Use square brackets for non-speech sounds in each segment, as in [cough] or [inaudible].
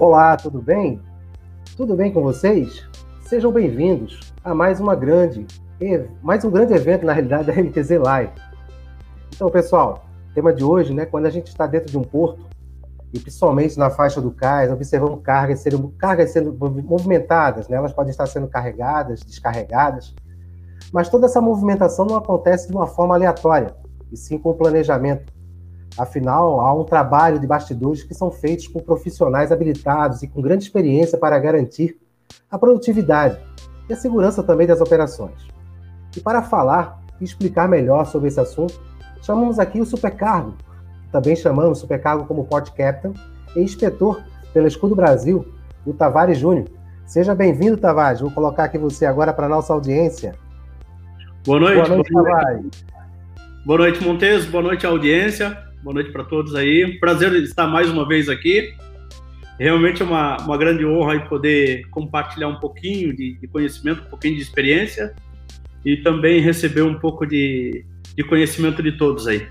Olá, tudo bem? Tudo bem com vocês? Sejam bem-vindos a mais uma grande, mais um grande evento na realidade da MTZ Live. Então, pessoal, tema de hoje, né, quando a gente está dentro de um porto e principalmente na faixa do cais, observamos cargas sendo, cargas sendo movimentadas, né? elas podem estar sendo carregadas, descarregadas, mas toda essa movimentação não acontece de uma forma aleatória, e sim com planejamento. Afinal, há um trabalho de bastidores que são feitos por profissionais habilitados e com grande experiência para garantir a produtividade e a segurança também das operações. E para falar e explicar melhor sobre esse assunto, chamamos aqui o supercargo, também chamamos o supercargo como Port Captain, e inspetor pela Escudo Brasil, o Tavares Júnior. Seja bem-vindo, Tavares. Vou colocar aqui você agora para a nossa audiência. Boa noite, boa noite, boa noite. Boa noite, Montes. Boa noite, audiência. Boa noite para todos aí. Prazer estar mais uma vez aqui. Realmente é uma, uma grande honra poder compartilhar um pouquinho de, de conhecimento, um pouquinho de experiência e também receber um pouco de, de conhecimento de todos aí.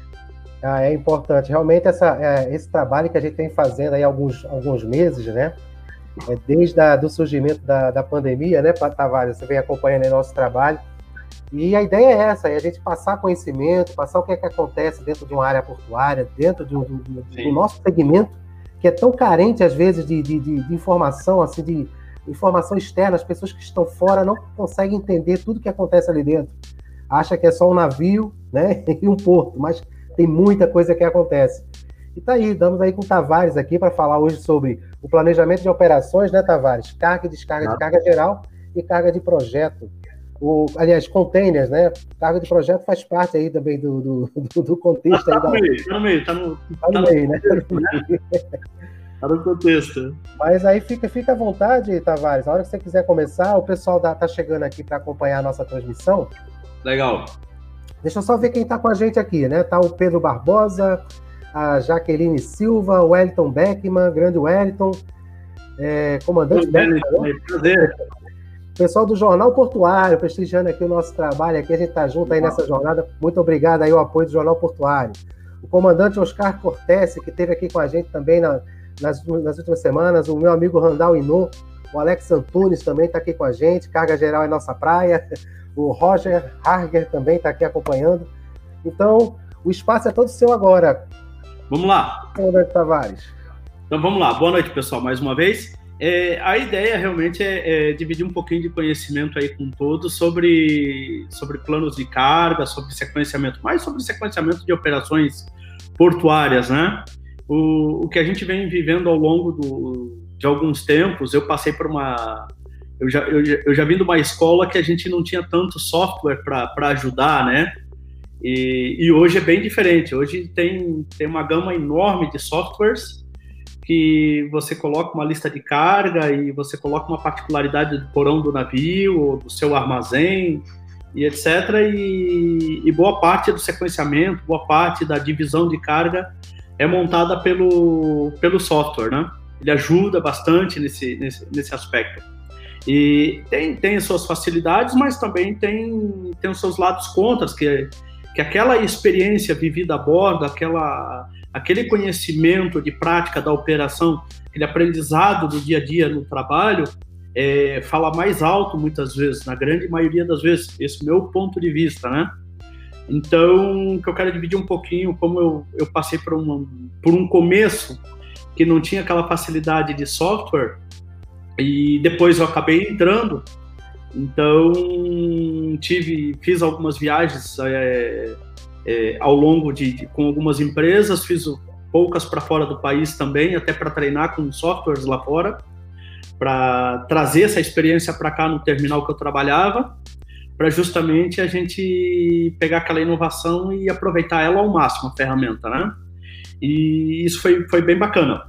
Ah, é importante. Realmente essa, é, esse trabalho que a gente tem fazendo aí há alguns, alguns meses, né? É, desde o surgimento da, da pandemia, né, Tavares? Você vem acompanhando aí nosso trabalho. E a ideia é essa, é a gente passar conhecimento, passar o que é que acontece dentro de uma área portuária, dentro do, do, do nosso segmento, que é tão carente, às vezes, de, de, de, informação, assim, de informação externa. As pessoas que estão fora não conseguem entender tudo que acontece ali dentro. Acha que é só um navio né, [laughs] e um porto, mas tem muita coisa que acontece. E tá aí, damos aí com o Tavares aqui para falar hoje sobre o planejamento de operações, né, Tavares? Carga e descarga de carga geral e carga de projeto o, aliás, containers, né? Carga de projeto faz parte aí também do, do, do, do contexto. Tá, no meio, tá no meio, tá no, tá no, tá meio, né? Tá no contexto. Mas aí fica, fica à vontade, Tavares. A hora que você quiser começar, o pessoal da, tá chegando aqui para acompanhar a nossa transmissão. Legal. Deixa eu só ver quem está com a gente aqui, né? Tá o Pedro Barbosa, a Jaqueline Silva, o Wellington Beckman, grande Wellington, é, comandante Beckman. Né? Prazer. Pessoal do Jornal Portuário, prestigiando aqui o nosso trabalho, aqui a gente está junto aí nessa jornada. Muito obrigado aí o apoio do Jornal Portuário. O comandante Oscar Cortese, que esteve aqui com a gente também na, nas, nas, últimas semanas, o meu amigo Randall Inô, o Alex Antunes também está aqui com a gente, Carga Geral é nossa praia, o Roger Harger também está aqui acompanhando. Então, o espaço é todo seu agora. Vamos lá. Comandante Tavares. Então vamos lá. Boa noite, pessoal, mais uma vez. É, a ideia realmente é, é, dividir um pouquinho de conhecimento aí com todos sobre, sobre planos de carga, sobre sequenciamento, mais sobre sequenciamento de operações portuárias, né? O, o que a gente vem vivendo ao longo do, de alguns tempos, eu passei por uma. Eu já, eu, eu já vim de uma escola que a gente não tinha tanto software para ajudar, né? E, e hoje é bem diferente. Hoje tem, tem uma gama enorme de softwares que você coloca uma lista de carga e você coloca uma particularidade do porão do navio ou do seu armazém e etc. E, e, boa parte do sequenciamento, boa parte da divisão de carga é montada pelo, pelo software, né? Ele ajuda bastante nesse, nesse, nesse aspecto. E tem, tem as suas facilidades, mas também tem, tem os seus lados contras, que, que aquela experiência vivida a bordo, aquela aquele conhecimento de prática da operação, aquele aprendizado do dia a dia no trabalho, é, fala mais alto muitas vezes, na grande maioria das vezes, esse é meu ponto de vista, né? Então, que eu quero dividir um pouquinho como eu, eu passei por, uma, por um começo que não tinha aquela facilidade de software e depois eu acabei entrando. Então, tive, fiz algumas viagens é, é, ao longo de, de, com algumas empresas, fiz poucas para fora do país também, até para treinar com softwares lá fora, para trazer essa experiência para cá no terminal que eu trabalhava, para justamente a gente pegar aquela inovação e aproveitar ela ao máximo, a ferramenta, né? E isso foi, foi bem bacana.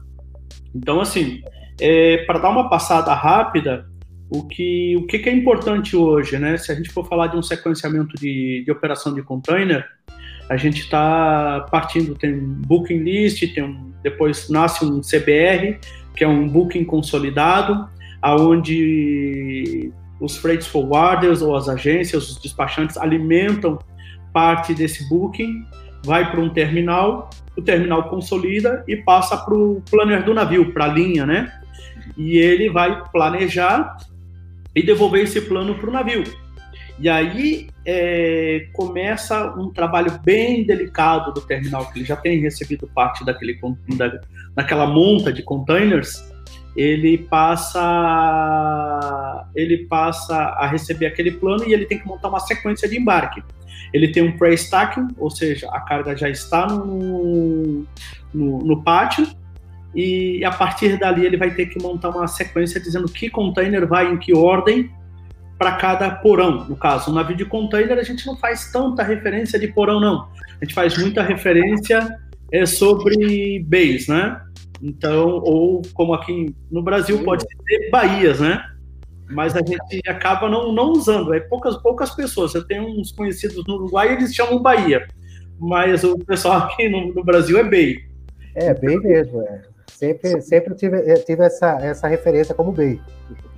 Então, assim, é, para dar uma passada rápida, o que, o que, é importante hoje, né? Se a gente for falar de um sequenciamento de, de operação de container, a gente está partindo, tem um booking list, tem um, depois nasce um CBR, que é um booking consolidado, aonde os freight forwarders ou as agências, os despachantes alimentam parte desse booking, vai para um terminal, o terminal consolida e passa para o planner do navio, para a linha, né? e ele vai planejar e devolver esse plano para o navio. E aí é, começa um trabalho bem delicado do terminal, que ele já tem recebido parte daquele, da, daquela monta de containers, ele passa ele passa a receber aquele plano e ele tem que montar uma sequência de embarque. Ele tem um pre-stacking, ou seja, a carga já está no, no, no pátio, e a partir dali ele vai ter que montar uma sequência dizendo que container vai em que ordem para cada porão. No caso, no navio de container a gente não faz tanta referência de porão, não. A gente faz muita referência é, sobre bays, né? Então, ou como aqui no Brasil pode ser baías, né? Mas a gente acaba não, não usando, é poucas, poucas pessoas. Eu tenho uns conhecidos no Uruguai, eles chamam Bahia, mas o pessoal aqui no, no Brasil é Bay. É, Bay mesmo, é. Sempre, sempre tive, eh, tive essa, essa referência como Bay.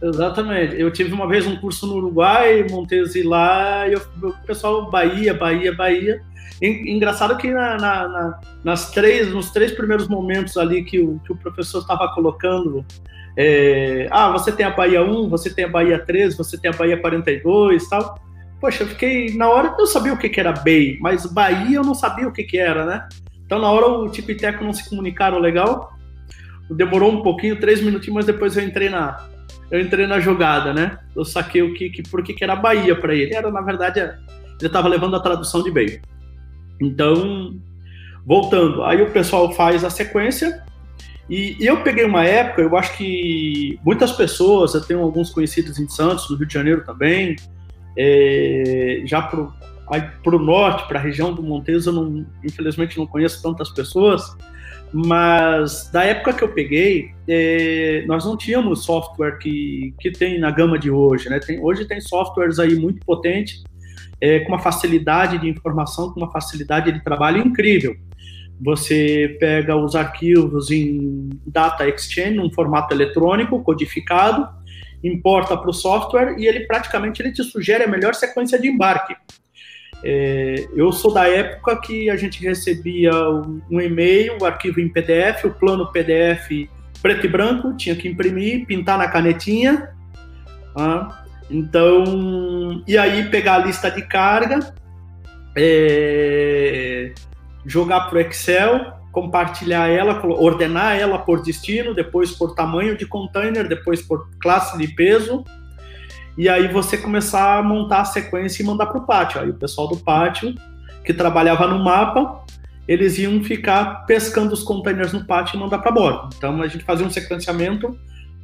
Exatamente. Eu tive uma vez um curso no Uruguai, Montesi lá, e o pessoal Bahia, Bahia, Bahia. Engraçado que na, na, na, nas três, nos três primeiros momentos ali que o, que o professor estava colocando, é, ah, você tem a Bahia 1, você tem a Bahia 13, você tem a Bahia 42 tal. Poxa, eu fiquei. Na hora eu sabia o que, que era BEI, mas Bahia eu não sabia o que, que era, né? Então na hora o Tipo e Teco não se comunicaram legal demorou um pouquinho, três minutinhos, mas depois eu entrei na, eu entrei na jogada, né? Eu saquei o que por que, que era Bahia para ele. Era, na verdade, ele estava levando a tradução de bem. Então, voltando, aí o pessoal faz a sequência. E, e, eu peguei uma época, eu acho que muitas pessoas, eu tenho alguns conhecidos em Santos, no Rio de Janeiro também, é, já para o norte, para a região do Montes, eu não, infelizmente não conheço tantas pessoas, mas da época que eu peguei, é, nós não tínhamos software que, que tem na gama de hoje, né? Tem, hoje tem softwares aí muito potentes, é, com uma facilidade de informação, com uma facilidade de trabalho incrível. Você pega os arquivos em Data Exchange, num formato eletrônico, codificado, importa para o software e ele praticamente ele te sugere a melhor sequência de embarque. É, eu sou da época que a gente recebia um, e-mail, o um arquivo em PDF, o plano PDF preto e branco, tinha que imprimir, pintar na canetinha. Ah, então, e aí pegar a lista de carga, é, jogar para o Excel, compartilhar ela, ordenar ela por destino, depois por tamanho de container, depois por classe de peso e aí você começar a montar a sequência e mandar para o pátio. Aí o pessoal do pátio, que trabalhava no mapa, eles iam ficar pescando os containers no pátio e mandar para bordo. Então a gente fazia um sequenciamento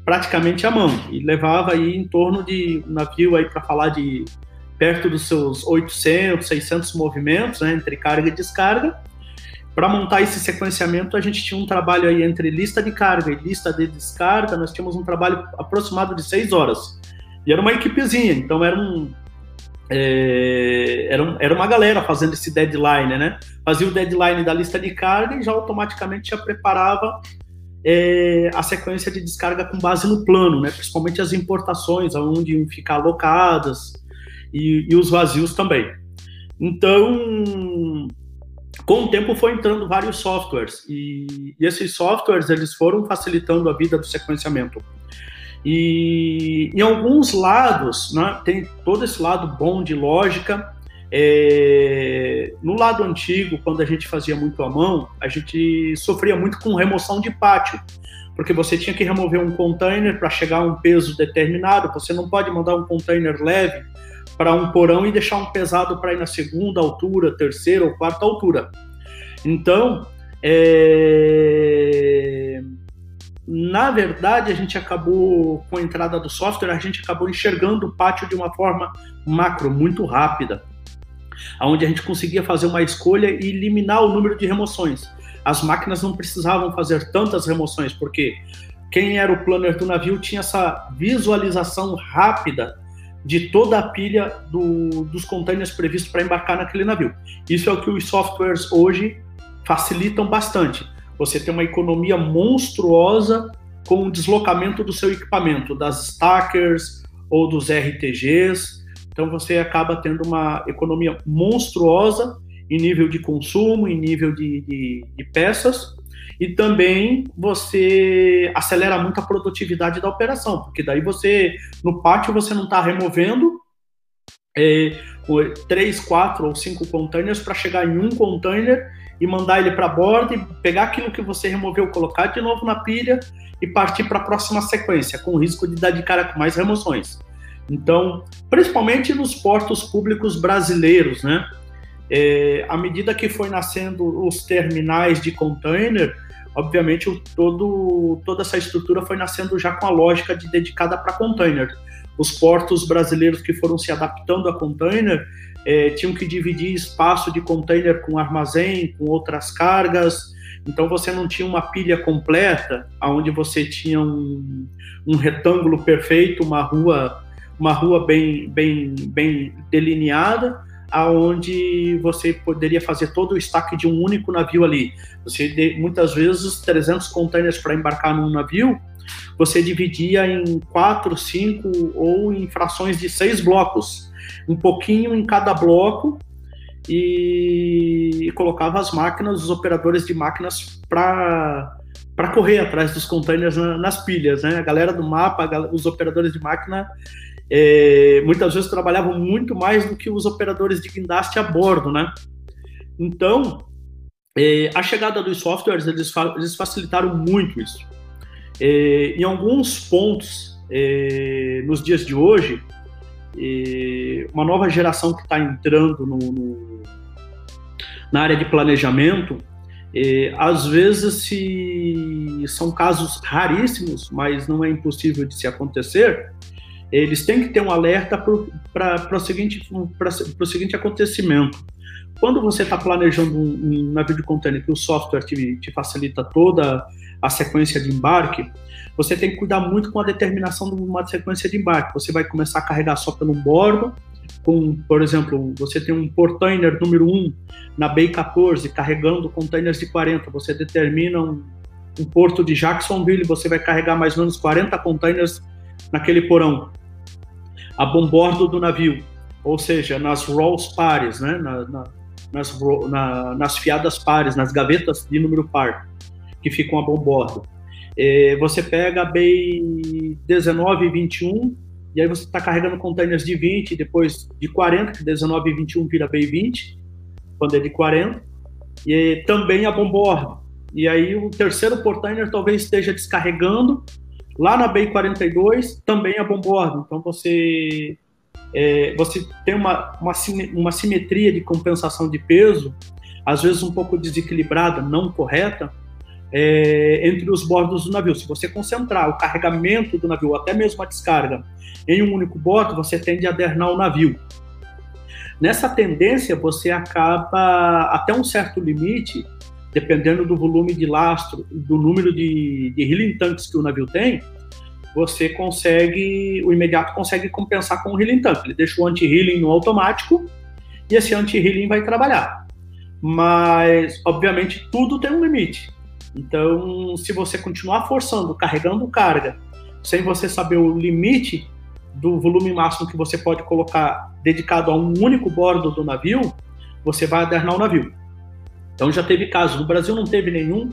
praticamente à mão e levava aí em torno de um navio aí para falar de perto dos seus 800, 600 movimentos, né, entre carga e descarga. Para montar esse sequenciamento, a gente tinha um trabalho aí entre lista de carga e lista de descarga, nós tínhamos um trabalho aproximado de seis horas. E era uma equipezinha, então era um, é, era, era uma galera fazendo esse deadline, né? Fazia o deadline da lista de carga e já automaticamente já preparava é, a sequência de descarga com base no plano, né? Principalmente as importações, aonde iam ficar alocadas e, e os vazios também. Então, com o tempo foi entrando vários softwares e, e esses softwares eles foram facilitando a vida do sequenciamento. E em alguns lados, né, tem todo esse lado bom de lógica. É, no lado antigo, quando a gente fazia muito à mão, a gente sofria muito com remoção de pátio, porque você tinha que remover um container para chegar a um peso determinado. Você não pode mandar um container leve para um porão e deixar um pesado para ir na segunda altura, terceira ou quarta altura. Então, é na verdade, a gente acabou, com a entrada do software, a gente acabou enxergando o pátio de uma forma macro, muito rápida, onde a gente conseguia fazer uma escolha e eliminar o número de remoções. As máquinas não precisavam fazer tantas remoções, porque quem era o planner do navio tinha essa visualização rápida de toda a pilha do, dos containers previstos para embarcar naquele navio. Isso é o que os softwares hoje facilitam bastante você tem uma economia monstruosa com o deslocamento do seu equipamento, das stackers ou dos RTGs. Então você acaba tendo uma economia monstruosa em nível de consumo, em nível de, de, de peças. e também você acelera muito a produtividade da operação, porque daí você, no pátio, você não está removendo é, três, quatro ou cinco containers para chegar em um container e mandar ele para bordo e pegar aquilo que você removeu, colocar de novo na pilha e partir para a próxima sequência, com o risco de dar de cara com mais remoções. Então, principalmente nos portos públicos brasileiros, né? É, à medida que foi nascendo os terminais de container, obviamente o, todo, toda essa estrutura foi nascendo já com a lógica de dedicada para container. Os portos brasileiros que foram se adaptando a container é, tinham que dividir espaço de container com armazém, com outras cargas. Então você não tinha uma pilha completa, onde você tinha um, um retângulo perfeito, uma rua, uma rua bem, bem, bem delineada, aonde você poderia fazer todo o estaque de um único navio ali. Você muitas vezes 300 containers para embarcar num navio, você dividia em quatro, cinco ou em frações de seis blocos, um pouquinho em cada bloco e, colocava as máquinas, os operadores de máquinas para para correr atrás dos containers nas pilhas, né? A galera do mapa, os operadores de máquina é, muitas vezes trabalhavam muito mais do que os operadores de guindaste a bordo, né? Então, é, a chegada dos softwares, eles, eles facilitaram muito isso. É, em alguns pontos, é, nos dias de hoje, é, uma nova geração que está entrando no, no, na área de planejamento, é, às vezes se, são casos raríssimos, mas não é impossível de se acontecer, eles têm que ter um alerta para o seguinte, seguinte acontecimento. Quando você está planejando um, navio de container que o software te, te facilita toda a sequência de embarque, você tem que cuidar muito com a determinação de uma sequência de embarque. Você vai começar a carregar só pelo bordo, com, por exemplo, você tem um portainer número 1 na Bay 14 carregando containers de 40, você determina um, um porto de Jacksonville, você vai carregar mais ou menos 40 containers naquele porão a bombordo do navio, ou seja, nas rolls pares, né, na, na, nas, na, nas fiadas pares, nas gavetas de número par, que ficam a bombordo. É, você pega a BEI 19 e 21, e aí você está carregando containers de 20, depois de 40, que 19 e 21 vira BEI 20, quando é de 40, e também a bombordo. E aí o terceiro portainer talvez esteja descarregando Lá na BI 42 também é bombordo, então você é, você tem uma, uma, uma simetria de compensação de peso, às vezes um pouco desequilibrada, não correta, é, entre os bordos do navio. Se você concentrar o carregamento do navio, até mesmo a descarga, em um único bordo, você tende a adernar o navio. Nessa tendência, você acaba, até um certo limite, dependendo do volume de lastro, do número de, de healing tanks que o navio tem, você consegue, o imediato consegue compensar com o healing tank. Ele deixa o anti-healing no automático e esse anti-healing vai trabalhar. Mas, obviamente, tudo tem um limite. Então, se você continuar forçando, carregando carga, sem você saber o limite do volume máximo que você pode colocar dedicado a um único bordo do navio, você vai adernar o navio. Então já teve casos, no Brasil não teve nenhum,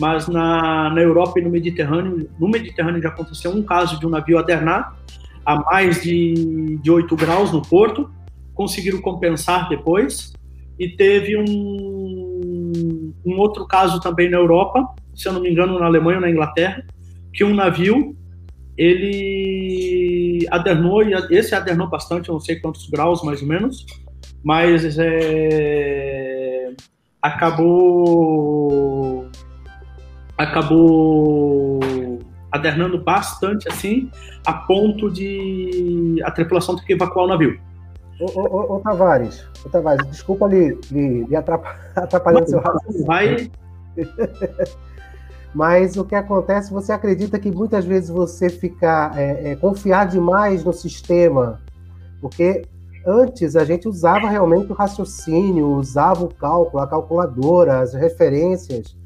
mas na, na Europa e no Mediterrâneo, no Mediterrâneo já aconteceu um caso de um navio adernar a mais de, de 8 graus no porto, conseguiram compensar depois, e teve um, um outro caso também na Europa, se eu não me engano na Alemanha ou na Inglaterra, que um navio ele adernou, e esse adernou bastante, eu não sei quantos graus mais ou menos, mas é, acabou acabou adernando bastante assim, a ponto de a tripulação ter que evacuar o navio. Ô, ô, ô, Tavares, ô, Tavares, desculpa lhe, lhe, lhe [laughs] atrapalhar seu raciocínio. Vai. [laughs] Mas o que acontece, você acredita que muitas vezes você fica é, é, confiar demais no sistema, porque antes a gente usava realmente o raciocínio, usava o cálculo, a calculadora, as referências,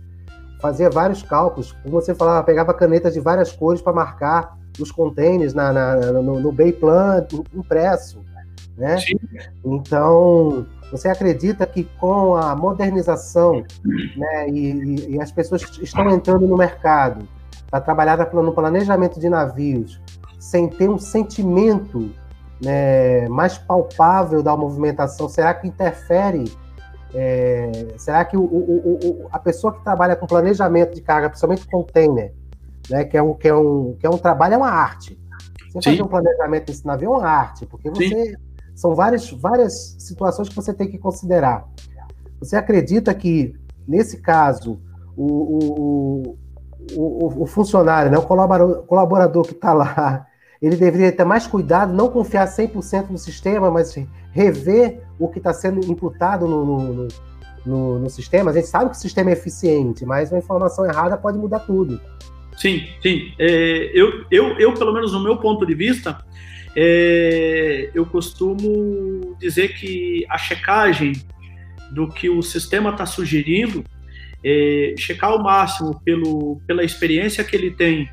fazia vários cálculos. Como você falava, pegava canetas de várias cores para marcar os containers na, na no, no Bayplan impresso. Né? Então, Você acredita que com a modernização né, e, e as pessoas estão entrando no mercado para trabalhar no planejamento de navios sem ter um sentimento né, mais palpável da movimentação, será que interfere? É, será que o, o, o, a pessoa que trabalha com planejamento de carga, principalmente container, né, que, é um, que, é um, que é um trabalho, é uma arte. Você Sim. fazer um planejamento desse navio é uma arte, porque você Sim. são várias, várias situações que você tem que considerar. Você acredita que, nesse caso, o, o, o, o funcionário, né, o colaborador, colaborador que está lá, ele deveria ter mais cuidado, não confiar 100% no sistema, mas rever o que está sendo imputado no, no, no, no, sistema. A gente sabe que o sistema é eficiente, mas uma informação errada pode mudar tudo. Sim, sim. É, eu, eu, eu, pelo menos no meu ponto de vista, é, eu costumo dizer que a checagem do que o sistema está sugerindo, é, checar ao máximo pelo, pela experiência que ele tem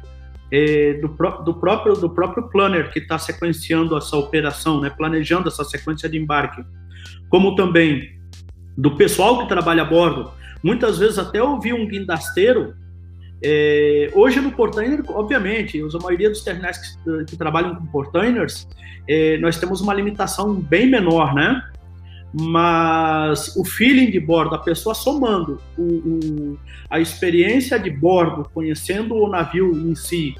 é, do, do, próprio, do próprio planner que está sequenciando essa operação, né, planejando essa sequência de embarque, como também do pessoal que trabalha a bordo. Muitas vezes até ouvi um guindasteiro. É, hoje no Portainer, obviamente, a maioria dos terminais que, que trabalham com Portainers, é, nós temos uma limitação bem menor, né? mas o feeling de bordo, a pessoa somando o, o, a experiência de bordo, conhecendo o navio em si,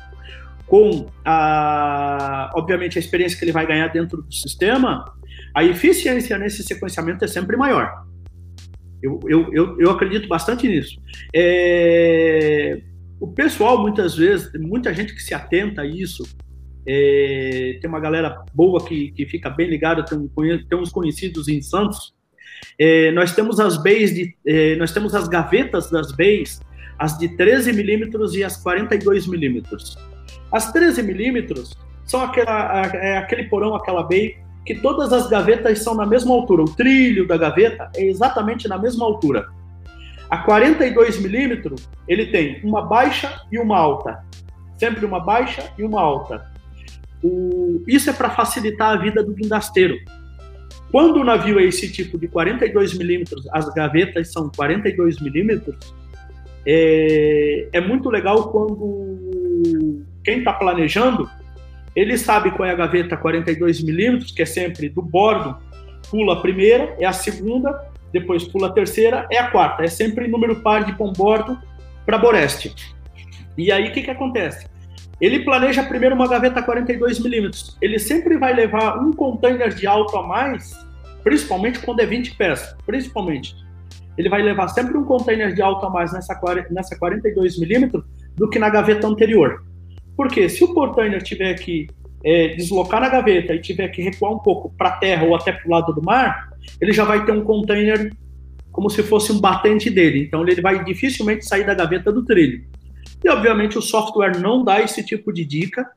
com a, obviamente a experiência que ele vai ganhar dentro do sistema, a eficiência nesse sequenciamento é sempre maior. Eu, eu, eu, eu acredito bastante nisso. É, o pessoal, muitas vezes, muita gente que se atenta a isso, é, tem uma galera boa que, que fica bem ligada, tem, tem uns conhecidos em Santos. É, nós temos as bays de, é, nós temos as gavetas das bays, as de 13 milímetros e as 42 milímetros. As 13 milímetros são aquela, é, aquele porão, aquela bay que todas as gavetas são na mesma altura. O trilho da gaveta é exatamente na mesma altura. A 42 milímetros ele tem uma baixa e uma alta, sempre uma baixa e uma alta. O, isso é para facilitar a vida do guindasteiro. Quando o navio é esse tipo de 42 milímetros, as gavetas são 42 milímetros, é, é muito legal quando quem está planejando, ele sabe qual é a gaveta 42 milímetros, que é sempre do bordo, pula a primeira, é a segunda, depois pula a terceira, é a quarta. É sempre número par de bom bordo para Boreste. E aí o que, que acontece? Ele planeja primeiro uma gaveta 42 milímetros. Ele sempre vai levar um container de alto a mais, principalmente quando é 20 pés, principalmente. Ele vai levar sempre um container de alto a mais nessa, nessa 42 milímetros do que na gaveta anterior. Porque se o container tiver que é, deslocar na gaveta e tiver que recuar um pouco para a terra ou até para o lado do mar, ele já vai ter um container como se fosse um batente dele. Então ele vai dificilmente sair da gaveta do trilho. E, obviamente, o software não dá esse tipo de dica,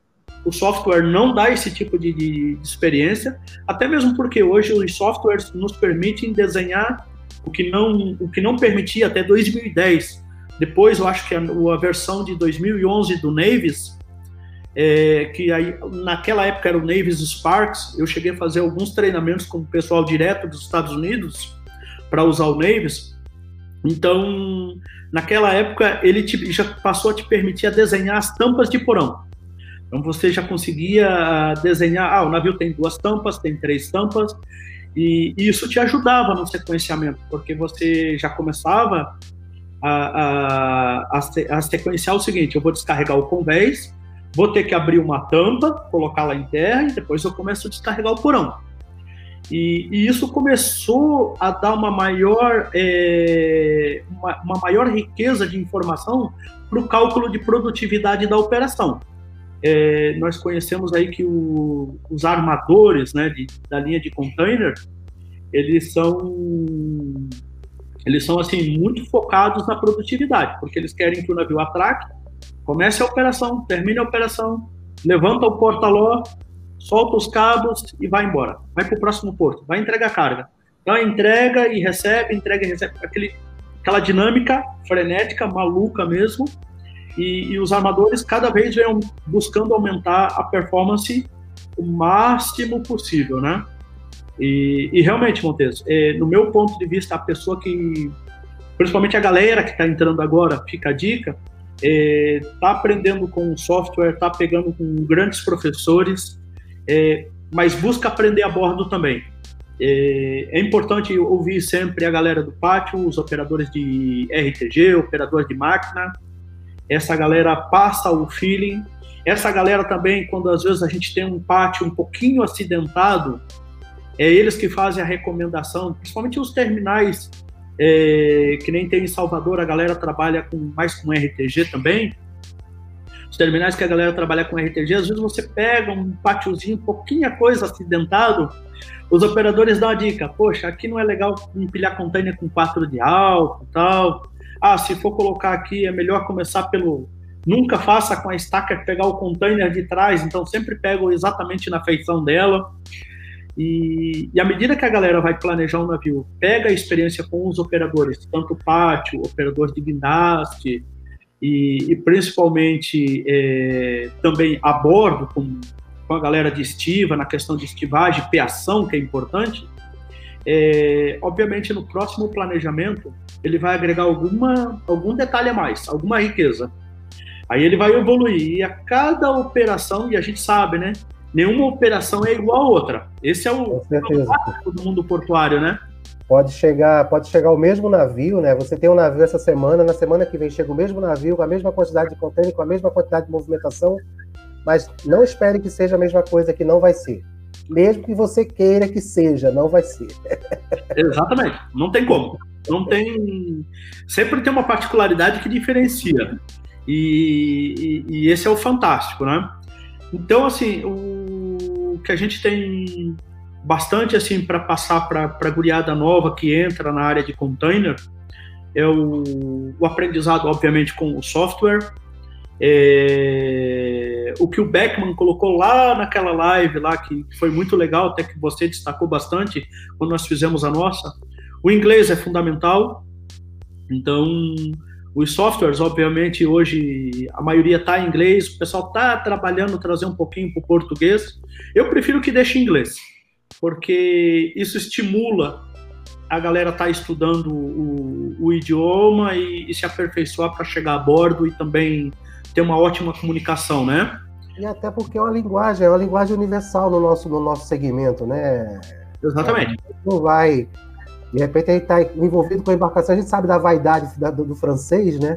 o software não dá esse tipo de, de, de experiência, até mesmo porque hoje os softwares nos permitem desenhar o que não, o que não permitia até 2010. Depois, eu acho que a, a versão de 2011 do Navis, é, que aí, naquela época era o Navis Sparks, eu cheguei a fazer alguns treinamentos com o pessoal direto dos Estados Unidos para usar o Navis. Então, naquela época, ele te, já passou a te permitir a desenhar as tampas de porão. Então, você já conseguia desenhar, ah, o navio tem duas tampas, tem três tampas, e, e isso te ajudava no sequenciamento, porque você já começava a, a, a, a sequenciar o seguinte, eu vou descarregar o convés, vou ter que abrir uma tampa, colocá-la em terra, e depois eu começo a descarregar o porão. E, e, isso começou a dar uma maior, é, uma, uma, maior riqueza de informação para o cálculo de produtividade da operação. É, nós conhecemos aí que o, os armadores né, de, da linha de container, eles são, eles são assim, muito focados na produtividade, porque eles querem que o navio atraque, comece a operação, termine a operação, levanta o porta-ló, solta os cabos e vai embora. Vai para o próximo porto, vai entregar carga. Então, entrega e recebe, entrega e recebe. Aquele, aquela dinâmica frenética, maluca mesmo. E, e os armadores cada vez vêm buscando aumentar a performance o máximo possível, né? E, e realmente, Montes, é, no meu ponto de vista, a pessoa que, principalmente a galera que está entrando agora, fica a dica, está é, tá aprendendo com o software, está pegando com grandes professores, é, mas busca aprender a bordo também. É, é, importante ouvir sempre a galera do pátio, os operadores de RTG, operadores de máquina. Essa galera passa o feeling. Essa galera também, quando às vezes a gente tem um pátio um pouquinho acidentado, é eles que fazem a recomendação, principalmente os terminais é, que nem tem em Salvador, a galera trabalha com mais com RTG também. Os terminais que a galera trabalha com RTG, às vezes você pega um pátiozinho, pouquinha coisa acidentado, os operadores dão a dica, poxa, aqui não é legal empilhar container com 4 de álcool tal. Ah, se for colocar aqui, é melhor começar pelo. Nunca faça com a stacker pegar o container de trás, então sempre pego exatamente na feição dela. E, e à medida que a galera vai planejar um navio, pega a experiência com os operadores, tanto pátio, operador de guindaste, e, e principalmente é, também a bordo, com, com a galera de estiva, na questão de estivagem, peação, que é importante, é, obviamente no próximo planejamento ele vai agregar alguma, algum detalhe a mais, alguma riqueza. Aí ele vai evoluir e a cada operação, e a gente sabe, né? Nenhuma operação é igual a outra. Esse é o, é do mundo portuário, né? Pode chegar, pode chegar o mesmo navio, né? Você tem um navio essa semana, na semana que vem chega o mesmo navio com a mesma quantidade de contêiner, com a mesma quantidade de movimentação, mas não espere que seja a mesma coisa que não vai ser. Mesmo que você queira que seja, não vai ser. [laughs] Exatamente, não tem como. Não tem. Sempre tem uma particularidade que diferencia. E, e, e esse é o fantástico, né? Então, assim, o que a gente tem bastante assim para passar para a guriada nova que entra na área de container é o, o aprendizado, obviamente, com o software. É, o que o Beckman colocou lá naquela live lá, que foi muito legal, até que você destacou bastante quando nós fizemos a nossa. O inglês é fundamental, então os softwares, obviamente, hoje a maioria está em inglês, o pessoal está trabalhando trazer um pouquinho para o português. Eu prefiro que deixe em inglês, porque isso estimula a galera estar tá estudando o, o idioma e, e, se aperfeiçoar para chegar a bordo e também ter uma ótima comunicação, né? E até porque é uma linguagem, é uma linguagem universal no nosso, no nosso segmento, né? Exatamente. Não vai de repente a gente está envolvido com a embarcação, a gente sabe da vaidade do, do francês, né?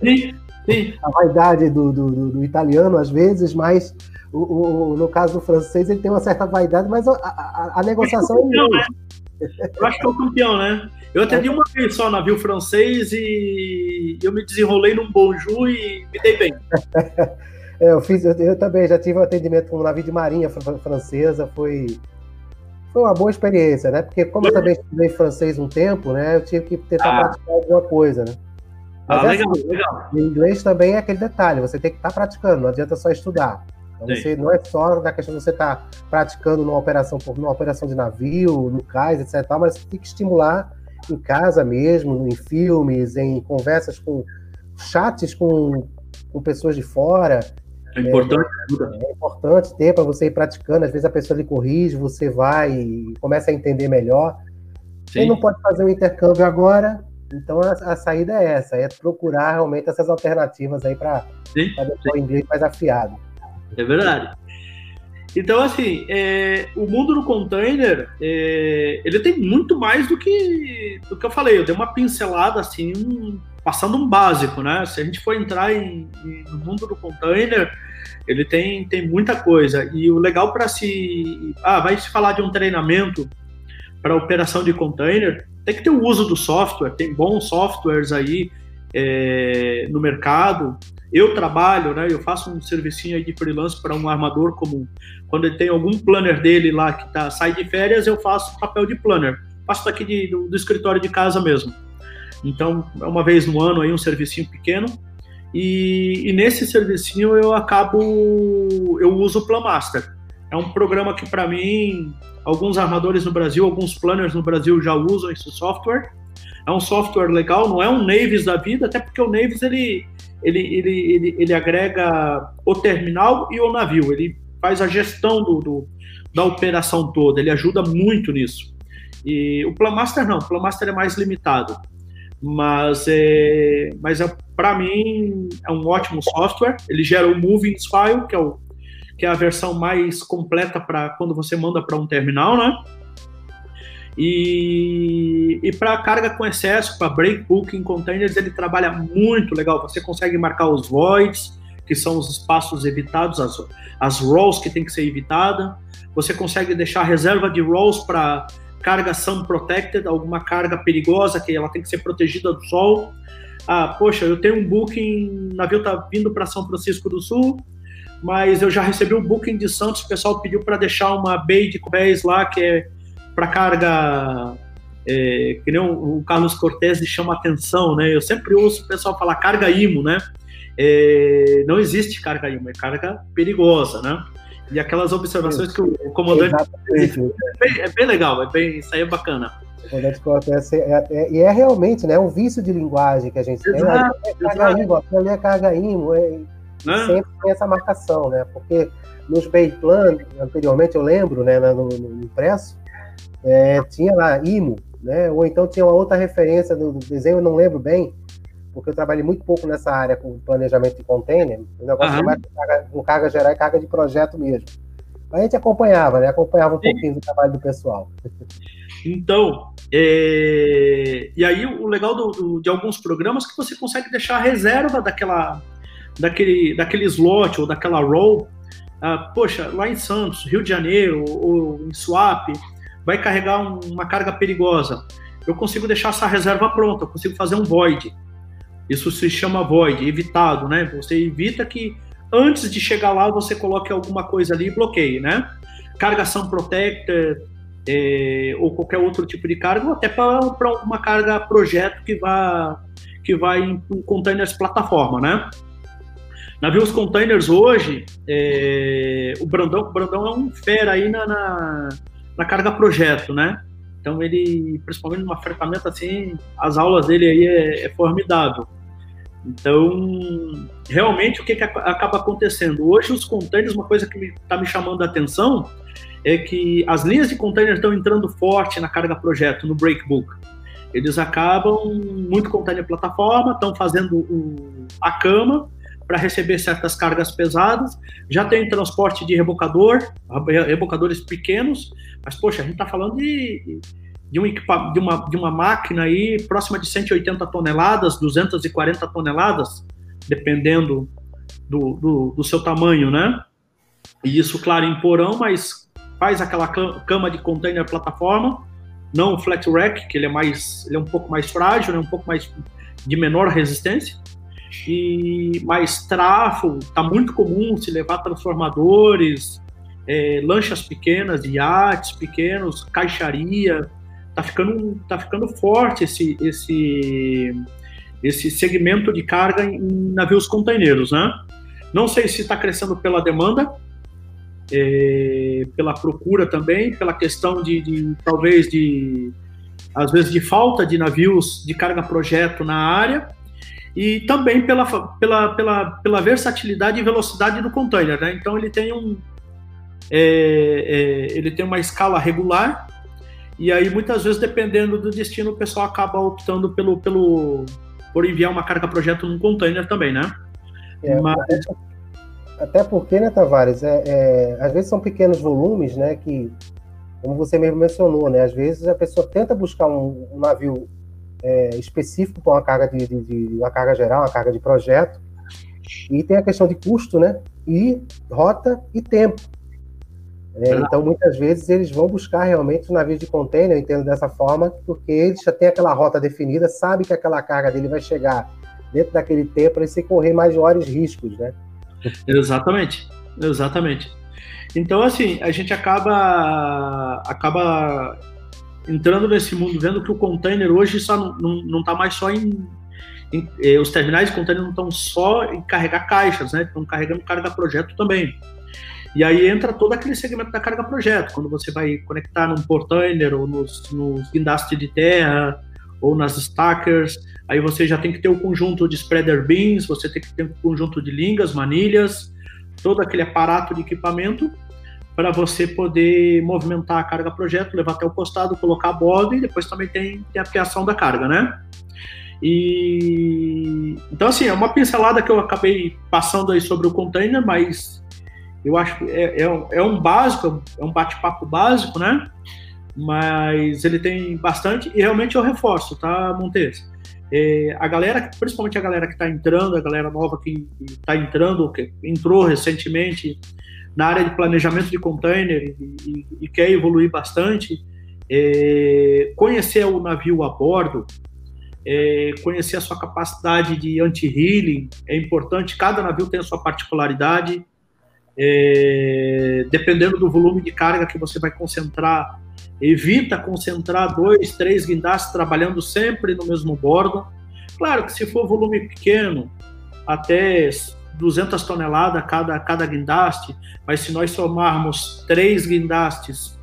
Sim, sim. [laughs] A vaidade do, do, do italiano, às vezes, mas o, o, no caso do francês ele tem uma certa vaidade, mas a, a, a negociação é campeão, né? Eu acho que é o campeão, né? Eu atendi uma vez só navio francês e eu me desenrolei num bonjour e me dei bem. [laughs] é, eu, fiz, eu, eu, também já tive um atendimento com um navio de marinha francesa, foi foi uma boa experiência, né? Porque como eu também estudei francês um tempo, né? Eu tive que tentar ah. praticar alguma coisa, né? Mas ah, legal, assim, legal. Em inglês também é aquele detalhe, você tem que estar tá praticando, não adianta só estudar. Então você não é só da questão de você estar tá praticando numa operação, numa operação de navio, no cais, etc. Mas você tem que estimular em casa mesmo, em filmes, em conversas com chats com, com pessoas de fora. É importante. É, é importante ter para você ir praticando. Às vezes a pessoa lhe corrige, você vai e começa a entender melhor. Sim. Quem não pode fazer o um intercâmbio agora, então a, a, saída é essa, é procurar realmente essas alternativas aí para deixar o inglês mais afiado. É verdade. Então, assim, é, o mundo do container, é, ele tem muito mais do que, do que eu falei. Eu dei uma pincelada, assim, um, passando um básico, né? Se a gente for entrar em, em, no mundo do container, ele tem, tem muita coisa. E o legal para se. Ah, vai se falar de um treinamento para operação de container, tem que ter o uso do software, tem bons softwares aí é, no mercado. Eu trabalho, né? Eu faço um servicinho aí de freelance para um armador como quando ele tem algum planner dele lá que tá, sai de férias, eu faço papel de planner. Faço daqui de, do, do escritório de casa mesmo. Então, é uma vez no ano aí um servicinho pequeno. E, e nesse servicinho eu acabo, eu uso o Planmaster. É um programa que para mim, alguns armadores no Brasil, alguns planners no Brasil já usam esse software. É um software legal, não é um Navis da vida, até porque o Navis ele, ele, ele, ele, ele agrega o terminal e o navio. Ele faz a gestão do, do, da operação toda, ele ajuda muito nisso. E o Plan Master não, o Plan Master é mais limitado. Mas, é, mas é, para mim é um ótimo software. Ele gera o Moving File, que é, o, que é a versão mais completa para quando você manda para um terminal, né? E, e para carga com excesso, para breakbook em containers, ele trabalha muito legal. Você consegue marcar os voids, que são os espaços evitados, as, as rows que tem que ser evitada. Você consegue deixar reserva de rows para carga sun protected, alguma carga perigosa que ela tem que ser protegida do sol. Ah, poxa, eu tenho um booking, o navio está vindo para São Francisco do Sul, mas eu já recebi um booking de Santos, o pessoal pediu para deixar uma bay de pés lá que é para carga, é, que nem o, o Carlos Cortez chama atenção, né? Eu sempre ouço o pessoal falar carga IMO, né? É, não existe carga IMO, é carga perigosa, né? E aquelas observações que o comandante fez, é bem, é bem legal, é bem, isso aí é bacana. E é, é, é, realmente né, um vício de linguagem que a gente exato, tem. É carga IMO, ali é carga IMO, é, né? sempre tem essa marcação, né? Porque nos base plan, anteriormente, eu lembro, né, no, no impresso, é, tinha lá IMO, né? Ou então tinha uma outra referência do, do, desenho, eu não lembro bem, porque eu trabalhei muito pouco nessa área com planejamento de container, o negócio uhum. mais com carga, com carga geral e carga de projeto mesmo. A gente acompanhava, né? Acompanhava um Sim. pouquinho do trabalho do pessoal. Então, é... e aí o legal do, do, de alguns programas é que você consegue deixar a reserva daquela, daquele, daquele slot ou daquela row. Ah, poxa, lá em Santos, Rio de Janeiro ou em Swap, vai carregar um, uma carga perigosa. Eu consigo deixar essa reserva pronta, eu consigo fazer um void. Isso se chama void, evitado, né? Você evita que antes de chegar lá você coloque alguma coisa ali e bloqueie, né? Cargação protector é, ou qualquer outro tipo de carga, ou até para uma carga projeto que vai que vai em, em containers plataforma, né? Navios containers hoje, é, o Brandão, o Brandão é um fera aí na, na na carga projeto, né? Então ele, principalmente numa ferramenta assim, as aulas dele aí é, é formidável. Então, realmente o que, que acaba acontecendo? Hoje os containers, uma coisa que está me, me chamando a atenção é que as linhas de containers estão entrando forte na carga projeto, no breakbook. Eles acabam, muito container plataforma, estão fazendo o, a cama, para receber certas cargas pesadas. Já tem transporte de rebocador, rebocadores pequenos, mas, poxa, a gente está falando de, de, um de, uma, de uma máquina aí próxima de 180 toneladas, 240 toneladas, dependendo do, do, do seu tamanho, né? E isso, claro, em porão, mas faz aquela cama de container plataforma, não o flat rack, que ele é mais, ele é um pouco mais frágil, né? um pouco mais de menor resistência e mais trafo, está muito comum se levar transformadores, é, lanchas pequenas, iates pequenos, caixaria, tá ficando, tá ficando forte esse, esse, esse segmento de carga em navios containeiros, né? Não sei se está crescendo pela demanda, é, pela procura também, pela questão de, de, talvez de às vezes de falta de navios de carga projeto na área, e também pela, pela, pela, pela versatilidade e velocidade do container. Né? Então ele tem um é, é, ele tem uma escala regular e aí muitas vezes dependendo do destino o pessoal acaba optando pelo, pelo por enviar uma carga projeto num container também, né? É, Mas... Até porque, né, Tavares, é, é, às vezes são pequenos volumes, né, que, como você mesmo mencionou, né, às vezes a pessoa tenta buscar um, um navio é, específico para uma carga de, de, de, uma carga geral, uma carga de projeto. E tem a questão de custo, né? E rota e tempo. É, então, muitas vezes, eles vão buscar realmente os navios de container, eu entendo dessa forma, porque eles já têm aquela rota definida, sabe que aquela carga dele vai chegar dentro daquele tempo para sem correr maiores riscos, né? Exatamente, exatamente. Então, assim, a gente acaba, acaba entrando nesse mundo, vendo que o container hoje só não está mais só em, em eh, os terminais de container não estão só em carregar caixas, né? Estão carregando carga projeto também. E aí entra todo aquele segmento da carga projeto, quando você vai conectar num portainer ou nos, nos guindastes de terra ou nas stackers, aí você já tem que ter o um conjunto de spreader beams, você tem que ter um conjunto de lingas, manilhas, todo aquele aparato de equipamento para você poder movimentar a carga projeto, levar até o postado, colocar a bordo e depois também tem, tem a criação da carga, né? E então assim, é uma pincelada que eu acabei passando aí sobre o container, mas eu acho que é, é, é um básico, é um bate-papo básico, né? Mas ele tem bastante e realmente eu reforço, tá, Montes? É, a galera, principalmente a galera que está entrando, a galera nova que está entrando, que entrou recentemente na área de planejamento de container e, e, e quer evoluir bastante, é, conhecer o navio a bordo, é, conhecer a sua capacidade de anti-healing é importante. Cada navio tem a sua particularidade. É, dependendo do volume de carga que você vai concentrar, evita concentrar dois, três guindastes trabalhando sempre no mesmo bordo. Claro que se for volume pequeno, até 200 toneladas cada, cada guindaste, mas se nós somarmos três guindastes,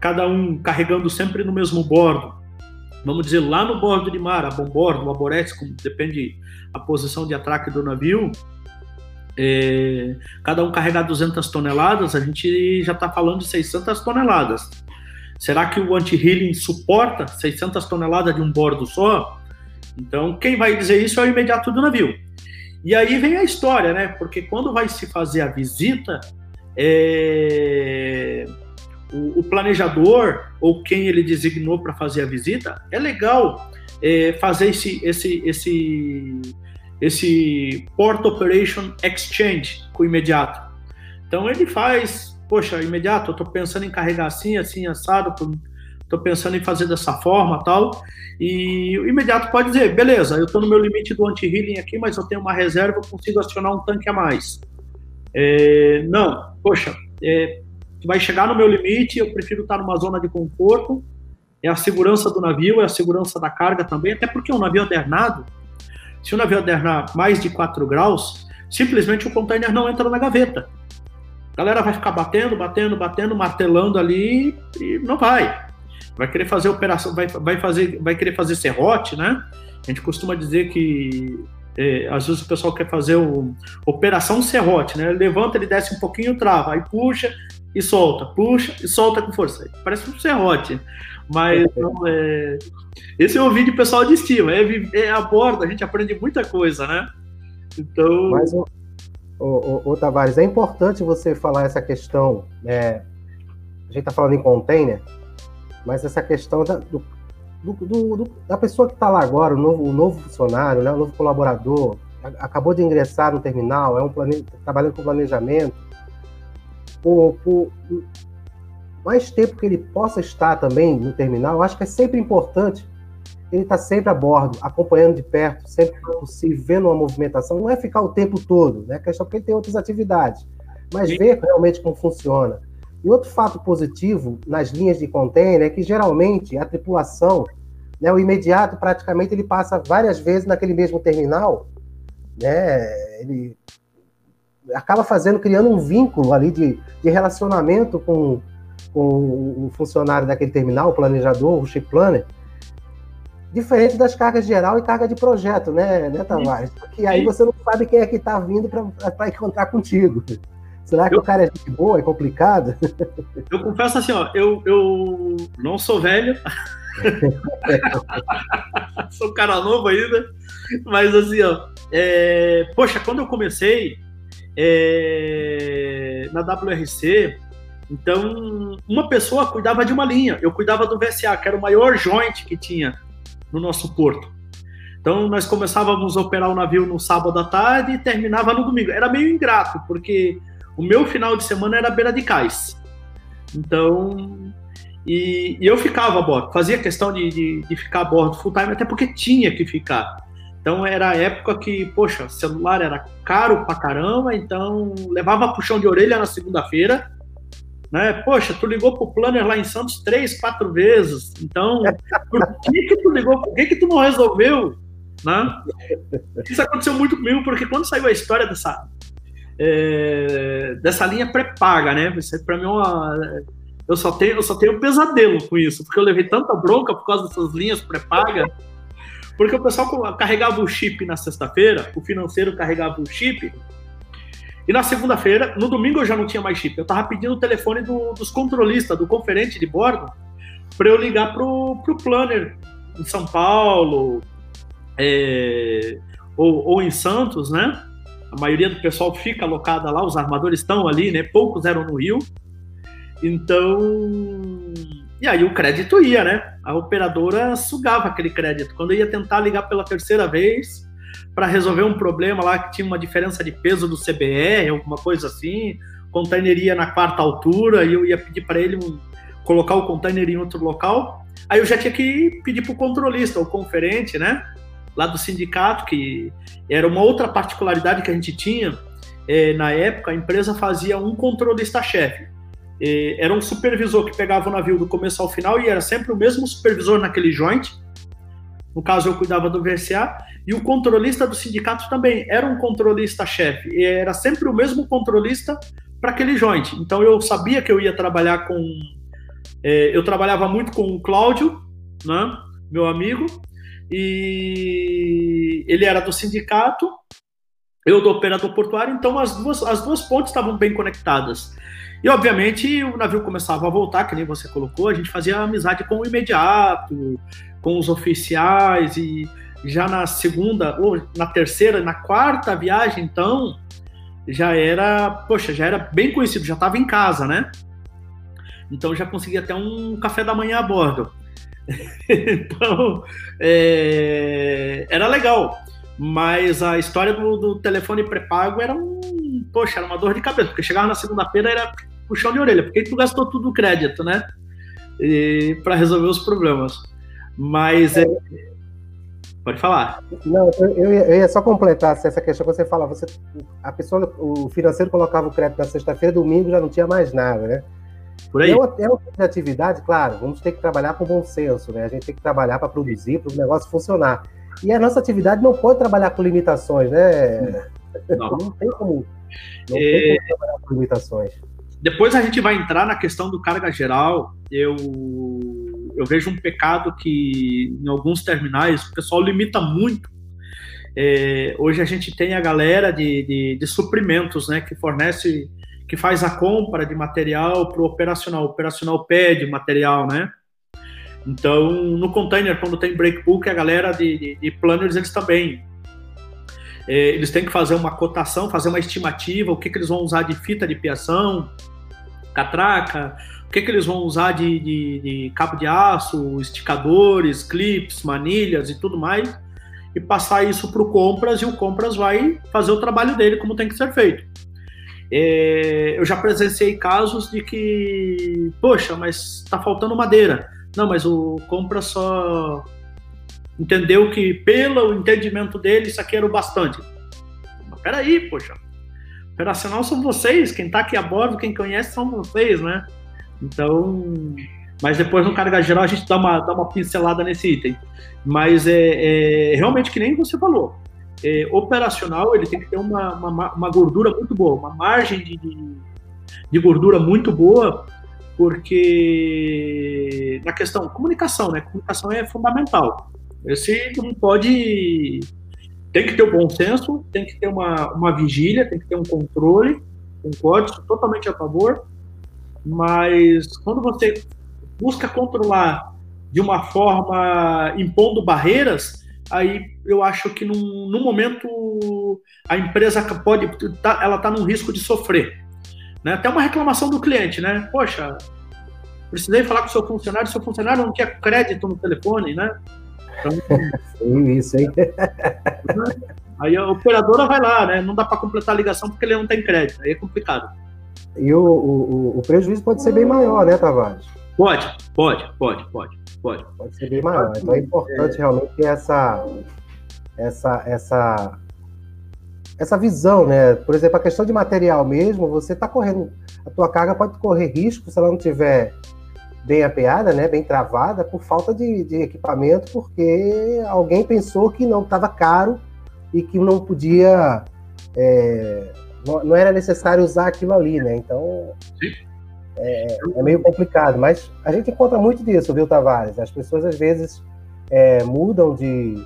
cada um carregando sempre no mesmo bordo, vamos dizer, lá no bordo de mar, a bombordo, a como depende a posição de atraque do navio, é, cada um carregar 200 toneladas, a gente já está falando de 600 toneladas. Será que o anti-healing suporta 600 toneladas de um bordo só? Então, quem vai dizer isso é o imediato do navio. E aí vem a história, né? Porque quando vai se fazer a visita, é... o, o, planejador ou quem ele designou para fazer a visita, é legal é, fazer esse, esse, esse esse Port Operation Exchange com o imediato. Então ele faz, poxa, imediato, eu estou pensando em carregar assim, assim, assado, estou pensando em fazer dessa forma tal. E o imediato pode dizer, beleza, eu estou no meu limite do anti-healing aqui, mas eu tenho uma reserva, eu consigo acionar um tanque a mais. É, não, poxa, é, vai chegar no meu limite, eu prefiro estar numa zona de conforto, é a segurança do navio, é a segurança da carga também, até porque um navio alternado, se o navio alternar mais de 4 graus, simplesmente o container não entra na gaveta. A galera vai ficar batendo, batendo, batendo, martelando ali e não vai. Vai querer fazer operação, vai, vai, fazer, vai querer fazer serrote, né? A gente costuma dizer que é, às vezes o pessoal quer fazer o, operação serrote, né? Ele levanta, ele desce um pouquinho, trava, aí puxa e solta, puxa e solta com força. Parece um serrote. Mas não, é... esse é o vídeo pessoal de estima, é, é a borda, a gente aprende muita coisa, né? Então. Mas, ô, ô, ô, Tavares, é importante você falar essa questão. É, a gente está falando em container, mas essa questão da, do, do, do, da pessoa que está lá agora, o novo, o novo funcionário, né, o novo colaborador, acabou de ingressar no terminal, é um plane... trabalhando com planejamento, por, por, mais tempo que ele possa estar também no terminal, eu acho que é sempre importante ele estar sempre a bordo, acompanhando de perto, sempre que possível, vendo uma movimentação. Não é ficar o tempo todo, né? A questão é que ele tem outras atividades, mas ver realmente como funciona. E outro fato positivo nas linhas de container é que geralmente a tripulação, né, o imediato praticamente ele passa várias vezes naquele mesmo terminal, né? Ele acaba fazendo, criando um vínculo ali de, de relacionamento com com o funcionário daquele terminal, o planejador, o chip planner, diferente das cargas geral e carga de projeto, né, né Tavares? Porque aí você não sabe quem é que está vindo para encontrar contigo. Será que eu, o cara é gente boa, é complicado? Eu confesso assim, ó, eu, eu não sou velho, [laughs] sou um cara novo ainda, mas assim, ó, é, poxa, quando eu comecei é, na WRC, então, uma pessoa cuidava de uma linha, eu cuidava do VSA, que era o maior joint que tinha no nosso porto. Então, nós começávamos a operar o navio no sábado à tarde e terminava no domingo. Era meio ingrato, porque o meu final de semana era beira de cais. Então, e, e eu ficava a bordo, fazia questão de, de, de ficar a bordo full time, até porque tinha que ficar. Então era a época que, poxa, celular era caro pra caramba, então levava puxão de orelha na segunda-feira né? Poxa, tu ligou pro planner lá em Santos três, quatro vezes. Então, por que que tu ligou? Por que que tu não resolveu? Né? Isso aconteceu muito comigo, porque quando saiu a história dessa, é, dessa linha pré-paga, né? Isso para mim é uma, eu só tenho eu só tenho um pesadelo com isso, porque eu levei tanta bronca por causa dessas linhas pré-paga, porque o pessoal carregava o chip na sexta-feira, o financeiro carregava o chip, E na segunda-feira, no domingo eu já não tinha mais chip. Eu tava pedindo o telefone do, dos controlistas, do conferente de bordo, para eu ligar pro, pro planner em São Paulo é, ou, ou em Santos, né? A maioria do pessoal fica alocada lá, os armadores estão ali, né? Poucos eram no Rio. Então. E aí o crédito ia, né? A operadora sugava aquele crédito. Quando eu ia tentar ligar pela terceira vez para resolver um problema lá que tinha uma diferença de peso do CBR, alguma coisa assim, ia na quarta altura e eu ia pedir para ele colocar o container em outro local. Aí eu já tinha que pedir para o controlista, o conferente, né? Lá do sindicato, que era uma outra particularidade que a gente tinha. É, na época, a empresa fazia um controlista-chefe. É, era um supervisor que pegava o navio do começo ao final e era sempre o mesmo supervisor naquele joint. No caso, eu cuidava do VCA. E o controlista do sindicato também era um controlista-chefe. Era sempre o mesmo controlista para aquele joint. Então, eu sabia que eu ia trabalhar com é, eu trabalhava muito com o Cláudio, né, meu amigo, e ele era do sindicato, eu do operador portuário, então as duas, as duas pontes estavam bem conectadas. E, obviamente, o navio começava a voltar, que nem você colocou, a gente fazia amizade com o imediato, com os oficiais, e já na segunda, ou na terceira, na quarta viagem, então, já era, poxa, já era bem conhecido, já estava em casa, né? Então já consegui até um café da manhã a bordo. [laughs] então é, era legal. Mas a história do, do, telefone pré-pago era um. Poxa, era uma dor de cabeça, porque chegava na segunda-feira era puxão de orelha, porque tu gastou tudo o crédito, né? Para resolver os problemas. Mas é, Pode falar. Não, eu, eu, ia, só completar essa questão que você fala. Você, a pessoa, o financeiro colocava o crédito na sexta-feira, domingo já não tinha mais nada, né? Por aí. É uma, é uma atividade, claro, vamos ter que trabalhar com bom senso, né? A gente tem que trabalhar para produzir, para o negócio funcionar. E a nossa atividade não pode trabalhar com limitações, né? Não, [laughs] não tem como. Não é... tem como trabalhar com limitações. Depois a gente vai entrar na questão do carga geral. Eu, eu vejo um pecado que em alguns terminais o pessoal limita muito. É, hoje a gente tem a galera de, de, de suprimentos, né, que fornece que faz a compra de material para o operacional. O operacional pede material, né? Então, no container, quando tem breakbook, a galera de, de, de planners, eles também. É, eles têm que fazer uma cotação, fazer uma estimativa, o que, que eles vão usar de fita de piação, catraca, o que, que eles vão usar de, de, de cabo de aço, esticadores, clips, manilhas e tudo mais, e passar isso para o compras, e o compras vai fazer o trabalho dele como tem que ser feito. É, eu já presenciei casos de que, poxa, mas está faltando madeira. Não, mas o compra só entendeu que, pelo entendimento dele, isso aqui era o bastante. Mas peraí, poxa. Operacional são vocês, quem está aqui a bordo, quem conhece são vocês, né? Então, mas depois no carga geral a gente dá uma, dá uma pincelada nesse item. Mas é, é realmente que nem você falou é, operacional, ele tem que ter uma, uma, uma, gordura muito boa, uma margem de, de gordura muito boa, porque na questão comunicação, né? Comunicação é fundamental. Esse não pode. Tem que ter o um bom senso, tem que ter uma, uma vigília, tem que ter um controle, concordo, sou totalmente a favor, mas quando você busca controlar de uma forma impondo barreiras, aí eu acho que num, num momento a empresa pode, tá, ela está num risco de sofrer. Né? Até uma reclamação do cliente, né? Poxa, precisei falar com o seu funcionário, seu funcionário não tinha crédito no telefone, né? Então, [laughs] isso, hein? [laughs] Aí a operadora vai lá, né? Não dá para completar a ligação porque ele não tem crédito, aí é complicado. E o, o, o prejuízo pode ser bem maior, né, Tavares? Pode, pode, pode, pode, pode. Pode ser bem maior. Então é importante é... realmente ter essa, essa, essa, essa visão, né? Por exemplo, a questão de material mesmo, você está correndo, a tua carga pode correr risco se ela não tiver bem apeada, né, bem travada, por falta de, de equipamento, porque alguém pensou que não estava caro e que não podia, é, não, não, era necessário usar aquilo ali, né? Então, Sim é, é, meio complicado, mas a gente encontra muito disso, viu, Tavares? As pessoas às vezes é, mudam de.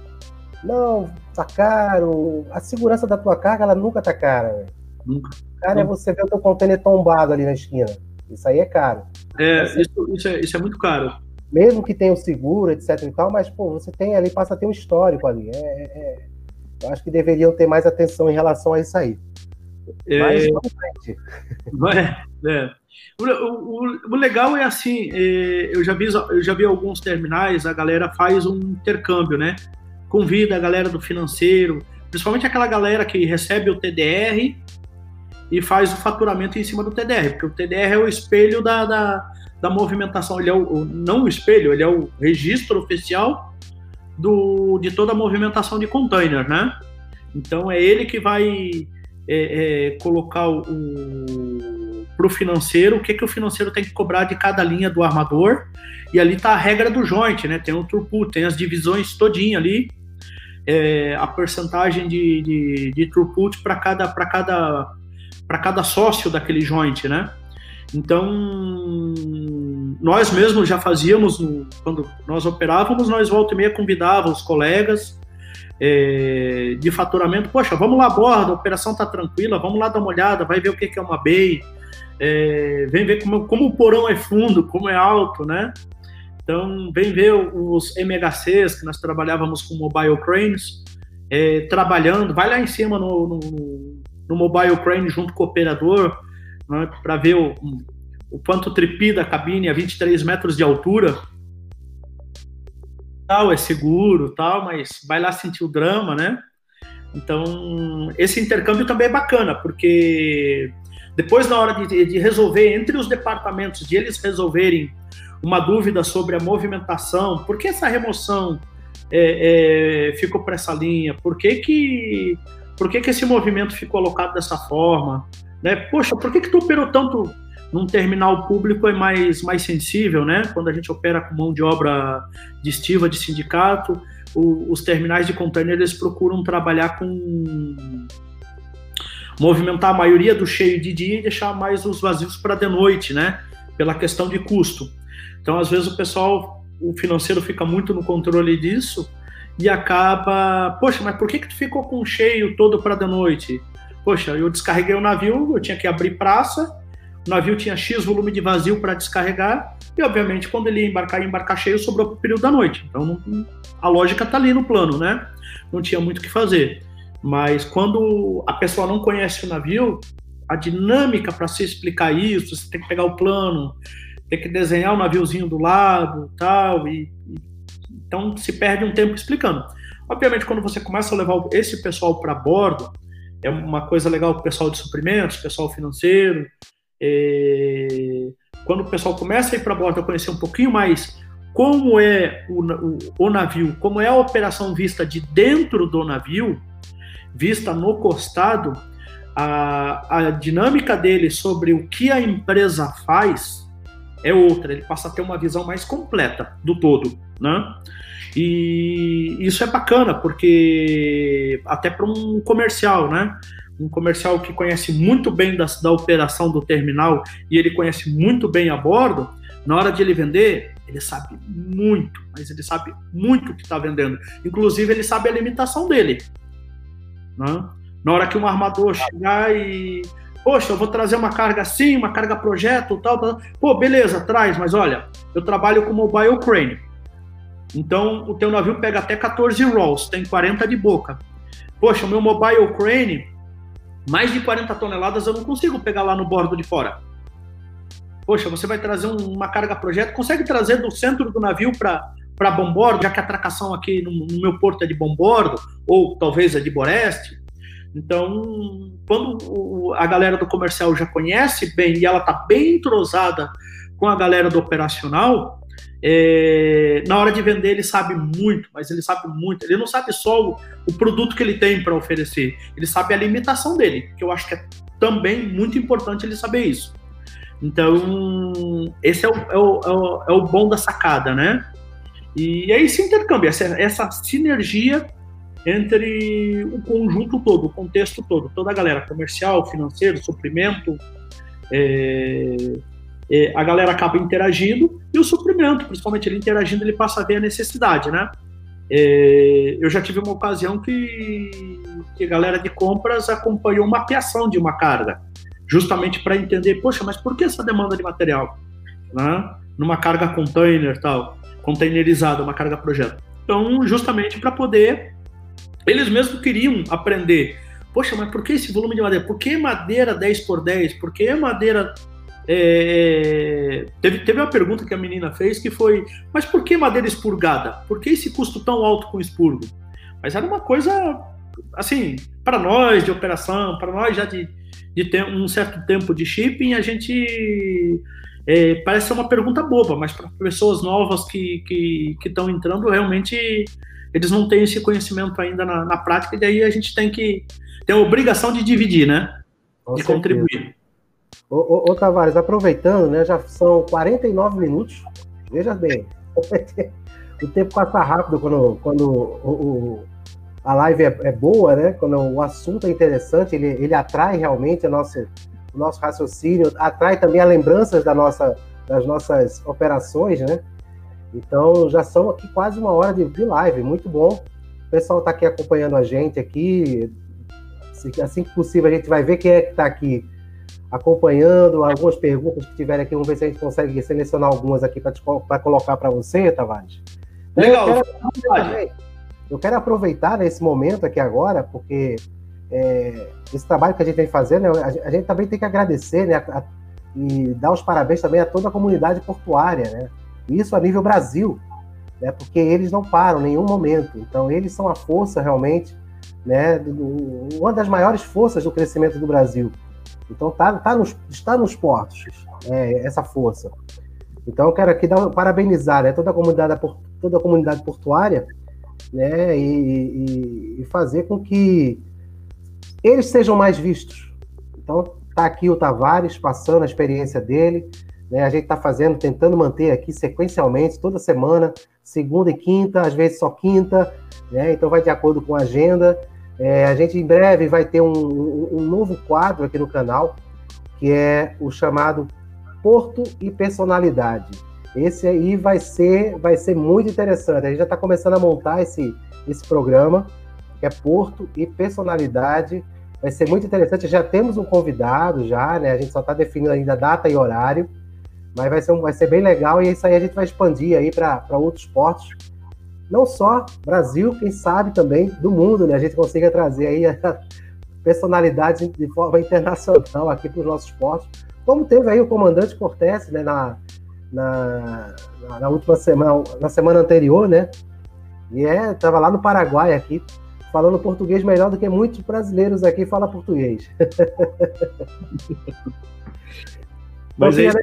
Não, tá caro. A segurança da tua carga, ela nunca tá cara. Nunca. Cara, é você ver o teu container tombado ali na esquina. Isso aí é caro. É, isso, isso, é, isso é muito caro. Mesmo que tenha o seguro, etc e tal, mas, pô, você tem ali, passa a ter um histórico ali. É, é, é eu acho que deveriam ter mais atenção em relação a isso aí. É, é. O, o, o, legal é assim, é, eu, já vi, eu já vi alguns terminais, a galera faz um intercâmbio, né? Convida a galera do financeiro, principalmente aquela galera que recebe o TDR e faz o faturamento em cima do TDR, porque o TDR é o espelho da, da, da movimentação, ele é o, não o espelho, ele é o registro oficial do, de toda a movimentação de container, né? Então é ele que vai é, é, colocar o, para o financeiro o que, que o financeiro tem que cobrar de cada linha do armador e ali está a regra do joint, né? Tem o throughput, tem as divisões todinha ali, é, a porcentagem de, de, de throughput para cada para cada para cada sócio daquele joint, né? Então, nós mesmos já fazíamos, quando nós operávamos, nós volta e meia convidávamos os colegas é, de faturamento, poxa, vamos lá a bordo, a operação está tranquila, vamos lá dar uma olhada, vai ver o que, que é uma BEI, é, vem ver como, como, o porão é fundo, como é alto, né? Então, vem ver os MHCs, que nós trabalhávamos com mobile cranes, é, trabalhando, vai lá em cima no, no, no mobile crane junto com o operador, né, para ver o, o quanto tripida a cabine a 23 metros de altura, tal, é seguro, tal, mas vai lá sentir o drama, né? Então, esse intercâmbio também é bacana, porque depois, na hora de, de resolver entre os departamentos, de eles resolverem uma dúvida sobre a movimentação, por que essa remoção é, é, ficou para essa linha, por que, que, por que, que esse movimento ficou alocado dessa forma, né? Poxa, por que, que tu operou tanto num terminal público é mais, mais sensível, né? Quando a gente opera com mão de obra de estiva de sindicato, o, os terminais de container eles procuram trabalhar com movimentar a maioria do cheio de dia e deixar mais os vazios para de noite, né? Pela questão de custo. Então, às vezes o pessoal, o financeiro fica muito no controle disso e acaba, poxa, mas por que que tu ficou com o cheio todo para de noite? Poxa, eu descarreguei o navio, eu tinha que abrir praça, o navio tinha X volume de vazio para descarregar, e obviamente quando ele ia embarcar, ia embarcar cheio, sobrou o período da noite. Então não, a lógica está ali no plano, né? Não tinha muito o que fazer. Mas quando a pessoa não conhece o navio, a dinâmica para se explicar isso, você tem que pegar o plano, tem que desenhar o naviozinho do lado, tal, e, e então se perde um tempo explicando. Obviamente, quando você começa a levar esse pessoal para bordo, é uma coisa legal para o pessoal de suprimentos, pessoal financeiro. É... Quando o pessoal começa a ir para a conhecer um pouquinho mais como é o, o, o, navio, como é a operação vista de dentro do navio, vista no costado, a, a dinâmica dele sobre o que a empresa faz é outra. Ele passa a ter uma visão mais completa do todo, né? E isso é bacana, porque até para um comercial, né? Um comercial que conhece muito bem da, da operação do terminal e ele conhece muito bem a bordo, na hora de ele vender, ele sabe muito, mas ele sabe muito o que está vendendo. Inclusive, ele sabe a limitação dele. Né? Na hora que um armador chegar e. Poxa, eu vou trazer uma carga assim, uma carga projeto, tal, tal. Pô, beleza, traz, mas olha, eu trabalho com mobile crane. Então, o teu navio pega até 14 rolls, tem 40 de boca. Poxa, o meu mobile crane, mais de 40 toneladas eu não consigo pegar lá no bordo de fora. Poxa, você vai trazer uma carga projeto, consegue trazer do centro do navio para bombordo, já que a atracação aqui no, no, meu porto é de bombordo, ou talvez é de boreste. Então, quando a galera do comercial já conhece bem e ela está bem entrosada com a galera do operacional, é, na hora de vender, ele sabe muito, mas ele sabe muito. Ele não sabe só o, o produto que ele tem para oferecer, ele sabe a limitação dele, que eu acho que é também muito importante ele saber isso. Então, esse é o, é o, é o, é o bom da sacada, né? E é esse intercâmbio, essa, essa sinergia entre o conjunto todo, o contexto todo, toda a galera, comercial, financeiro, suprimento, é, é, a galera acaba interagindo e o suprimento, principalmente ele interagindo, ele passa a ver a necessidade, né? É, eu já tive uma ocasião que, que a galera de compras acompanhou uma mapeação de uma carga. justamente para entender, poxa, mas por que essa demanda de material? Né? Numa carga container tal, containerizada, uma carga projeto. Então, justamente para poder, eles mesmos queriam aprender, poxa, mas por que esse volume de madeira? Por que madeira 10 por 10? Por que madeira é, teve, teve uma pergunta que a menina fez que foi: mas por que madeira expurgada? Por que esse custo tão alto com expurgo? Mas era uma coisa, assim, para nós de operação, para nós já de, de ter um certo tempo de shipping, a gente. É, parece ser uma pergunta boba, mas para pessoas novas que estão entrando, realmente eles não têm esse conhecimento ainda na, na, prática, e daí a gente tem que ter a obrigação de dividir, né? Com de certeza. contribuir. Ô, ô, ô, Tavares, aproveitando, né? Já são 49 minutos. Veja bem. [laughs] o tempo passa rápido quando, quando o, o a live é, é, boa, né? Quando o assunto é interessante, ele, ele atrai realmente a nossa, o nosso raciocínio, atrai também as lembranças da nossa, das nossas operações, né? Então já são aqui quase uma hora de, de live, muito bom. O pessoal está aqui acompanhando a gente aqui. Assim que possível, a gente vai ver quem é que está aqui acompanhando algumas perguntas que tiverem aqui. Vamos ver se a gente consegue selecionar algumas aqui para colocar para você, Tavares. Legal. Eu quero, eu quero aproveitar nesse momento aqui agora, porque é, esse trabalho que a gente vem fazendo, né, a, gente também tem que agradecer né, a, e dar os parabéns também a toda a comunidade portuária, né? Isso a nível Brasil, né? Porque eles não param em nenhum momento. Então, eles são a força realmente, né? Uma das maiores forças do crescimento do Brasil. Então tá, tá nos, está nos portos é, essa força. Então eu quero aqui dar, parabenizar né, toda, a comunidade, toda a comunidade portuária né, e, e, e, fazer com que eles sejam mais vistos. Então tá aqui o Tavares passando a experiência dele. Né, a gente está fazendo, tentando manter aqui sequencialmente, toda semana, segunda e quinta, às vezes só quinta, né, então vai de acordo com a agenda. É, a gente em breve vai ter um, um, novo quadro aqui no canal, que é o chamado Porto e Personalidade. Esse aí vai ser, vai ser muito interessante. A gente já está começando a montar esse, esse programa, que é Porto e Personalidade. Vai ser muito interessante. Já temos um convidado, já, né? A gente só está definindo ainda data e horário, mas vai ser, um, vai ser bem legal e isso aí a gente vai expandir aí para outros portos não só Brasil, quem sabe também do mundo, né? A gente consiga trazer aí a personalidade de forma internacional aqui para os nossos portos, como teve aí o comandante Cortés, né, na, na, na, última semana, na semana anterior, né? E é, tava lá no Paraguai aqui, falando português melhor do que muitos brasileiros aqui falam português. [laughs] Mas então,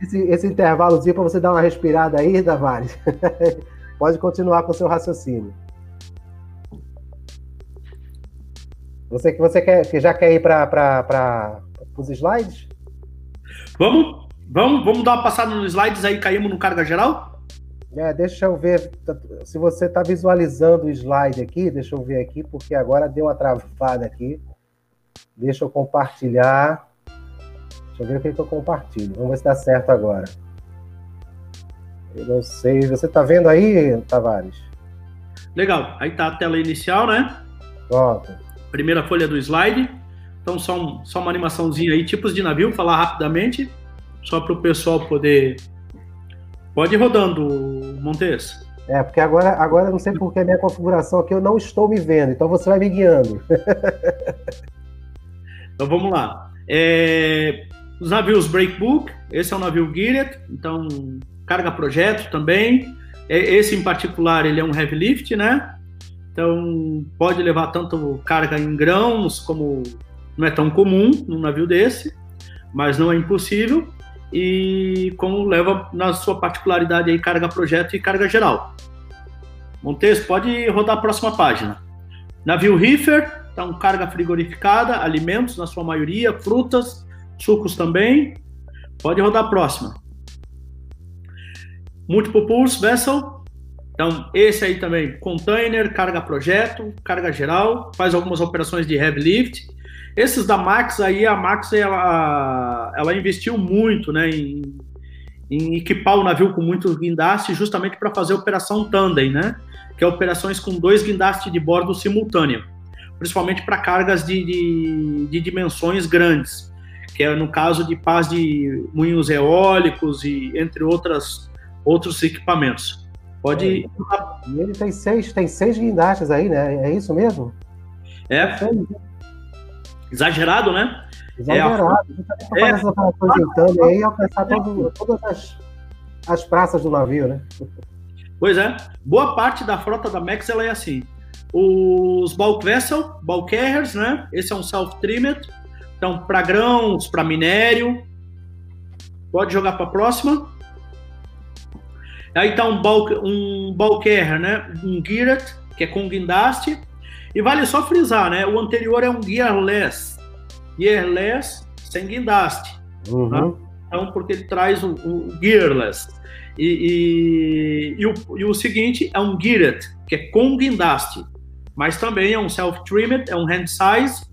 esse, esse intervalozinho para você dar uma respirada aí, Tavares. [laughs] Pode continuar com o seu raciocínio. Você que você quer, que já quer ir para os slides? Vamos, vamos, vamos dar uma passada nos slides aí, caímos no carga geral? É, deixa eu ver se você está visualizando o slide aqui, deixa eu ver aqui, porque agora deu uma travada aqui. Deixa eu compartilhar. Deixa eu ver o que, que eu compartilho. Vamos ver se dá certo agora. Eu não sei. Você está vendo aí, Tavares? Legal. Aí tá a tela inicial, né? Pronto. Primeira folha do slide. Então, só, um, só uma animaçãozinha aí, tipos de navio, falar rapidamente, só para o pessoal poder. Pode ir rodando, Montes. É, porque agora, agora não sei porque a minha configuração aqui eu não estou me vendo, então você vai me guiando. [laughs] então vamos lá. É, os navios Breakbook, esse é um navio Geared, então carga projeto também. Esse em particular, ele é um heavy lift, né? Então, pode levar tanto carga em grãos, como não é tão comum num navio desse, mas não é impossível. E como leva na sua particularidade aí carga projeto e carga geral. Montes, pode rodar a próxima página. Navio Reefer, então carga frigorificada, alimentos na sua maioria, frutas, sucos também. Pode rodar a próxima. Multiple Pulse Vessel. Então, esse aí também, container, carga projeto, carga geral, faz algumas operações de heavy lift. Esses da Max aí, a Max ela, ela investiu muito né, em, em equipar o navio com muito guindaste justamente para fazer operação tandem, né? Que é operações com dois guindastes de bordo simultâneo, principalmente para cargas de, de, de dimensões grandes. que é no caso de paz de moinhos eólicos e entre outras, outros equipamentos. Pode. É, ele tem seis, tem seis guindastes aí, né? É isso mesmo? É. Exagerado, né? Exagerado. É, a tá tandem aí alcançar todo, todas as, as praças do navio, né? Pois é. Boa parte da frota da Max ela é assim. Os bulk vessel, bulk carriers, né? Esse é um self-trimmed. Então, para grãos, para minério. Pode jogar para a próxima. Aí tá um um carrier, né? Um geared, que é com guindaste. E vale só frisar, né? O anterior é um gearless. Gearless sem guindaste. Uhum. Tá? Então, porque ele traz o, o gearless. E, e, e, o, e, o, seguinte é um geared, que é com guindaste, mas também é um self-trimmed, é um hand size,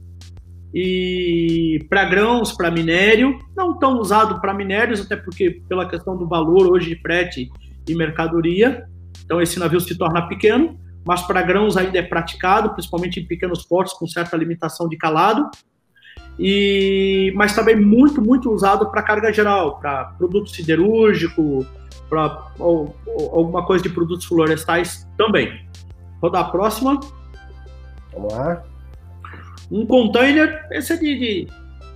e para grãos, para minério, não tão usado para minérios, até porque pela questão do valor hoje de frete e mercadoria, então esse navio se torna pequeno, mas para grãos ainda é praticado, principalmente em pequenos portos com certa limitação de calado, e mas também muito, muito usado para carga geral, para produto siderúrgico, para alguma coisa de produtos florestais também. Vou dar a próxima. Vamos lá. Um container, esse é de, de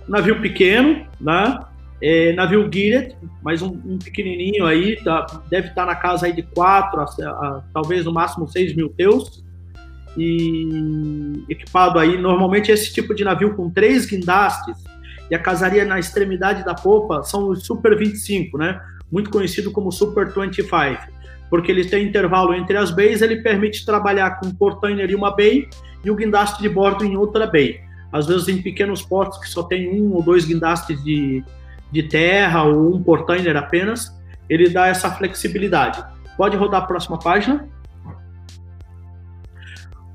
navio pequeno, né? É, navio geared, mas um, um, pequenininho aí, tá, deve estar tá na casa aí de 4, a, talvez no máximo 6 mil teus. E equipado aí, normalmente esse tipo de navio com três guindastes e a casaria na extremidade da popa são os Super 25, né? Muito conhecido como Super 25, porque ele tem intervalo entre as bays, ele permite trabalhar com um portainer e uma bay e o guindaste de bordo em outra bay. Às vezes em pequenos portos que só tem um ou dois guindastes de, de terra ou um portainer apenas, ele dá essa flexibilidade. Pode rodar a próxima página.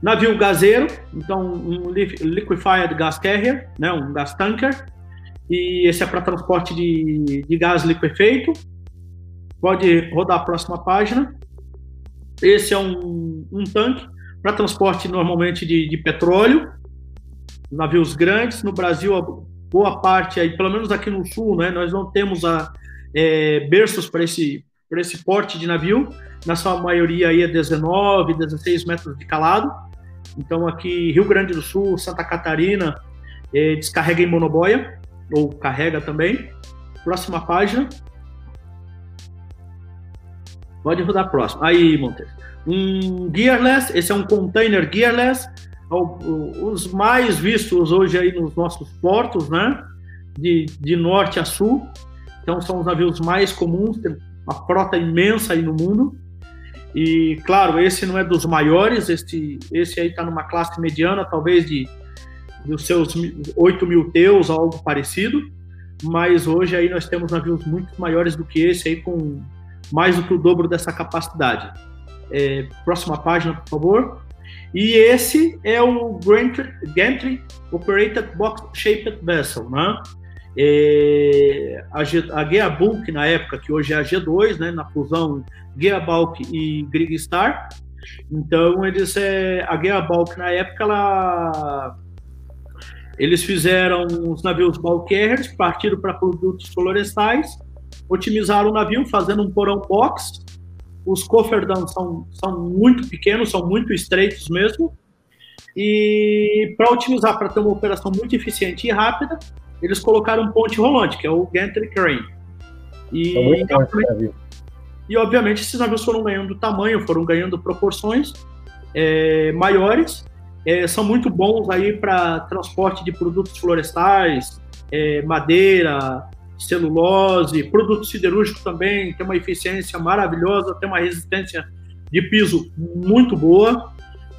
Navio gaseiro, então um liquefied gas carrier, né, um gas tanker, e esse é para transporte de, de gás liquefeito. Pode rodar a próxima página. Esse é um, um tanque para transporte normalmente de, de petróleo, navios grandes. No Brasil, boa parte, aí, pelo menos aqui no sul, né, nós não temos a, é, berços para esse, esse porte de navio. Na sua maioria aí é 19, 16 metros de calado. Então aqui Rio Grande do Sul, Santa Catarina, é, descarrega em monoboia, ou carrega também. Próxima página. Pode rodar próximo. Aí, Montes um gearless, esse é um container gearless, os mais vistos hoje aí nos nossos portos, né? De, de norte a sul. Então são os navios mais comuns, tem uma frota imensa aí no mundo. E claro, esse não é dos maiores, este, esse aí está numa classe mediana, talvez de dos seus 8 mil teus, algo parecido. Mas hoje aí nós temos navios muito maiores do que esse aí, com mais do que o dobro dessa capacidade. É, próxima página, por favor. E esse é o Gantry, Gantry Operated Box Shaped Vessel, né? É, a, a Gearbulk na época, que hoje é a G2, né, na fusão Gearbulk e Grigstar. Então, eles, é, a Gearbulk na época, ela, eles fizeram os navios bulk partiram para produtos florestais, otimizaram o navio fazendo um porão box os coferdãos são, são muito pequenos, são muito estreitos mesmo. E para otimizar, para ter uma operação muito eficiente e rápida, eles colocaram um ponte rolante, que é o gantry crane. E, obviamente, e obviamente esses navios foram ganhando tamanho, foram ganhando proporções é, maiores. É, são muito bons aí para transporte de produtos florestais, é, madeira, celulose, produto siderúrgico também, tem uma eficiência maravilhosa, tem uma resistência de piso muito boa.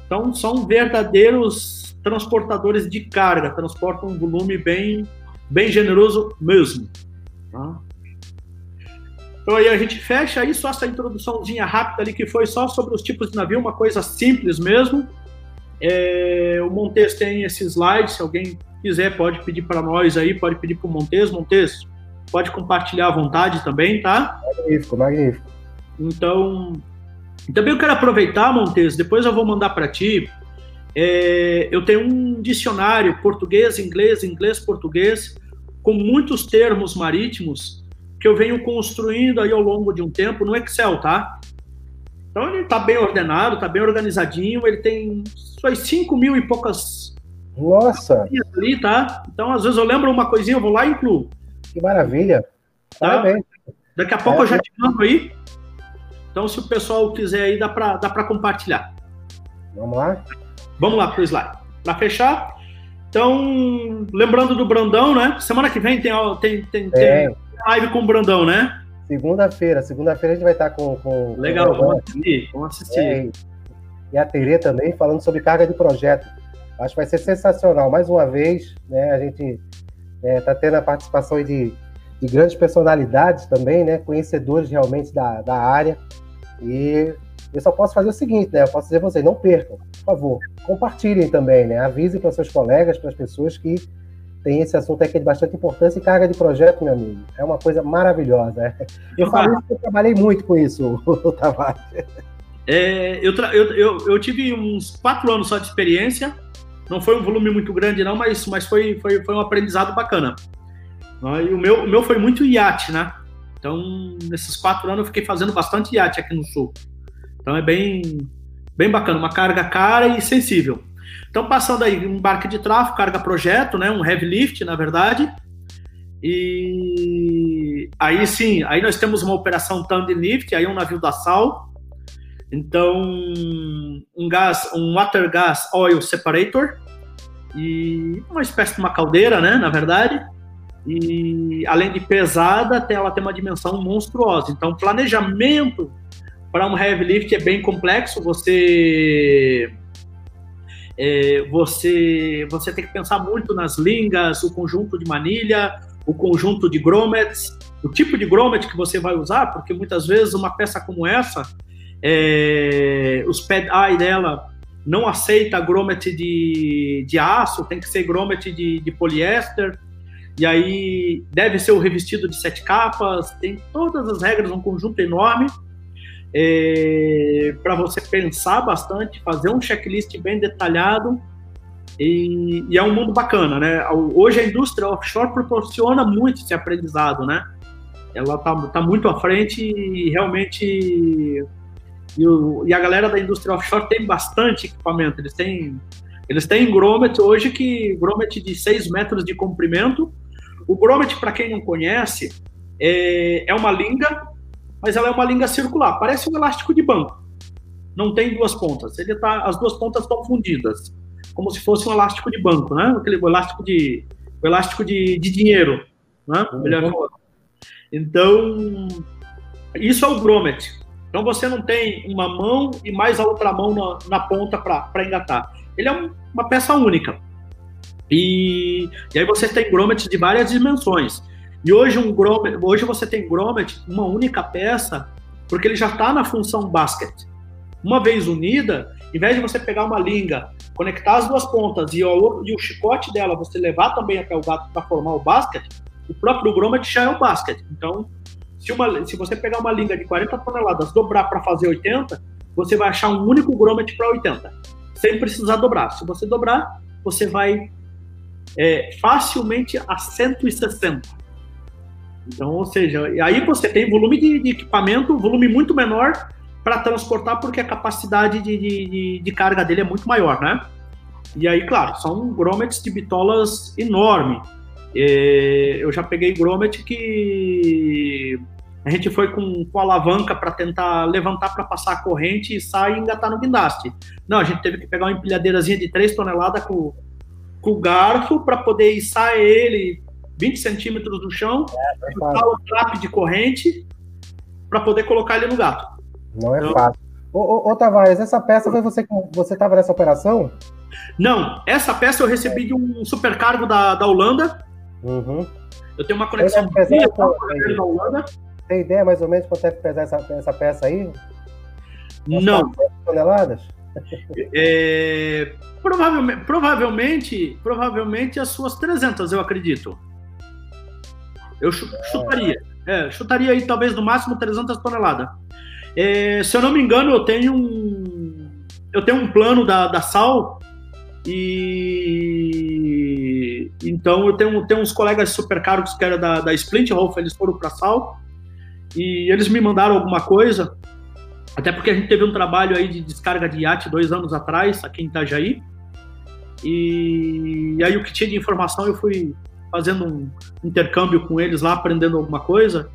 Então, são verdadeiros transportadores de carga, transportam um volume bem, bem generoso mesmo. Tá? Então, aí a gente fecha aí só essa introduçãozinha rápida ali, que foi só sobre os tipos de navio, uma coisa simples mesmo. É, o Montes tem esse slide, se alguém quiser pode pedir para nós aí, pode pedir para o Montes. Montes, pode compartilhar à vontade também, tá? Magnífico, magnífico. Então, também eu quero aproveitar, Montes, depois eu vou mandar para ti. É, eu tenho um dicionário português, inglês, inglês, português, com muitos termos marítimos que eu venho construindo aí ao longo de um tempo no Excel, tá? Então ele está bem ordenado, está bem organizadinho, ele tem suas 5 mil e poucas. Nossa! Ali, tá? Então, às vezes eu lembro uma coisinha, eu vou lá e incluo. Que maravilha! Tá? Parabéns. Daqui a pouco é, eu já te mando aí. Então, se o pessoal quiser aí, dá para dá compartilhar. Vamos lá? Vamos lá para o slide. Para fechar, então, lembrando do Brandão, né? Semana que vem tem, tem, tem, tem live com o Brandão, né? Segunda-feira. Segunda-feira a gente vai estar com. com Legal, com vamos assistir. Vamos assistir. É, e a Terê também, falando sobre carga de projeto. Acho que vai ser sensacional. Mais uma vez, né? A gente está é, tendo a participação de, de grandes personalidades também, né? Conhecedores realmente da, da área. E eu só posso fazer o seguinte, né? Eu posso dizer a vocês, não percam, por favor, compartilhem também, né? Avisem para seus colegas, para as pessoas que tem esse assunto aqui de bastante importância e carga de projeto, meu amigo. É uma coisa maravilhosa. Né? Eu falei que eu trabalhei muito com isso, [laughs] Tavares. É, eu, eu, eu, eu, tive uns quatro anos só de experiência. Não foi um volume muito grande, não, mas, mas foi, foi, foi um aprendizado bacana. E o meu, o meu foi muito iate, né? Então, nesses quatro anos, eu fiquei fazendo bastante iate aqui no Sul. Então, é bem, bem bacana. Uma carga cara e sensível. Então, passando aí, um barco de tráfego, carga projeto, né? Um heavy lift, na verdade. E aí sim, aí nós temos uma operação Thunder Lift, aí um navio da Sal. Então, um gás, um water gas oil separator e uma espécie de uma caldeira, né, na verdade. E além de pesada, ela tem uma dimensão monstruosa. Então, planejamento para um heavy lift é bem complexo. Você é, você, você tem que pensar muito nas lingas, o conjunto de manilha, o conjunto de grommets, o tipo de grommet que você vai usar, porque muitas vezes uma peça como essa, é, os eye dela não aceita grommet de, de aço, tem que ser grommet de, de poliéster, e aí deve ser o revestido de sete capas, tem todas as regras, um conjunto enorme, é, para você pensar bastante, fazer um checklist bem detalhado. E, e, é um mundo bacana, né? Hoje a indústria offshore proporciona muito esse aprendizado, né? Ela tá, tá muito à frente e realmente e, o, e, a galera da indústria offshore tem bastante equipamento. Eles têm eles têm grommet hoje que grommet de 6 metros de comprimento. O grommet, para quem não conhece, é, é uma linga mas ela é uma linga circular, parece um elástico de banco. Não tem duas pontas. Ele tá, as duas pontas estão fundidas, como se fosse um elástico de banco, né? Aquele elástico de, o elástico de, de dinheiro, né? Uhum. Melhor Então, isso é o grommet. Então você não tem uma mão e mais a outra mão na, na ponta para engatar. Ele é um, uma peça única. E, e aí você tem grommets de várias dimensões. E hoje, um grommet, hoje você tem grommet, uma única peça, porque ele já está na função basket. Uma vez unida, em vez de você pegar uma linga, conectar as duas pontas e o, e o chicote dela você levar também até o gato para formar o basket, o próprio grommet já é o basket. Então, se, uma, se você pegar uma linga de 40 toneladas, dobrar para fazer 80, você vai achar um único grommet para 80, sem precisar dobrar. Se você dobrar, você vai é, facilmente a 160. Então, ou seja, aí você tem volume de, de equipamento, volume muito menor para transportar, porque a capacidade de, de, de, carga dele é muito maior, né? E aí, claro, são grommets de bitolas enorme. É, eu já peguei grommet que a gente foi com, com alavanca para tentar levantar para passar a corrente e sair e engatar no guindaste. Não, a gente teve que pegar uma empilhadeirazinha de 3 toneladas com, com o garfo para poder içar ele, 20 centímetros no chão, é, botar o trap de corrente para poder colocar ele no gato. Não é então, fácil. Ô, ô, ô, Tavares, essa peça foi você que você estava nessa operação? Não, essa peça eu recebi de um supercargo da, da Holanda. Uhum. Eu tenho uma conexão com da Holanda. Tem ideia mais ou menos quanto é que pesar essa, essa peça aí? Não. toneladas? [laughs] É, provavelmente, provavelmente, provavelmente as suas 300, eu acredito. Eu chutaria. É, chutaria aí talvez no máximo 300 toneladas. É, se eu não me engano, eu tenho um, eu tenho um plano da, da Sal e Então eu tenho, tenho uns colegas super caros que eram da, da Splint Wolf, eles foram para Sal e eles me mandaram alguma coisa, até porque a gente teve um trabalho aí de descarga de iate dois anos atrás, aqui em Itajaí. E, e aí o que tinha de informação eu fui fazendo um intercâmbio com eles lá, aprendendo alguma coisa.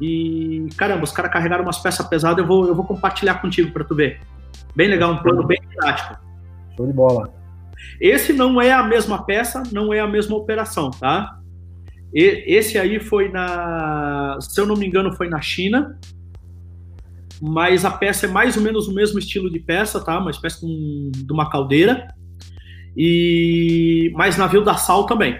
E caramba, os caras carregaram umas peças pesadas, eu vou, eu vou compartilhar contigo para tu ver. Bem legal, um plano bem prático. Show de bola. Esse não é a mesma peça, não é a mesma operação, tá? E, esse aí foi na, se eu não me engano, foi na China, mas a peça é mais ou menos o mesmo estilo de peça, tá? Uma espécie de, um, uma caldeira. E mais navio da Sal também.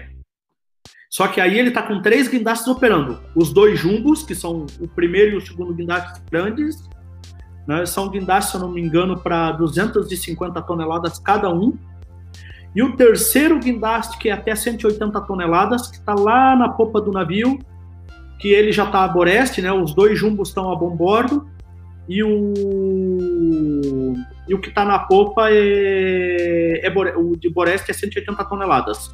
Só que aí ele está com três guindastes operando. Os dois jumbos, que são o primeiro e o segundo guindaste grandes, né, são guindastes, se eu não me engano, para 250 toneladas cada um. E o terceiro guindaste, que é até 180 toneladas, que está lá na popa do navio, que ele já está a boreste, né? Os dois jumbos estão a bom bordo e o e o que está na popa é, é o de boreste é 180 toneladas.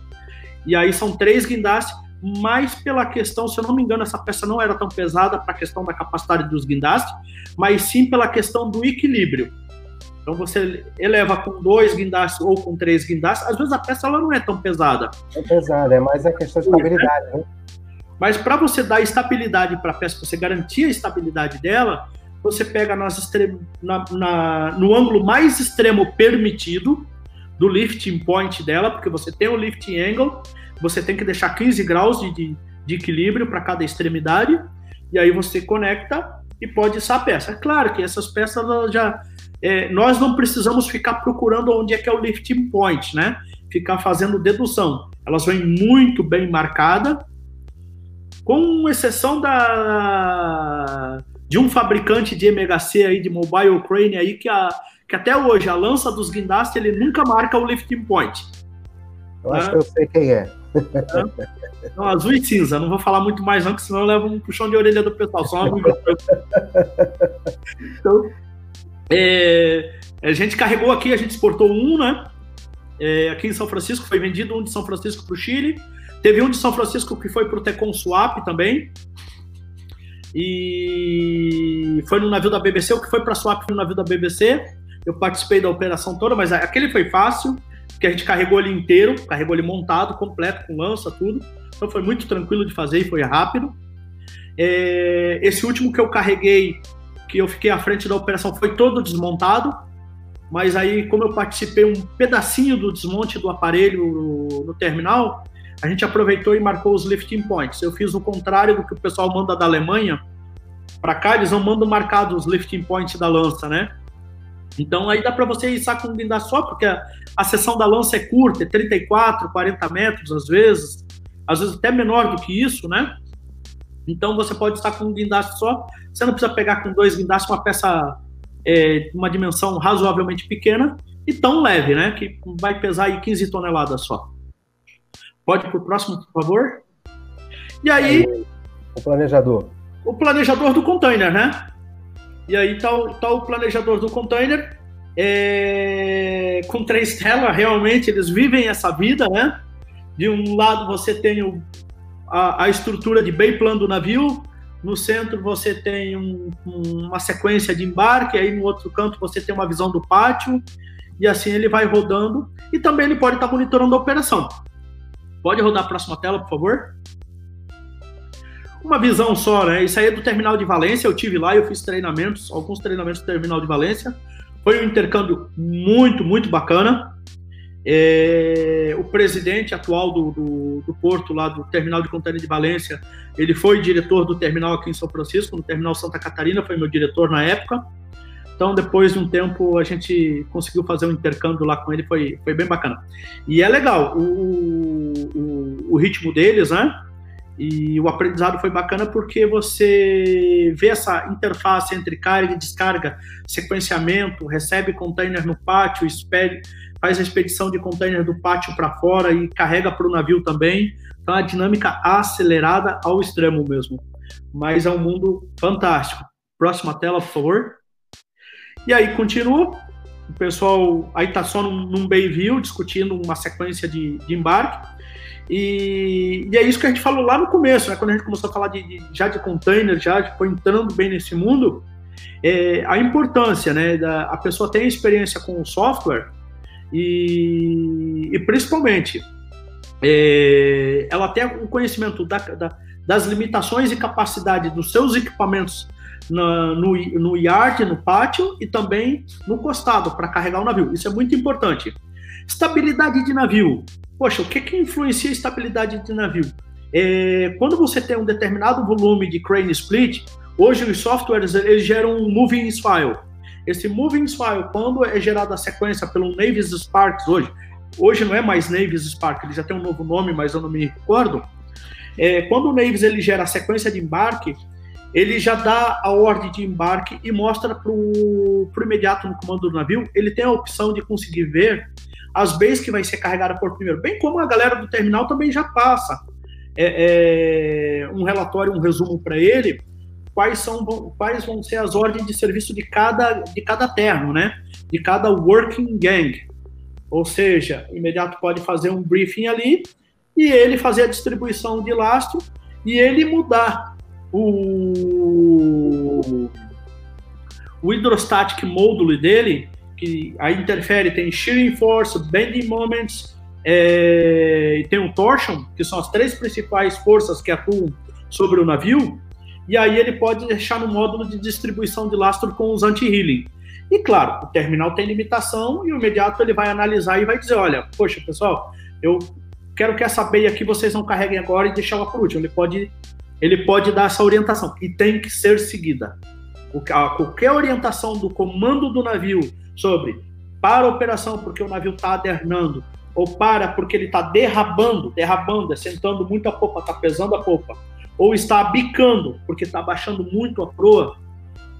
E aí são três guindastes, mas pela questão, se eu não me engano, essa peça não era tão pesada para a questão da capacidade dos guindastes, mas sim pela questão do equilíbrio. Então você eleva com dois guindastes ou com três guindastes, às vezes a peça ela não é tão pesada. É pesada, é mais a questão de estabilidade, né? Mas para você dar estabilidade para a peça, você garantir a estabilidade dela, você pega nas na, na, no ângulo mais extremo permitido do lifting point dela, porque você tem o lifting angle, você tem que deixar 15 graus de, de, de equilíbrio para cada extremidade, e aí você conecta e pode içar a peça. É claro que essas peças já é, nós não precisamos ficar procurando onde é que é o lifting point, né? Ficar fazendo dedução. Elas vêm muito bem marcadas, com exceção da de um fabricante de MHC aí, de mobile crane aí, que, a, que até hoje a lança dos guindastes ele nunca marca o lifting point. Eu acho né? que eu sei quem é. Então, azul e cinza, não vou falar muito mais não, que senão eu levo um puxão de orelha do pessoal. Só [laughs] uma... então, é, a gente carregou aqui, a gente exportou um, né? É, aqui em São Francisco, foi vendido um de São Francisco para o Chile. Teve um de São Francisco que foi para o Tecon Swap também. E foi no navio da BBC, o que foi para Swap foi no navio da BBC. Eu participei da operação toda, mas aquele foi fácil, porque a gente carregou ele inteiro, carregou ele montado, completo, com lança, tudo. Então foi muito tranquilo de fazer e foi rápido. É, esse último que eu carreguei que eu fiquei à frente da operação foi todo desmontado, mas aí, como eu participei um pedacinho do desmonte do aparelho no, terminal, a gente aproveitou e marcou os lifting points. Eu fiz o contrário do que o pessoal manda da Alemanha para cá, eles não mandam marcados os lifting points da lança, né? Então aí dá para você ir com só, porque a, a seção da lança é curta, é 34, 40 metros às vezes, às vezes até menor do que isso, né? Então você pode estar com um guindaste só. Você não precisa pegar com dois guindastes uma peça é, uma dimensão razoavelmente pequena e tão leve, né? Que vai pesar aí 15 toneladas só. Pode ir para o próximo, por favor? E aí. O planejador. O planejador do container, né? E aí tá o, tá o planejador do container. É, com três telas, realmente eles vivem essa vida, né? De um lado você tem o, a, a estrutura de bem plano do navio, no centro você tem um, uma sequência de embarque, aí no outro canto você tem uma visão do pátio, e assim ele vai rodando, e também ele pode estar monitorando a operação. Pode rodar a próxima tela, por favor? Uma visão só, né? Isso aí é do terminal de Valência, eu tive lá, eu fiz treinamentos, alguns treinamentos do terminal de Valência. Foi um intercâmbio muito, muito bacana. É, o presidente atual do, do, do, porto, lá do terminal de contêiner de Valência, ele foi diretor do terminal aqui em São Francisco, no terminal Santa Catarina, foi meu diretor na época. Então, depois de um tempo, a gente conseguiu fazer um intercâmbio lá com ele, foi, foi bem bacana. E é legal o, o, o ritmo deles, né? E o aprendizado foi bacana porque você vê essa interface entre carga e descarga, sequenciamento, recebe container no pátio, espere, faz a expedição de container do pátio para fora e carrega para o navio também. Então, a dinâmica acelerada ao extremo mesmo. Mas é um mundo fantástico. Próxima tela, por favor. E aí, continua. O pessoal aí está só num, num Bayview discutindo uma sequência de, de embarque. E, e, é isso que a gente falou lá no começo, né? quando a gente começou a falar de, de já de container, já foi entrando bem nesse mundo, é, a importância, né, da a pessoa ter experiência com o software e, e principalmente é, ela ter um conhecimento da, da, das limitações e capacidade dos seus equipamentos na, no, no yard, no pátio e também no costado para carregar o navio. Isso é muito importante. Estabilidade de navio. Poxa, o que, que influencia a estabilidade de navio? É, quando você tem um determinado volume de crane split, hoje os softwares eles geram um moving file. Esse moving file, quando é gerada a sequência pelo Navis Sparks hoje, hoje não é mais Navis Spark, ele já tem um novo nome, mas eu não me recordo. É, quando o Navis ele gera a sequência de embarque, ele já dá a ordem de embarque e mostra para o imediato no comando do navio, ele tem a opção de conseguir ver as bays que vai ser carregada por primeiro, bem como a galera do terminal também já passa é, é, um relatório, um resumo para ele, quais são quais vão ser as ordens de serviço de cada de cada terno, né? De cada working gang. Ou seja, imediato pode fazer um briefing ali e ele fazer a distribuição de lastro e ele mudar o o hydrostatic module dele que aí interfere, tem shearing force, bending moments, é, e tem o torsion, que são as três principais forças que atuam sobre o navio, e aí ele pode deixar no módulo de distribuição de lastro com os anti-healing. E claro, o terminal tem limitação e o imediato ele vai analisar e vai dizer, olha, poxa, pessoal, eu quero que essa beia aqui vocês não carreguem agora e deixar ela por último. Ele pode, ele pode dar essa orientação e tem que ser seguida. Qualquer orientação do comando do navio sobre para a operação porque o navio está adernando, ou para porque ele está derrabando, derrabando, é sentando muito a popa, está pesando a popa, ou está bicando porque está baixando muito a proa,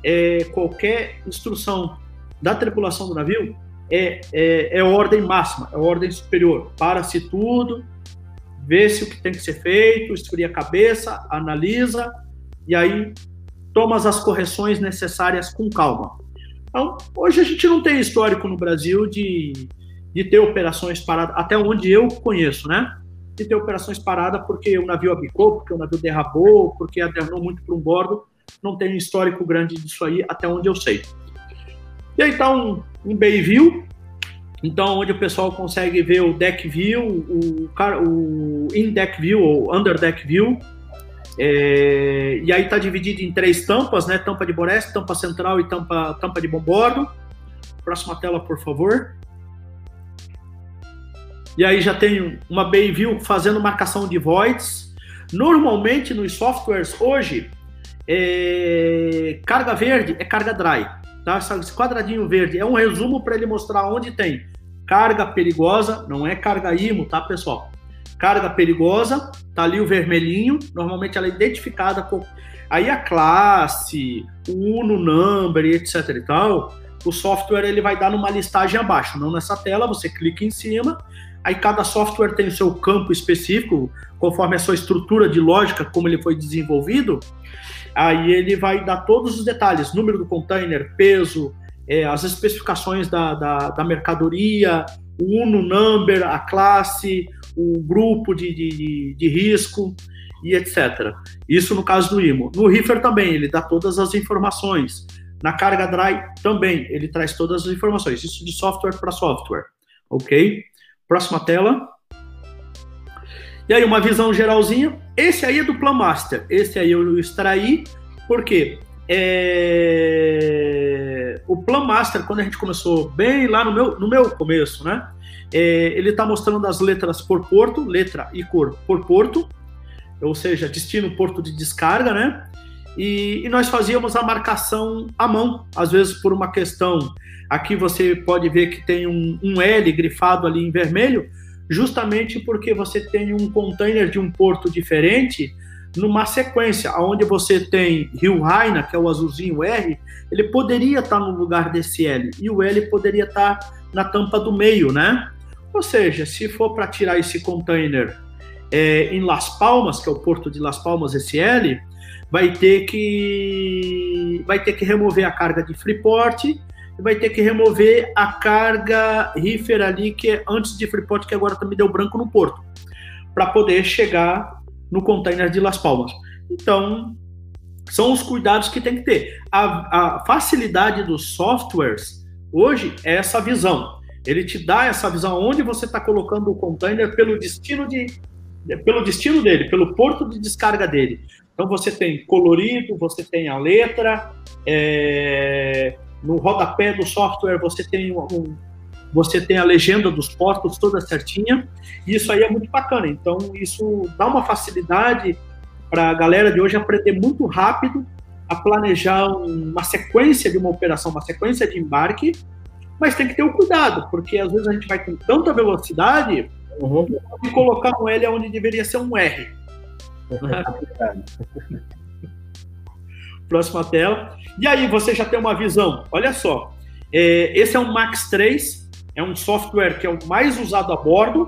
é, qualquer instrução da tripulação do navio é, é, é ordem máxima, é ordem superior. Para-se tudo, vê se o que tem que ser feito, esfria a cabeça, analisa e aí toma as correções necessárias com calma. Então, hoje a gente não tem histórico no Brasil de, de ter operações paradas, até onde eu conheço, né? De ter operações paradas porque o navio abicou, porque o navio derrabou, porque adernou muito para um bordo. Não tem um histórico grande disso aí, até onde eu sei. E aí tá um, um bay view, então onde o pessoal consegue ver o deck view, o, o in deck view ou under deck view, é, e aí está dividido em três tampas, né? Tampa de boreste, tampa central e tampa, tampa de bombordo. Próxima tela, por favor. E aí já tem uma bay view fazendo marcação de voids. Normalmente nos softwares hoje, é, carga verde é carga dry. Tá? Esse quadradinho verde é um resumo para ele mostrar onde tem carga perigosa, não é carga IMO, tá, pessoal? carga perigosa, tá ali o vermelhinho, normalmente ela é identificada com aí a classe, o UNO number etc e tal, o software ele vai dar numa listagem abaixo, não nessa tela, você clica em cima, aí cada software tem o seu campo específico, conforme a sua estrutura de lógica, como ele foi desenvolvido, aí ele vai dar todos os detalhes, número do container, peso, é, as especificações da, da, da mercadoria, o UNO number, a classe, o grupo de, de, de risco e etc. Isso no caso do IMO. No Reefer também, ele dá todas as informações. Na carga dry também, ele traz todas as informações. Isso de software para software. Ok? Próxima tela. E aí, uma visão geralzinha. Esse aí é do Plan Master. Esse aí eu extraí, porque é... o Plan Master, quando a gente começou bem lá no meu, no meu começo, né? É, ele está mostrando as letras por porto, letra e cor por porto, ou seja, destino porto de descarga, né? E, e, nós fazíamos a marcação à mão, às vezes por uma questão. Aqui você pode ver que tem um, um L grifado ali em vermelho, justamente porque você tem um container de um porto diferente numa sequência, onde você tem Rio Raina, que é o azulzinho R, ele poderia estar no lugar desse L, e o L poderia estar na tampa do meio, né? Ou seja, se for para tirar esse container é, em Las Palmas, que é o porto de Las Palmas SL, vai ter que vai ter que remover a carga de Freeport e vai ter que remover a carga reefer ali que é antes de Freeport que agora também deu branco no porto. para poder chegar no container de Las Palmas. Então, são os cuidados que tem que ter. A, a facilidade dos softwares hoje é essa visão. Ele te dá essa visão onde você está colocando o container pelo destino de, pelo destino dele, pelo porto de descarga dele. Então você tem colorido, você tem a letra, é, no rodapé do software você tem um, você tem a legenda dos portos toda certinha, e isso aí é muito bacana. Então isso dá uma facilidade para a galera de hoje aprender muito rápido a planejar uma sequência de uma operação, uma sequência de embarque, mas tem que ter o cuidado, porque às vezes a gente vai com tanta velocidade uhum. e colocar um L onde deveria ser um R. [laughs] Próxima tela. E aí você já tem uma visão. Olha só. É, esse é um Max 3, é um software que é o mais usado a bordo,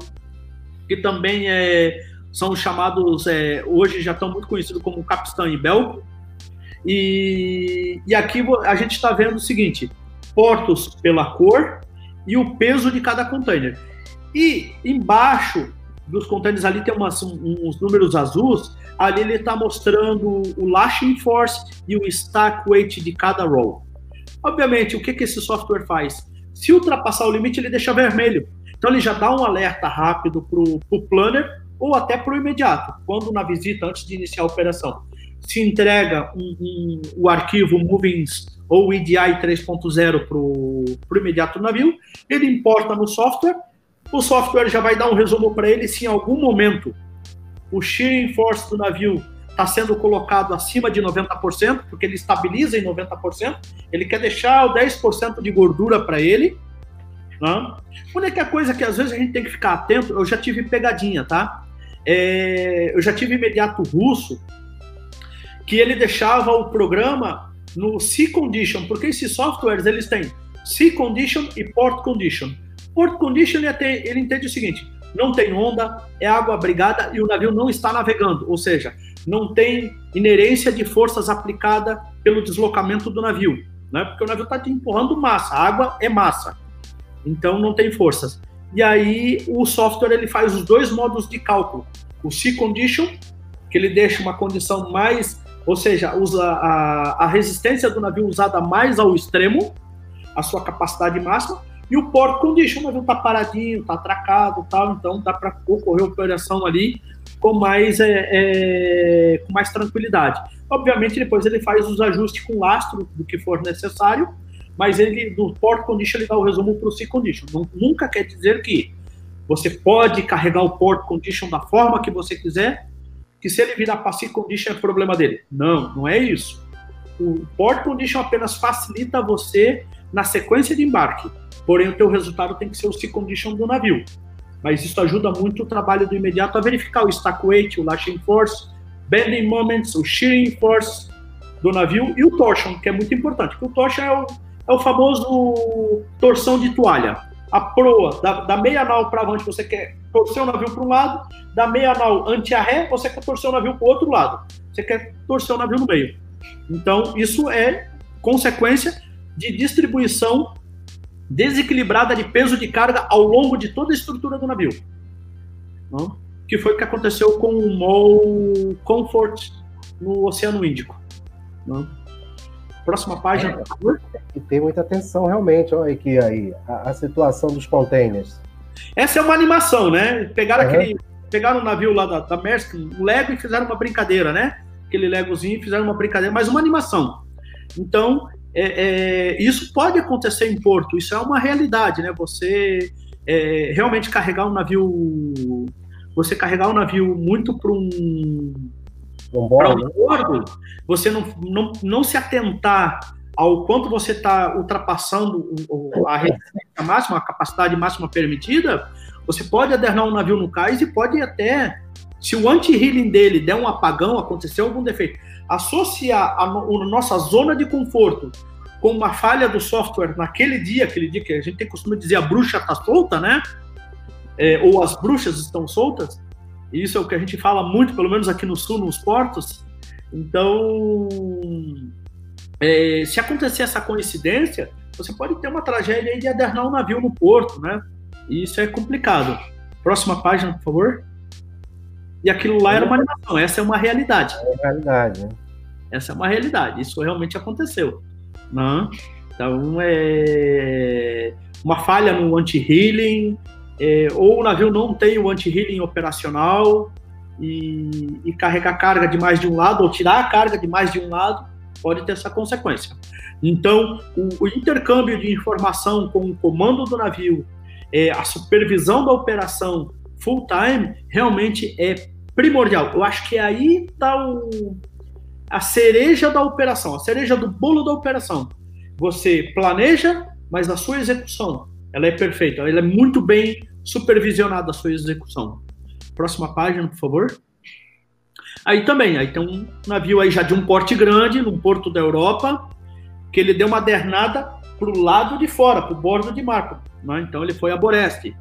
que também é, são chamados, é, hoje já estão muito conhecidos como Capstan e Belco. E, e aqui a gente está vendo o seguinte: portos pela cor e o peso de cada container. E embaixo dos containers ali tem umas, uns números azuis, ali ele está mostrando o lashing force e o stack weight de cada roll. Obviamente, o que, que esse software faz? Se ultrapassar o limite, ele deixa vermelho. Então ele já dá um alerta rápido para o planner ou até para o imediato, quando na visita, antes de iniciar a operação, se entrega um, um, o arquivo Movings ou EDI 3.0 para o imediato navio, ele importa no software, o software já vai dar um resumo para ele se em algum momento o shearing force do navio está sendo colocado acima de 90%, porque ele estabiliza em 90%, ele quer deixar o 10% de gordura para ele. Né? A única coisa que às vezes a gente tem que ficar atento, eu já tive pegadinha, tá? É, eu já tive imediato russo que ele deixava o programa no C condition, porque esses softwares eles têm C condition e port condition. Port condition ele, entende o seguinte: não tem onda, é água abrigada e o navio não está navegando, ou seja, não tem inerência de forças aplicada pelo deslocamento do navio, né? Porque o navio está te empurrando massa, a água é massa, então não tem forças. E aí o software ele faz os dois modos de cálculo. O C condition, que ele deixa uma condição mais, ou seja, usa a, a resistência do navio usada mais ao extremo, a sua capacidade máxima, e o port condition, o navio está paradinho, está atracado, tal, então dá para ocorrer operação ali com mais, é, é, com mais tranquilidade. Obviamente, depois ele faz os ajustes com lastro do que for necessário, mas ele do port condition ele dá o resumo para o C condition. nunca quer dizer que você pode carregar o port condition da forma que você quiser, que se ele virar para C condition é problema dele. Não, não é isso. O port condition apenas facilita você na sequência de embarque. Porém, o teu resultado tem que ser o C condition do navio. Mas isso ajuda muito o trabalho do imediato a verificar o stack weight, o lashing force, bending moments, o shearing force do navio e o torsion, que é muito importante. Porque o torsion é o, é o famoso torção de toalha. A proa, da, da meia nau para avante, você quer torcer o navio para um lado, da meia nau anti-arré, você quer torcer o navio para o outro lado. Você quer torcer o navio no meio. Então, isso é consequência de distribuição desequilibrada de peso de carga ao longo de toda a estrutura do navio. Não? Que foi o que aconteceu com o MOL Comfort no Oceano Índico. Não? Próxima página, por favor. E tem muita atenção, realmente. Olha aqui aí, a, a situação dos containers. Essa é uma animação, né? Pegaram uhum. aquele. Pegaram o navio lá da, da Maersk, o Lego, e fizeram uma brincadeira, né? Aquele Legozinho, fizeram uma brincadeira, mas uma animação. Então, é, é, isso pode acontecer em porto, isso é uma realidade, né? Você é, realmente carregar um navio. Você carregar um navio muito para um para um acordo, você não, não, não se atentar ao quanto você está ultrapassando a resistência máxima, a capacidade máxima permitida, você pode adernar um navio no cais e pode até, se o anti-healing dele der um apagão, aconteceu algum defeito, associar a, a nossa zona de conforto com uma falha do software naquele dia, aquele dia que a gente tem costume dizer a bruxa está solta, né? É, ou as bruxas estão soltas, isso é o que a gente fala muito, pelo menos aqui no sul, nos portos. Então, é, se acontecer essa coincidência, você pode ter uma tragédia de adernar um navio no porto, né? E isso é complicado. Próxima página, por favor. E aquilo lá era uma animação. Essa é uma realidade. É uma realidade, né? Essa é uma realidade. Isso realmente aconteceu. Né? Então, é uma falha no anti-healing, é, ou o navio não tem o anti-healing operacional e, e carregar carga de mais de um lado, ou tirar a carga de mais de um lado, pode ter essa consequência. Então, o, o intercâmbio de informação com o comando do navio, é, a supervisão da operação full time, realmente é primordial. Eu acho que aí está a cereja da operação, a cereja do bolo da operação. Você planeja, mas a sua execução, ela é perfeita, ela é muito bem supervisionada a sua execução. Próxima página, por favor. Aí também, aí tem um navio aí já de um porte grande, num porto da Europa, que ele deu uma dernada para o lado de fora, para o bordo de mar. Né? Então ele foi a Boreste.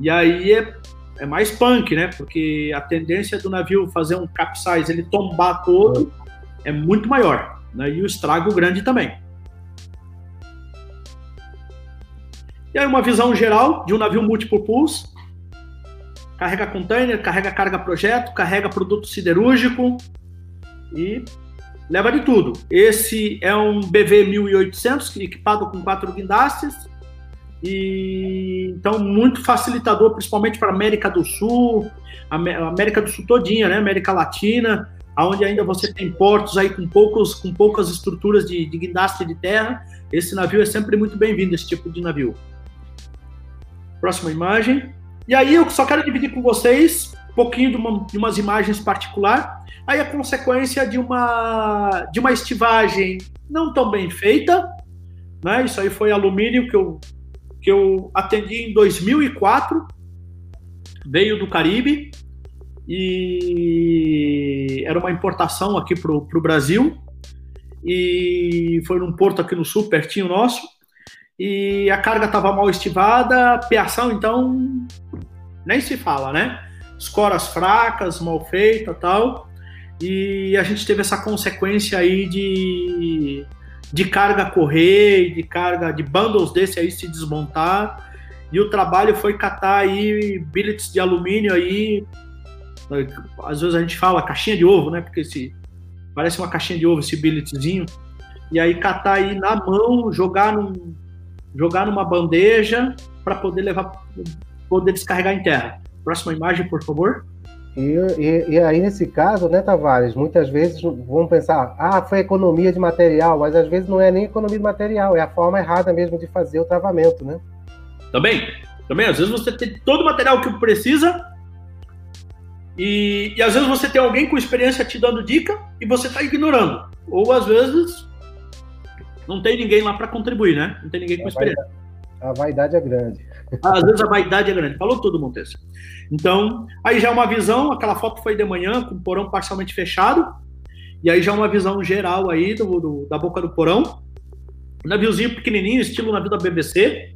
E aí é, é, mais punk, né? Porque a tendência do navio fazer um capsize, ele tombar todo, é muito maior. Né? E o estrago grande também. E aí uma visão geral de um navio multipurpose, carrega container, carrega carga projeto, carrega produto siderúrgico e leva de tudo. Esse é um BV 1800 equipado com quatro guindastes e então muito facilitador, principalmente para América do Sul, América do Sul todinha, né? América Latina, aonde ainda você tem portos aí com poucos com poucas estruturas de, de guindaste de terra. Esse navio é sempre muito bem-vindo, esse tipo de navio. Próxima imagem. E aí eu só quero dividir com vocês um pouquinho de, uma, de umas imagens particular. Aí a consequência de uma de uma estivagem não tão bem feita, né? Isso aí foi alumínio que eu que eu atendi em 2004, veio do Caribe e era uma importação aqui para o Brasil e foi num porto aqui no sul, pertinho nosso e a carga estava mal estivada, peação então nem se fala, né? Escoras fracas, mal feita, tal. E a gente teve essa consequência aí de, de carga correr, de carga de bundles desse aí se desmontar. E o trabalho foi catar aí billets de alumínio aí. Às vezes a gente fala caixinha de ovo, né? Porque esse, parece uma caixinha de ovo esse billetzinho. E aí catar aí na mão, jogar num, jogar numa bandeja para poder levar, poder descarregar em terra. Próxima imagem, por favor. E, e, e, aí, nesse caso, né, Tavares, muitas vezes vão pensar, ah, foi economia de material, mas às vezes não é nem economia de material, é a forma errada mesmo de fazer o travamento, né? Também, também, às vezes você tem todo o material que precisa e, e às vezes você tem alguém com experiência te dando dica e você está ignorando. Ou às vezes não tem ninguém lá para contribuir, né? Não tem ninguém com a experiência. Vaidade, a vaidade é grande. Às vezes a vaidade é grande. Falou tudo, Montes. Então, aí já é uma visão, aquela foto foi de manhã, com o porão parcialmente fechado. E aí já é uma visão geral aí do, do da boca do porão. Naviozinho pequenininho, estilo navio da BBC.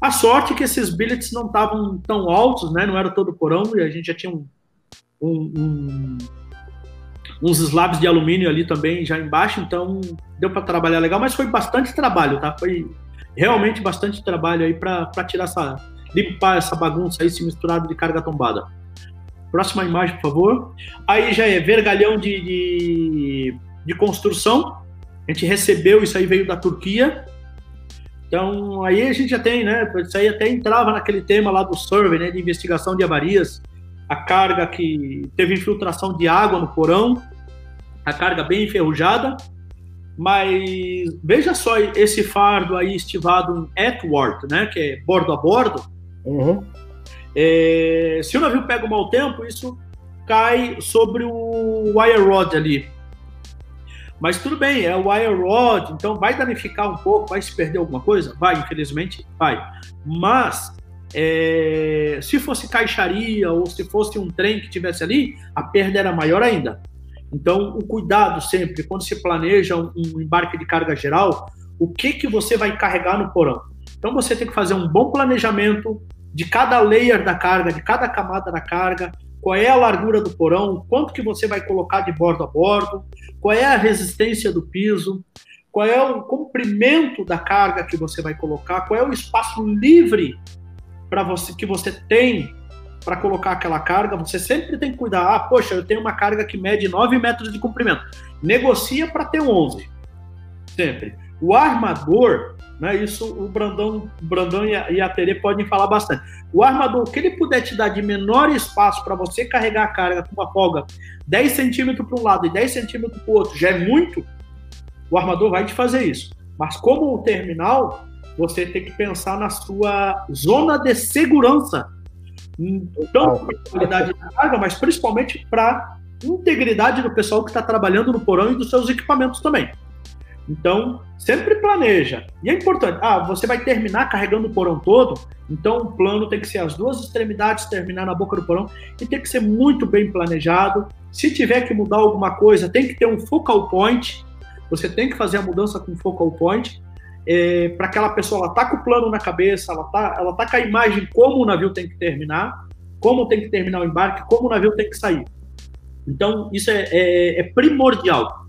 A sorte é que esses billets não estavam tão altos, né? Não era todo porão, e a gente já tinha um, um, um uns slabs de alumínio ali também já embaixo, então deu para trabalhar legal, mas foi bastante trabalho, tá? Foi realmente bastante trabalho aí para tirar essa, limpar essa bagunça aí, se misturado de carga tombada. Próxima imagem, por favor. Aí já é vergalhão de, de, de construção. A gente recebeu, isso aí veio da Turquia. Então, aí a gente já tem, né? Isso aí até entrava naquele tema lá do survey, né? De investigação de avarias. A carga que teve infiltração de água no porão a carga bem enferrujada, mas veja só esse fardo aí estivado em Atward, né, que é bordo a bordo. Uhum. É, se o navio pega um mau tempo, isso cai sobre o wire rod ali. Mas tudo bem, é o wire rod, então vai danificar um pouco, vai se perder alguma coisa? Vai, infelizmente, vai. Mas é, se fosse caixaria ou se fosse um trem que tivesse ali, a perda era maior ainda. Então, o cuidado sempre, quando se planeja um, embarque de carga geral, o que, que você vai carregar no porão. Então, você tem que fazer um bom planejamento de cada layer da carga, de cada camada da carga, qual é a largura do porão, quanto que você vai colocar de bordo a bordo, qual é a resistência do piso, qual é o comprimento da carga que você vai colocar, qual é o espaço livre para você que você tem para colocar aquela carga, você sempre tem que cuidar. Ah, poxa, eu tenho uma carga que mede 9 metros de comprimento. Negocia para ter 11. Sempre. O armador, né, isso o Brandão, Brandão e a, e a Tere podem falar bastante. O armador, o que ele puder te dar de menor espaço para você carregar a carga com uma folga 10 centímetros para um lado e 10 centímetros para o outro, já é muito, o armador vai te fazer isso. Mas como o terminal, você tem que pensar na sua zona de segurança tanto para a qualidade da carga, mas principalmente para integridade do pessoal que está trabalhando no porão e dos seus equipamentos também. Então, sempre planeja. E é importante, ah, você vai terminar carregando o porão todo, então o plano tem que ser as duas extremidades, terminar na boca do porão, e tem que ser muito bem planejado. Se tiver que mudar alguma coisa, tem que ter um focal point, você tem que fazer a mudança com focal point, é, para aquela pessoa, ela tá com o plano na cabeça, ela tá, ela tá com a imagem como o navio tem que terminar, como tem que terminar o embarque, como o navio tem que sair. Então, isso é, é, é primordial.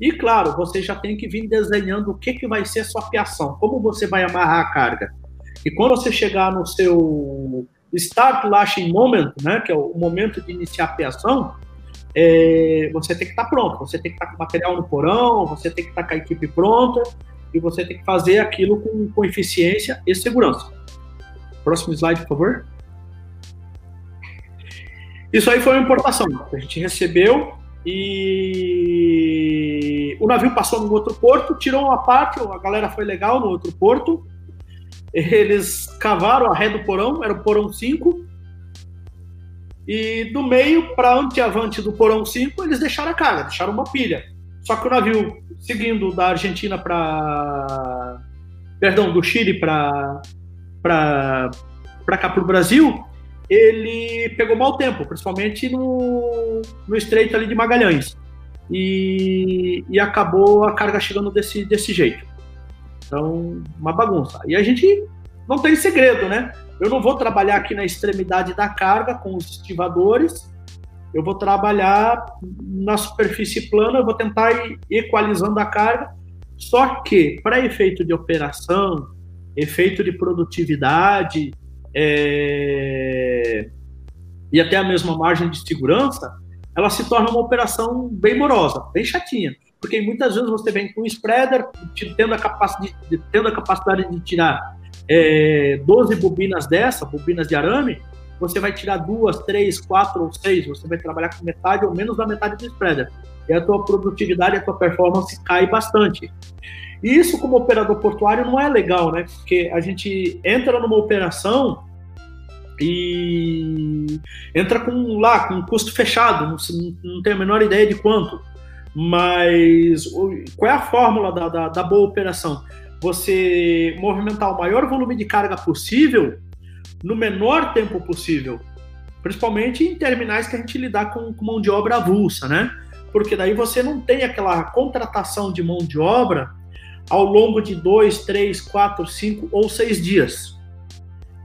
E, claro, você já tem que vir desenhando o que, que vai ser a sua fiação, como você vai amarrar a carga. E quando você chegar no seu start lashing moment, né, que é o momento de iniciar a fiação, é, você tem que estar tá pronto, você tem que estar tá com material no porão, você tem que estar tá com a equipe pronta, e você tem que fazer aquilo com, com eficiência e segurança. Próximo slide, por favor. Isso aí foi uma importação. A gente recebeu e o navio passou no outro porto, tirou uma parte, a galera foi legal no outro porto. Eles cavaram a ré do porão, era o porão 5. E do meio para anteavante do porão 5, eles deixaram a carga, deixaram uma pilha. Só que o navio, seguindo da Argentina para. Perdão, do Chile para cá para o Brasil, ele pegou mau tempo, principalmente no, no estreito ali de Magalhães. E, e acabou a carga chegando desse, desse jeito. Então, uma bagunça. E a gente não tem segredo, né? Eu não vou trabalhar aqui na extremidade da carga com os estivadores, eu vou trabalhar na superfície plana, eu vou tentar ir equalizando a carga, só que para efeito de operação, efeito de produtividade é... e até a mesma margem de segurança, ela se torna uma operação bem morosa, bem chatinha. Porque muitas vezes você vem com um spreader, tendo a capacidade de, tendo a capacidade de tirar é, 12 bobinas dessa, bobinas de arame, você vai tirar duas, três, quatro ou seis, você vai trabalhar com metade ou menos da metade do spreader. E a tua produtividade, a tua performance cai bastante. E isso, como operador portuário, não é legal, né? Porque a gente entra numa operação e entra com lá, com um custo fechado, não, não tem a menor ideia de quanto. Mas qual é a fórmula da, da, da boa operação? Você movimentar o maior volume de carga possível no menor tempo possível, principalmente em terminais que a gente lidar com, com mão de obra avulsa, né? Porque daí você não tem aquela contratação de mão de obra ao longo de dois, três, quatro, cinco ou seis dias.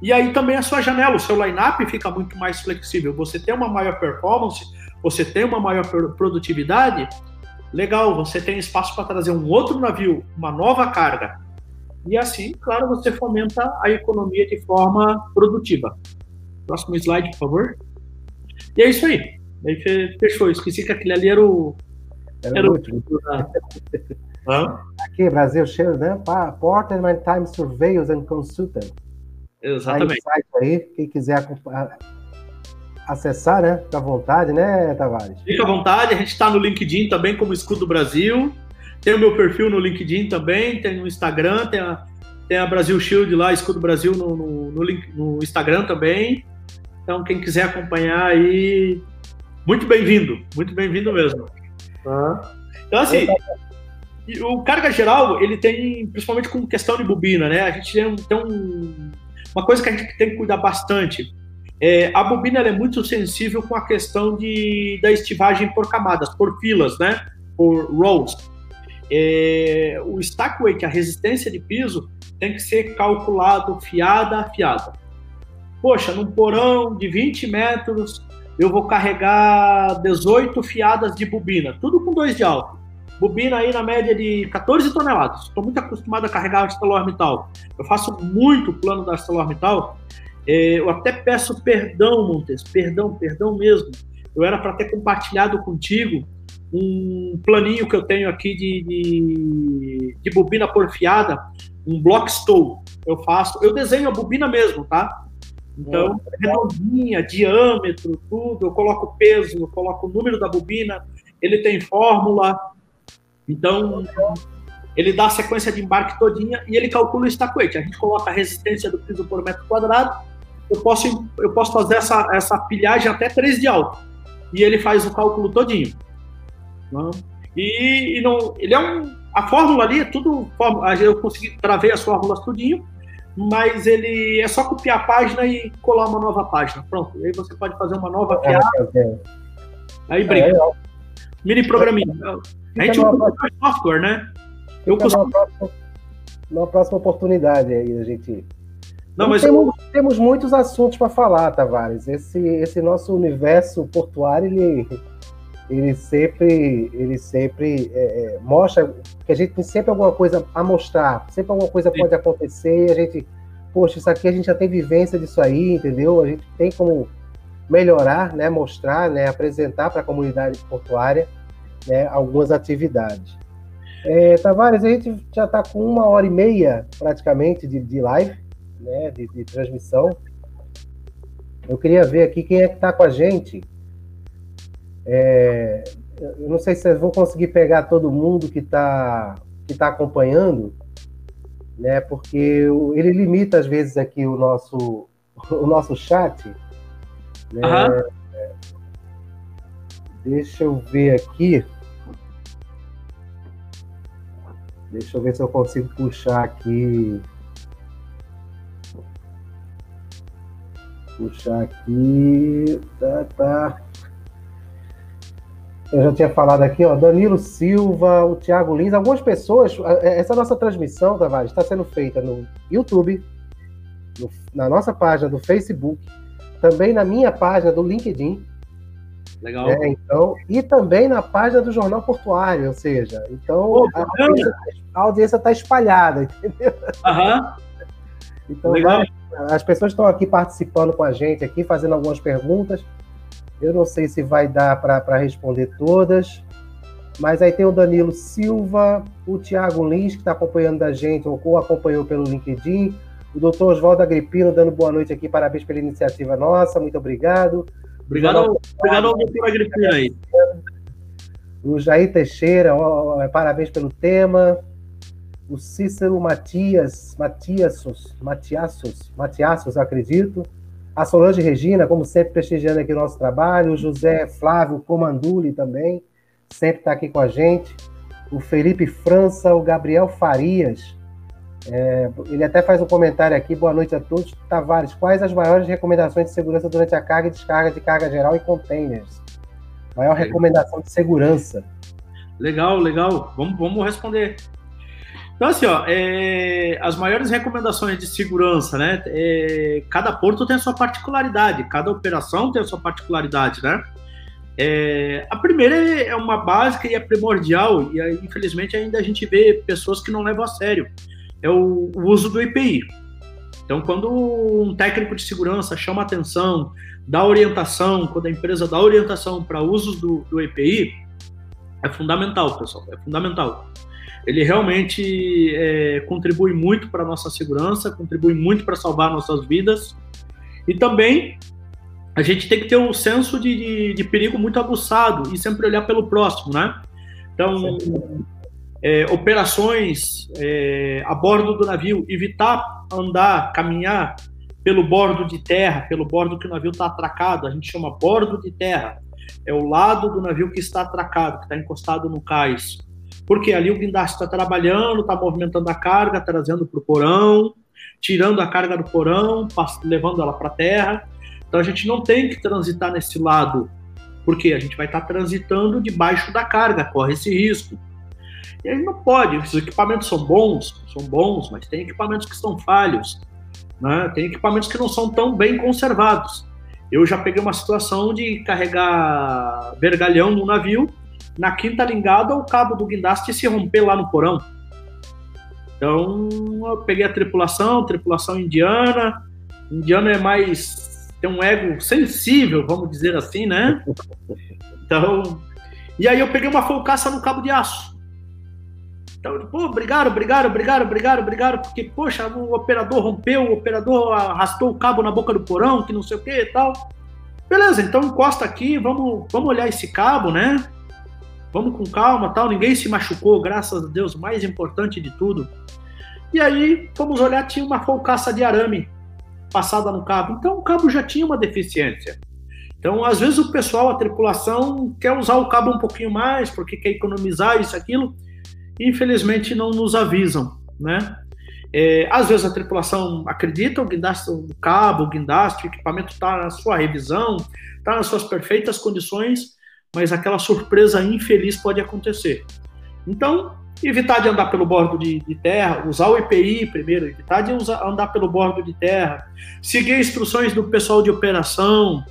E aí também a sua janela, o seu line-up fica muito mais flexível. Você tem uma maior performance, você tem uma maior produtividade, legal, você tem espaço para trazer um outro navio, uma nova carga, e assim, claro, você fomenta a economia de forma produtiva. Próximo slide, por favor. E é isso aí. Aí fechou. Esqueci que aquele ali era o. Era, era o último. [laughs] Aqui, Brasil cheio, né? Porter Maritime Surveyors and Consultant. Exatamente. Aí, aí, quem quiser acessar, né? Fica à vontade, né, Tavares? Fica à vontade. A gente está no LinkedIn também como Escudo Brasil. Tem o meu perfil no LinkedIn também, tem no Instagram, tem a, tem a Brasil Shield lá, Escudo Brasil no, no, no, link, no Instagram também. Então, quem quiser acompanhar aí, muito bem-vindo, muito bem-vindo mesmo. Ah. Então, assim, o carga geral, ele tem, principalmente com questão de bobina, né? A gente tem, um, tem um, uma coisa que a gente tem que cuidar bastante. É, a bobina é muito sensível com a questão de, da estivagem por camadas, por filas, né? Por rows é, o stack weight, a resistência de piso, tem que ser calculado fiada a fiada. Poxa, num porão de 20 metros, eu vou carregar 18 fiadas de bobina, tudo com 2 de alto. Bobina aí na média de 14 toneladas. Estou muito acostumado a carregar ArcelorMittal. Eu faço muito plano da ArcelorMittal É, eu até peço perdão, Montes, perdão, perdão mesmo. Eu era para ter compartilhado contigo um planinho que eu tenho aqui de, de, de bobina porfiada, um block stow. Eu faço, eu desenho a bobina mesmo, tá? Então, redondinha, diâmetro, tudo. Eu coloco peso, eu coloco o número da bobina, ele tem fórmula. Então, ele dá a sequência de embarque todinha e ele calcula o weight. A gente coloca a resistência do piso por metro quadrado. Eu posso, eu posso fazer essa, essa pilhagem até 3 de alto. E ele faz o cálculo todinho. Não? E, e não, ele é um. A fórmula ali é tudo. Eu consegui travei as fórmulas tudinho, mas ele é só copiar a página e colar uma nova página. Pronto. Aí você pode fazer uma nova é, piada. É, é. Aí brinca. É, Mini programinha. A gente usa software, né? Eu costumo... numa, próxima, numa próxima oportunidade aí a gente. Não, mas temos, eu... temos muitos assuntos para falar, Tavares. Esse, esse nosso universo portuário, ele, ele sempre, ele sempre é, é, mostra que a gente tem sempre alguma coisa a mostrar, sempre alguma coisa Sim. pode acontecer e a gente, poxa, isso aqui a gente já tem vivência disso aí, entendeu? A gente tem como melhorar, né, mostrar, né, apresentar para a comunidade portuária né, algumas atividades. É, Tavares, a gente já está com uma hora e meia praticamente de, de live, né, de, de, transmissão. Eu queria ver aqui quem é que está com a gente. É, eu não sei se vocês vão conseguir pegar todo mundo que está que tá acompanhando, né, porque ele limita às vezes aqui o nosso, o nosso chat. Né? Uhum. Deixa eu ver aqui. Deixa eu ver se eu consigo puxar aqui. Puxar aqui. Tá, tá. Eu já tinha falado aqui, ó, Danilo Silva, o Thiago Lins, algumas pessoas. É, essa nossa transmissão, Tavares, está sendo feita no YouTube, no, na nossa página do Facebook, também na minha página do LinkedIn, Legal. É, então, e também na página do Jornal Portuário, ou seja, então a, a, audiência está espalhada, [laughs] entendeu? Aham. Então, Legal. as pessoas estão aqui participando com a gente, aqui fazendo algumas perguntas. Eu não sei se vai dar para responder todas, mas aí tem o Danilo Silva, o Tiago Lins, que está acompanhando a gente, ou acompanhou pelo LinkedIn, o doutor Oswaldo Agripino dando boa noite aqui, parabéns pela iniciativa nossa, muito obrigado. Obrigado, obrigado ao doutor Agripino aí. O Jair Teixeira, ó, parabéns pelo tema. O Cícero Matias, Matiassos, Matiassos, Matiassos, acredito. A Solange Regina, como sempre, prestigiando aqui o nosso trabalho. O José Flávio Comanduli também, sempre está aqui com a gente. O Felipe França, o Gabriel Farias, é, ele até faz um comentário aqui, boa noite a todos. Tavares, quais as maiores recomendações de segurança durante a carga e descarga de carga geral e containers? Maior recomendação de segurança. Legal, legal. Vamos, vamos responder. Então, assim, ó, é, as maiores recomendações de segurança, né? É, cada porto tem a sua particularidade, cada operação tem a sua particularidade, né? É, a primeira é uma básica e é primordial, e aí, infelizmente ainda a gente vê pessoas que não levam a sério é o, o uso do EPI. Então, quando um técnico de segurança chama atenção, dá orientação, quando a empresa dá orientação para usos do, do EPI, é fundamental, pessoal, é fundamental. Ele realmente é, contribui muito para a nossa segurança, contribui muito para salvar nossas vidas. E também a gente tem que ter um senso de, de, de perigo muito aguçado e sempre olhar pelo próximo, né? Então, é, operações é, a bordo do navio, evitar andar, caminhar pelo bordo de terra, pelo bordo que o navio está atracado, a gente chama bordo de terra. É o lado do navio que está atracado, que está encostado no cais. Porque ali o guindaste está trabalhando, está movimentando a carga, trazendo para o porão, tirando a carga do porão, levando ela para a terra. Então a gente não tem que transitar nesse lado, porque a gente vai estar tá transitando debaixo da carga, corre esse risco. E aí não pode, os equipamentos são bons, são bons, mas tem equipamentos que estão falhos, né? tem equipamentos que não são tão bem conservados. Eu já peguei uma situação de carregar vergalhão no navio, na quinta lingada o cabo do guindaste se romper lá no porão. Então eu peguei a tripulação, tripulação indiana, O indiano é mais. tem um ego sensível, vamos dizer assim, né? [laughs] Então. E aí eu peguei uma folcaça no cabo de aço. Então, pô, obrigado, obrigado, obrigado, obrigado, obrigado, porque, poxa, o operador rompeu, o operador arrastou o cabo na boca do porão, que não sei o que e tal. Beleza, então encosta aqui, vamos, vamos olhar esse cabo, né? Vamos com calma, tal. Ninguém se machucou, graças a Deus, mais importante de tudo. E aí, fomos olhar, tinha uma folcaça de arame passada no cabo. Então, o cabo já tinha uma deficiência. Então, às vezes, o pessoal, a tripulação, quer usar o cabo um pouquinho mais, porque quer economizar isso, aquilo. Infelizmente, não nos avisam, né? É, às vezes a tripulação acredita, o guindaste, o cabo, o guindaste, o equipamento está na sua revisão, está nas suas perfeitas condições, mas aquela surpresa infeliz pode acontecer. Então, evitar de andar pelo bordo de, de terra, usar o EPI primeiro, evitar de usar, andar pelo bordo de terra, seguir instruções do pessoal de operação.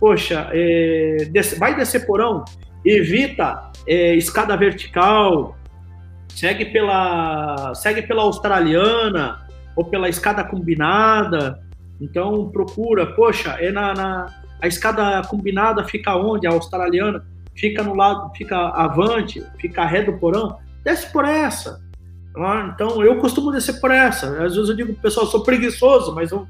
Poxa, é, vai descer porão, evita é, escada vertical, segue pela, segue pela australiana ou pela escada combinada. Então procura, poxa, é na, na a escada combinada fica onde? A australiana fica no lado, fica avante, fica ré do porão. Desce por essa. Ah, então eu costumo descer por essa. Às vezes eu digo, pessoal, sou preguiçoso, mas eu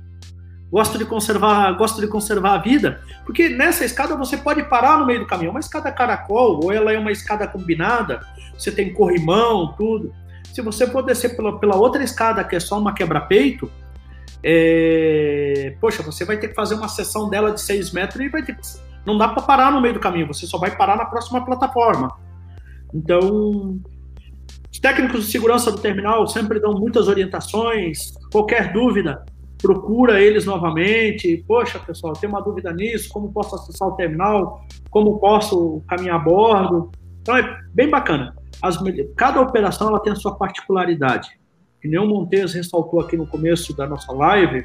gosto de conservar, gosto de conservar a vida, porque nessa escada você pode parar no meio do caminho. Uma escada caracol ou ela é uma escada combinada, você tem corrimão, tudo. Se você for descer pela, pela outra escada que é só uma quebra-peito, é... poxa, você vai ter que fazer uma sessão dela de 6 metros e vai ter que... não dá para parar no meio do caminho, você só vai parar na próxima plataforma. Então, os técnicos de segurança do terminal sempre dão muitas orientações. Qualquer dúvida, procura eles novamente. Poxa, pessoal, tem uma dúvida nisso? Como posso acessar o terminal? Como posso caminhar a bordo? Então é bem bacana. As, cada operação ela tem a sua particularidade. Que nem o Montes ressaltou aqui no começo da nossa live,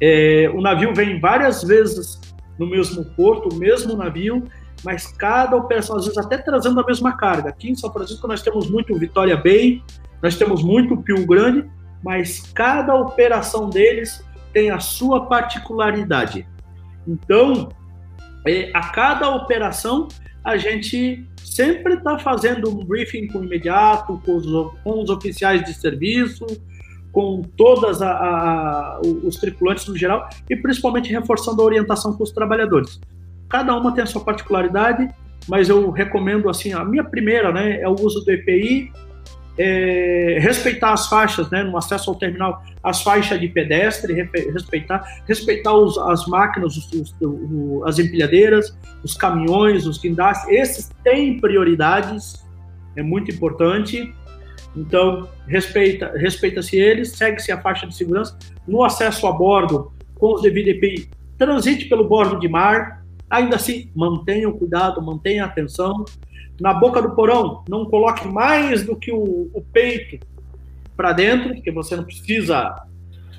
é, o navio vem várias vezes no mesmo porto, o mesmo navio, mas cada operação, às vezes até trazendo a mesma carga. Aqui em São Francisco nós temos muito Vitória Bay, nós temos muito Pio Grande, mas cada operação deles tem a sua particularidade. Então, é, a cada operação, a gente sempre está fazendo um briefing com o imediato, com os, com os oficiais de serviço, com todas a, a, os tripulantes no geral e principalmente reforçando a orientação com os trabalhadores. Cada uma tem a sua particularidade, mas eu recomendo assim, a minha primeira, né, é o uso do EPI é, respeitar as faixas, né, no acesso ao terminal, as faixas de pedestre, respeitar, respeitar os, as máquinas, os, os, as empilhadeiras, os caminhões, os guindastes, esses têm prioridades, é muito importante. Então, respeita, respeita-se eles, segue-se a faixa de segurança. No acesso a bordo, com os devidos EPI, transite pelo bordo de mar. Ainda assim, mantenha o cuidado, mantenha a atenção na boca do porão, não coloque mais do que o, o peito para dentro, porque você não precisa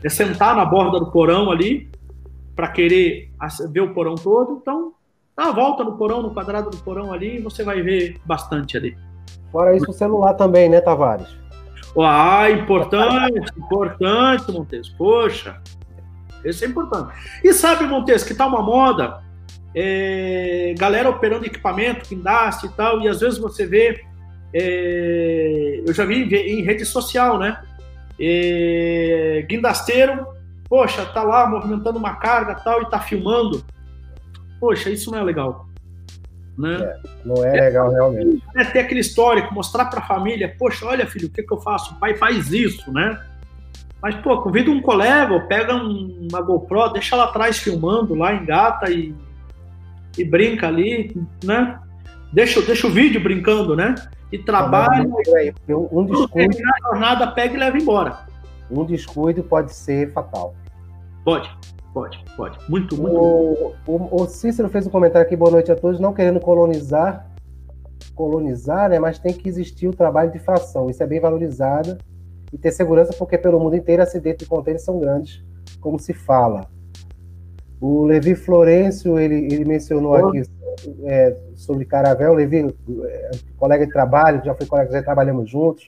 sentar na borda do porão ali para querer ver o porão todo. Então, dá a volta no porão, no quadrado do porão ali, e você vai ver bastante ali. Fora isso, o celular também, né, Tavares? Ah, importante, importante, Montes. Poxa, esse é importante. E sabe, Montes, que tá uma moda é, galera operando equipamento, guindaste e tal, e às vezes você vê, é, eu já vi em, rede social, né? É, guindasteiro, poxa, tá lá movimentando uma carga tal e tá filmando. Poxa, isso não é legal. Né? É, não é, legal realmente. É ter aquele histórico, mostrar para a família, poxa, olha filho, o que, que eu faço? O pai faz isso, né? Mas, pô, convida um colega, pega um, uma GoPro, deixa lá atrás filmando, lá engata e e brinca ali, né? Deixa, deixa o vídeo brincando, né? E trabalha. Um descuido. A jornada pega e leva embora. Um descuido pode ser fatal. Pode, pode, pode. Muito, muito. O, o, o Cícero fez um comentário aqui, boa noite a todos, não querendo colonizar, colonizar, né? Mas tem que existir o trabalho de fração. Isso é bem valorizado. E ter segurança, porque pelo mundo inteiro acidentes de contêineres são grandes, como se fala. O Levi Florencio, ele, ele mencionou aqui é, sobre Caravel. Levi, é, colega de trabalho, já foi colega, já trabalhamos juntos.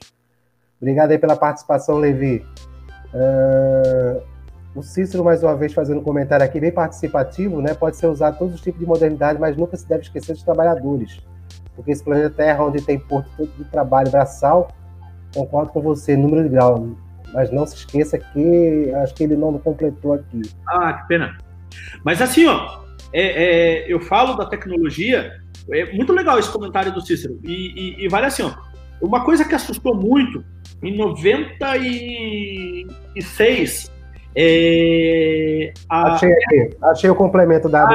Obrigado aí pela participação, Levi. Uh, o Cícero, mais uma vez, fazendo um comentário aqui, bem participativo, né? Pode ser usado todos os tipos de modernidade, mas nunca se deve esquecer dos trabalhadores. Porque esse planeta Terra, onde tem porto de trabalho braçal, concordo com você, número de grau. Mas não se esqueça que acho que ele não completou aqui. Ah, que pena. Mas assim, ó, é, é, eu falo da tecnologia, é muito legal esse comentário do Cícero. E, e, e vale assim, ó, uma coisa que assustou muito, em 96, é, a... Achei aqui, achei o complemento da ah,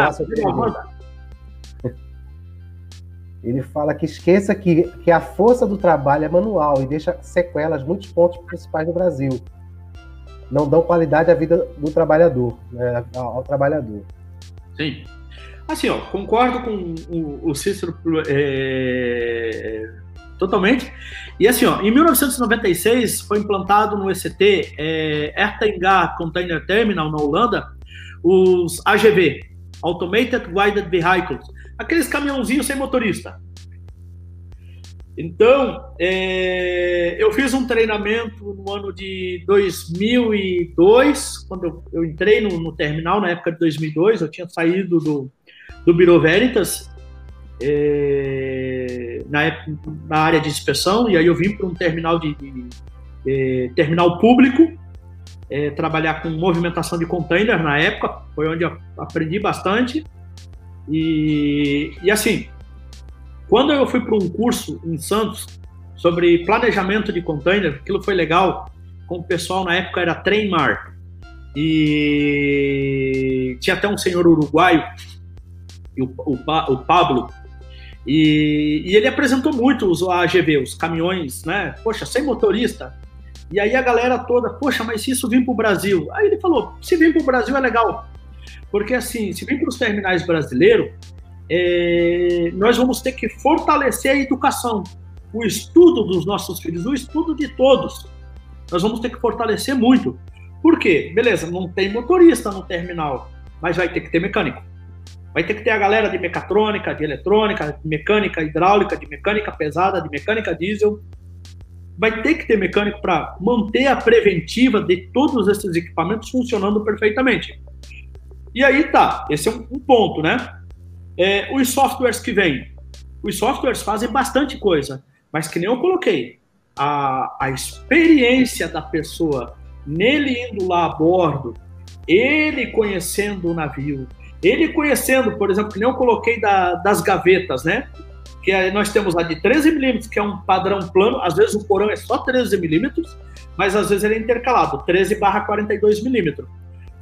Ele fala que esqueça que, que a força do trabalho é manual e deixa sequelas muitos pontos principais do Brasil. Não dão qualidade à vida do trabalhador, né, ao, trabalhador. Sim. Assim, ó, concordo com o, Cícero é, totalmente. E assim, ó, em 1996 foi implantado no ECT, é, Ertengá Container Terminal, na Holanda, os AGV, Automated Guided Vehicles, aqueles caminhãozinhos sem motorista. Então, é, eu fiz um treinamento no ano de 2002, quando eu, eu entrei no, no, terminal, na época de 2002, eu tinha saído do, do Biro Veritas, é, na, época, na área de inspeção, e aí eu vim para um terminal de, de, de é, terminal público, é, trabalhar com movimentação de container na época, foi onde eu aprendi bastante. E, e assim, quando eu fui para um curso em Santos sobre planejamento de container, aquilo foi legal, com o pessoal na época era Treinmar. E tinha até um senhor uruguaio, o, o, o Pablo, e, e, ele apresentou muito os AGV, os caminhões, né? Poxa, sem motorista. E aí a galera toda, poxa, mas se isso vir para o Brasil? Aí ele falou, se vir para o Brasil é legal. Porque assim, se vir para os terminais brasileiros, é, nós vamos ter que fortalecer a educação, o estudo dos nossos filhos, o estudo de todos. Nós vamos ter que fortalecer muito. Por quê? Beleza, não tem motorista no terminal, mas vai ter que ter mecânico. Vai ter que ter a galera de mecatrônica, de eletrônica, de mecânica hidráulica, de mecânica pesada, de mecânica diesel. Vai ter que ter mecânico para manter a preventiva de todos esses equipamentos funcionando perfeitamente. E aí tá, esse é um, ponto, né? É, os softwares que vêm. Os softwares fazem bastante coisa, mas que nem eu coloquei, a, a experiência da pessoa nele indo lá a bordo, ele conhecendo o navio, ele conhecendo, por exemplo, que nem eu coloquei da, das gavetas, né? Que nós temos a de 13 milímetros, que é um padrão plano, às vezes o porão é só 13 milímetros, mas às vezes ele é intercalado, 13 barra 42 milímetros.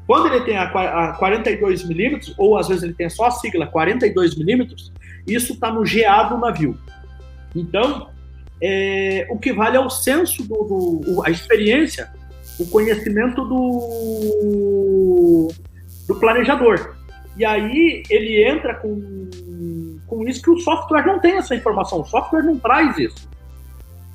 Quando ele tem a, a 42 milímetros, ou às vezes ele tem só a sigla 42 milímetros, isso está no GA do navio. Então, é, o que vale é o senso, do, do, a experiência, o conhecimento do, do planejador. E aí ele entra com, com isso que o software não tem essa informação, o software não traz isso.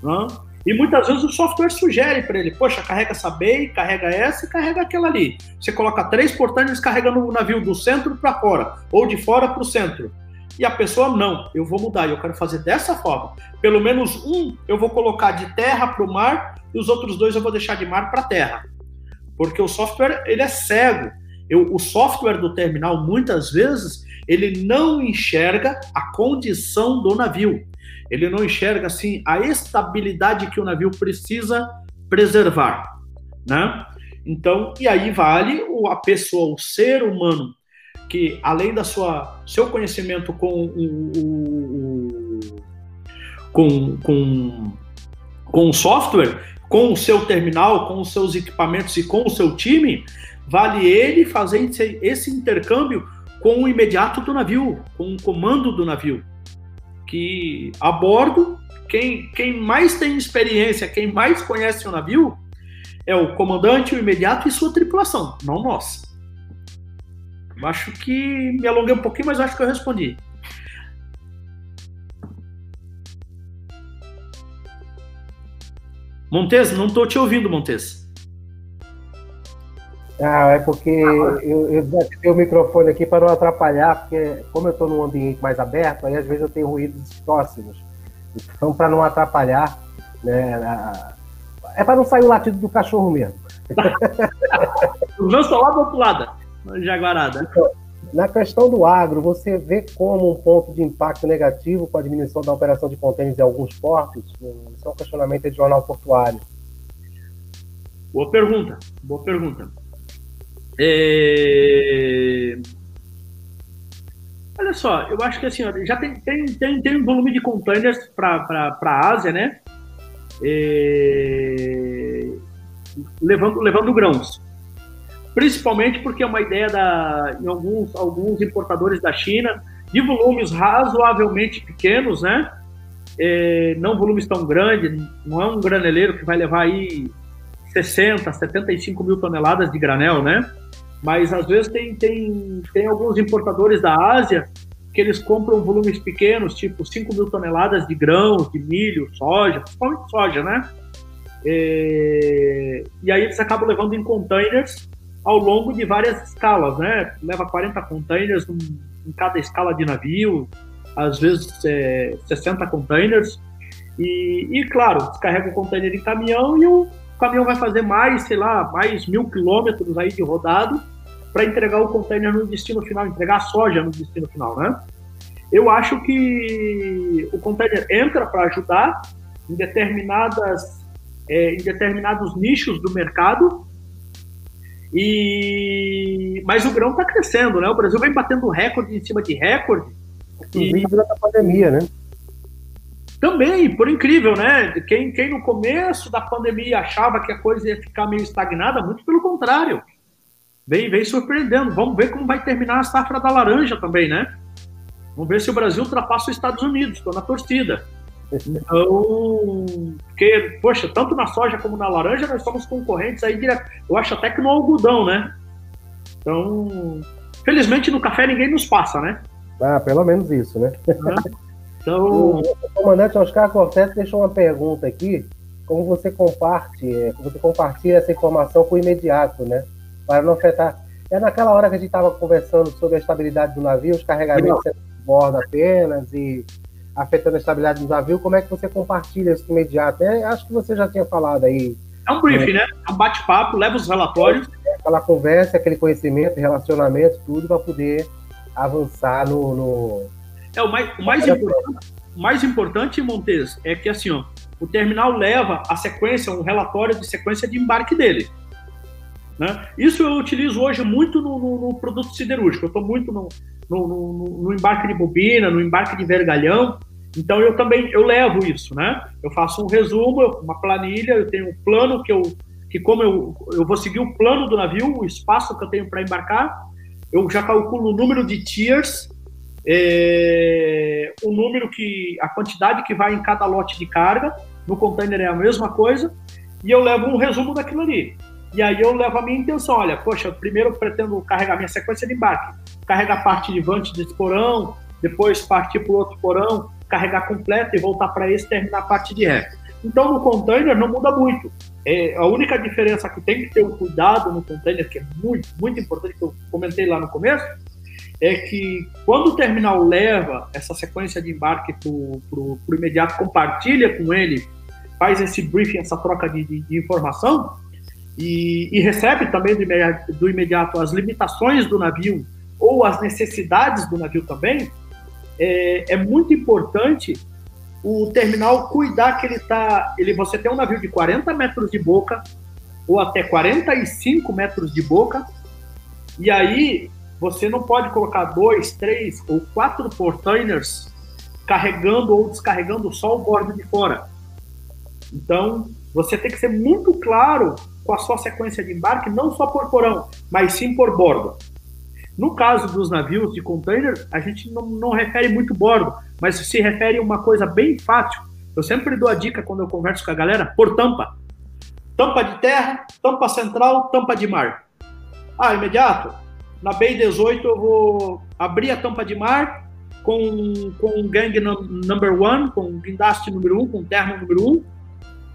Né? E muitas vezes o software sugere para ele, poxa, carrega essa BEI, carrega essa e carrega aquela ali. Você coloca três portões carregando o navio do centro para fora, ou de fora para o centro. E a pessoa, não, eu vou mudar, eu quero fazer dessa forma. Pelo menos um eu vou colocar de terra para o mar e os outros dois eu vou deixar de mar para terra. Porque o software, ele é cego. Eu, o software do terminal, muitas vezes, ele não enxerga a condição do navio ele não enxerga assim a estabilidade que o navio precisa preservar, né? Então, e aí vale a pessoa, o ser humano, que além da sua seu conhecimento com o, o, com, com, com o software, com o seu terminal, com os seus equipamentos e com o seu time, vale ele fazer esse intercâmbio com o imediato do navio, com o comando do navio que a bordo, quem, quem mais tem experiência, quem mais conhece o navio, é o comandante, o imediato e sua tripulação, não nós. Acho que me alonguei um pouquinho, mas acho que eu respondi. Montes, não estou te ouvindo, Montes. Ah, é porque eu, eu desativei o microfone aqui para não atrapalhar, porque como eu estou num ambiente mais aberto, aí às vezes eu tenho ruídos próximos. Então, para não atrapalhar, né, é para não sair o latido do cachorro mesmo. [laughs] Estão lá do outro lado, Jaguarada. Então, na questão do agro, você vê como um ponto de impacto negativo com a diminuição da operação de contêineres em alguns portos? Isso é um questionamento de jornal portuário. Boa pergunta, boa pergunta. É... Olha só, eu acho que assim, já tem, tem, tem, tem um volume de containers para a Ásia, né? É... Levando, levando grãos. Principalmente porque é uma ideia da, em alguns, alguns importadores da China de volumes razoavelmente pequenos, né? É, não volumes tão grandes, não é um graneleiro que vai levar aí 60, 75 mil toneladas de granel, né? Mas às vezes tem, tem, tem alguns importadores da Ásia que eles compram volumes pequenos, tipo 5 mil toneladas de grãos, de milho, soja, principalmente soja, né? É... E aí eles acabam levando em containers ao longo de várias escalas, né? Leva 40 containers em cada escala de navio, às vezes é, 60 containers. E, e, claro, descarrega o container em caminhão e o caminhão vai fazer mais, sei lá, mais mil quilômetros aí de rodado para entregar o container no destino final, entregar a soja no destino final, né? Eu acho que o container entra para ajudar em determinadas é, em determinados nichos do mercado e mas o grão está crescendo, né? O Brasil vem batendo recorde em cima de recorde. Inclusive e... durante a pandemia, né? Também, por incrível, né? Quem, quem no começo da pandemia achava que a coisa ia ficar meio estagnada, muito pelo contrário. Vem, vem surpreendendo. Vamos ver como vai terminar a safra da laranja também, né? Vamos ver se o Brasil ultrapassa os Estados Unidos. Estou na torcida. Então, porque, poxa, tanto na soja como na laranja nós somos concorrentes aí direto. Eu acho até que no algodão, né? Então, felizmente no café ninguém nos passa, né? Ah, pelo menos isso, né? É. Então... [laughs] O comandante Oscar Cortés deixou uma pergunta aqui, como você compartilha, como você compartilha essa informação com o imediato, né? Para não afetar. É naquela hora que a gente estava conversando sobre a estabilidade do navio, os carregamentos sendo de bordo apenas e afetando a estabilidade do navio, como é que você compartilha isso imediato? É, acho que você já tinha falado aí. É um briefing, né? É um bate-papo, leva os relatórios. É aquela conversa, aquele conhecimento, relacionamento, tudo para poder avançar no, no é, o mais, o mais, importante, mais importante, Montes, é que assim, ó, o terminal leva a sequência, um relatório de sequência de embarque dele. Né? Isso eu utilizo hoje muito no, no, no produto siderúrgico. Eu estou muito no, no, embarque de bobina, no embarque de vergalhão. Então eu também eu levo isso, né? Eu faço um resumo, uma planilha, eu tenho um plano que eu que como eu, eu vou seguir o plano do navio, o espaço que eu tenho para embarcar, eu já calculo o número de tiers é, o número que, a quantidade que vai em cada lote de carga, no container é a mesma coisa, e eu levo um resumo daquilo ali. E aí eu levo a minha intenção, olha, poxa, primeiro eu pretendo carregar minha sequência de embarque, carregar parte de vante desse porão, depois partir para o outro porão, carregar completo e voltar para esse terminar a parte de ré. Então no container não muda muito. É, a única diferença que tem que ter o cuidado no container, que é muito, muito importante, que eu comentei lá no começo, é que quando o terminal leva essa sequência de embarque para o imediato, compartilha com ele, faz esse briefing, essa troca de, de, de informação, e, e, recebe também do imediato, do imediato, as limitações do navio ou as necessidades do navio também, é, é muito importante o terminal cuidar que ele está. Ele, você tem um navio de 40 metros de boca ou até 45 metros de boca, e aí você não pode colocar dois, três ou quatro portainers carregando ou descarregando só o bordo de fora. Então, você tem que ser muito claro com a sua sequência de embarque, não só por porão, mas sim por bordo. No caso dos navios de container, a gente não, não refere muito bordo, mas se refere a uma coisa bem fácil. Eu sempre dou a dica quando eu converso com a galera, por tampa. Tampa de terra, tampa central, tampa de mar. Ah, imediato? Na BI-18 eu vou abrir a tampa de mar com, com gang number one, com guindaste número um, com termo número um,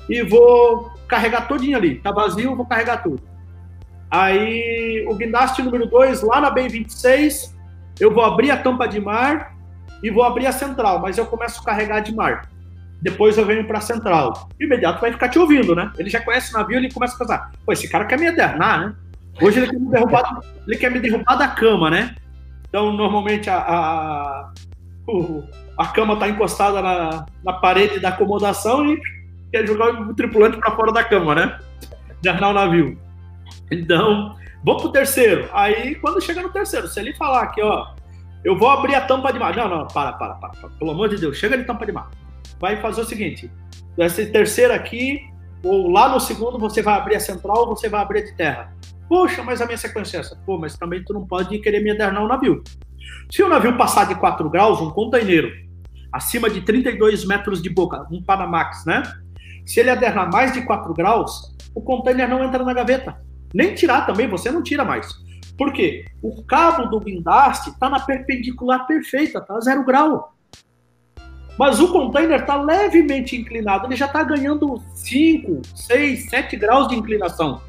e vou carregar todinho ali. Tá vazio, vou carregar tudo. Aí o guindaste número 2, lá na BI-26, eu vou abrir a tampa de mar e vou abrir a central, mas eu começo a carregar de mar. depois eu venho para a central. Imediato vai ficar te ouvindo, né? Ele já conhece o navio, ele começa a pensar, pô, esse cara quer me adernar, né? Hoje ele quer me derrubar, ele quer me derrubar da cama, né? Então, normalmente, a, a, a cama está encostada na, na parede da acomodação e quer jogar o tripulante para fora da cama, né? Dernar o navio. Então, vou pro terceiro. Aí, quando chega no terceiro, se ele falar aqui, ó, eu vou abrir a tampa de mar. Não, não, para, para, para, para. Pelo amor de Deus, chega de tampa de mar. Vai fazer o seguinte: essa terceira aqui, ou lá no segundo, você vai abrir a central ou você vai abrir a de terra. Poxa, mas a minha sequência é essa. Pô, mas também tu não pode querer me adernar o navio. Se o navio passar de 4 graus, um containeiro, acima de 32 metros de boca, um Panamax, né? Se ele adernar mais de 4 graus, o container não entra na gaveta. Nem tirar também, você não tira mais. Por quê? O cabo do guindaste está na perpendicular perfeita, tá zero grau. Mas o container está levemente inclinado, ele já está ganhando 5, 6, 7 graus de inclinação.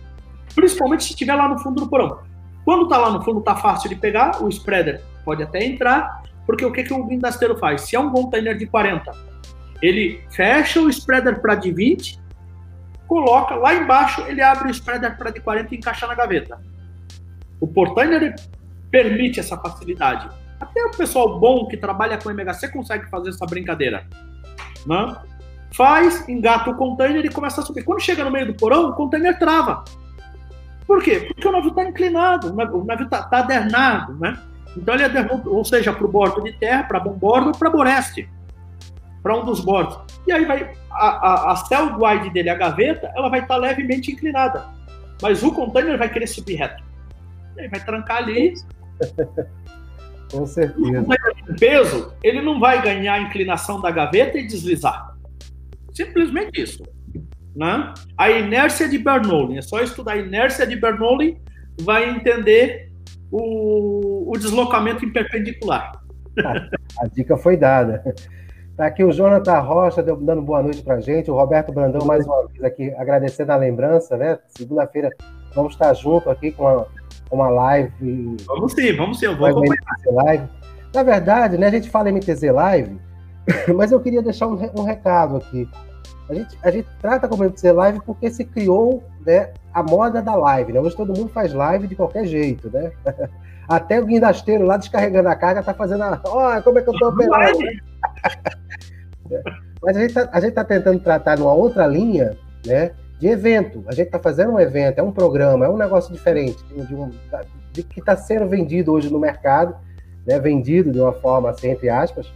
Principalmente se estiver lá no fundo do porão. Quando está lá no fundo, está fácil de pegar, o spreader pode até entrar, porque o que, que o guindasteiro faz? Se é um container de 40, ele fecha o spreader para de 20, coloca lá embaixo, ele abre o spreader para de 40 e encaixa na gaveta. O portainer permite essa facilidade. Até o pessoal bom que trabalha com MHC consegue fazer essa brincadeira. Né? Faz, engata o container e começa a subir. Quando chega no meio do porão, o container trava. Por quê? Porque o navio está inclinado, o navio está tá adernado, né? Então ele adernou, ou seja, para o bordo de terra, para bom bordo ou para boreste, para um dos bordos. E aí vai a, a, a cell guide dele, a gaveta, ela vai estar tá levemente inclinada, mas o container vai querer subir reto. Ele vai trancar ali. [laughs] Com certeza. O peso, ele não vai ganhar a inclinação da gaveta e deslizar. Simplesmente isso. Né? A inércia de Bernoulli, é só estudar a inércia de Bernoulli, vai entender o, o deslocamento em perpendicular. A, dica foi dada. Tá aqui o Jonathan Rocha dando boa noite para gente, o Roberto Brandão mais uma vez aqui agradecendo a lembrança, né? Segunda-feira vamos estar junto aqui com uma, uma live. Vamos sim, vamos sim, eu vou acompanhar. Live. Na verdade, né, a gente fala MTZ Live, [laughs] mas eu queria deixar um, um recado aqui. A gente, a gente trata como MTZ Live porque se criou né, a moda da live, né? Hoje todo mundo faz live de qualquer jeito, né? [laughs] Até o guindasteiro lá descarregando a carga tá fazendo a. Olha, como é que eu tô operando? [laughs] Mas a gente, tá, a gente tá tentando tratar numa outra linha, né? De evento. A gente tá fazendo um evento, é um programa, é um negócio diferente, de, um, de que está sendo vendido hoje no mercado, né? Vendido de uma forma assim, entre aspas,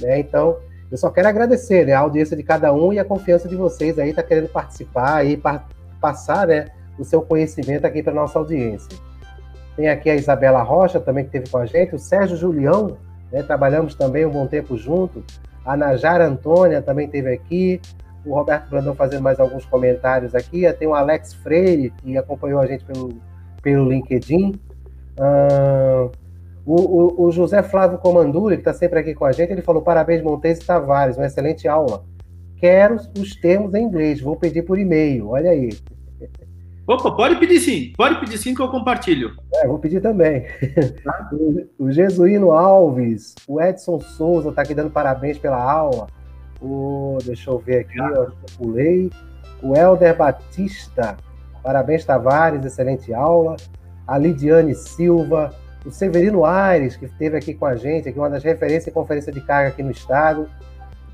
né? Então, eu só quero agradecer né, a audiência de cada um e a confiança de vocês aí, tá querendo participar e par passar né, o seu conhecimento aqui para nossa audiência. Tem aqui a Isabela Rocha também que esteve com a gente, o Sérgio Julião, né, trabalhamos também um bom tempo junto, a Najara Antônia também esteve aqui, o Roberto Brandão fazendo mais alguns comentários aqui, tem o Alex Freire, que acompanhou a gente pelo, pelo LinkedIn, uh, o, o, o, José Flávio Comanduri, que está sempre aqui com a gente, ele falou: parabéns, Montes e Tavares, uma excelente aula. Quero os termos em inglês, vou pedir por e-mail, olha aí. Opa, pode pedir sim, pode pedir sim que eu compartilho. É, vou pedir também. [laughs] O, Jesuíno Alves, o Edson Souza está aqui dando parabéns pela aula. O, deixa eu ver aqui, eu pulei. O Helder Batista, parabéns, Tavares, excelente aula. A Lidiane Silva, o Severino Aires, que esteve aqui com a gente, aqui uma das referências em conferência de carga aqui no estado.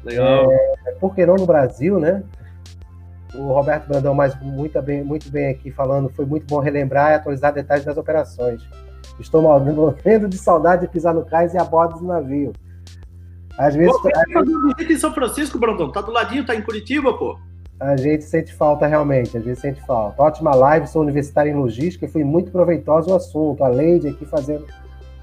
Legal. É, por que não no Brasil, né? O Roberto Brandão, mais muito bem, muito bem aqui falando, foi muito bom relembrar e atualizar detalhes das operações. Estou morrendo [laughs] de saudade de pisar no cais e a bordo do navio. Às vezes. Pô, tá em São Francisco, Brandão. Tá do ladinho, tá em Curitiba, pô a gente sente falta realmente, a gente sente falta. Ótima live, sou universitário em logística e foi muito proveitoso o assunto. A Leide aqui fazendo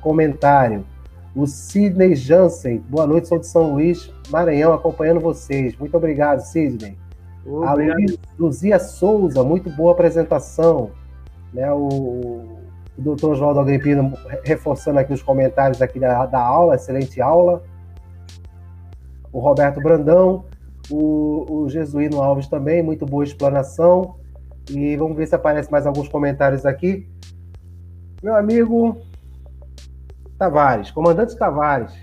comentário. O Sidney Jansen, boa noite, sou de São Luís, Maranhão, acompanhando vocês. Muito obrigado, Sidney. A Luzia Souza, muito boa apresentação. Né, o, o doutor Oswaldo Agripino reforçando aqui os comentários aqui da, da aula, excelente aula. O Roberto Brandão, o, o Jesuíno Alves também, muito boa explanação. E vamos ver se aparece mais alguns comentários aqui. Meu amigo Tavares, comandante Tavares,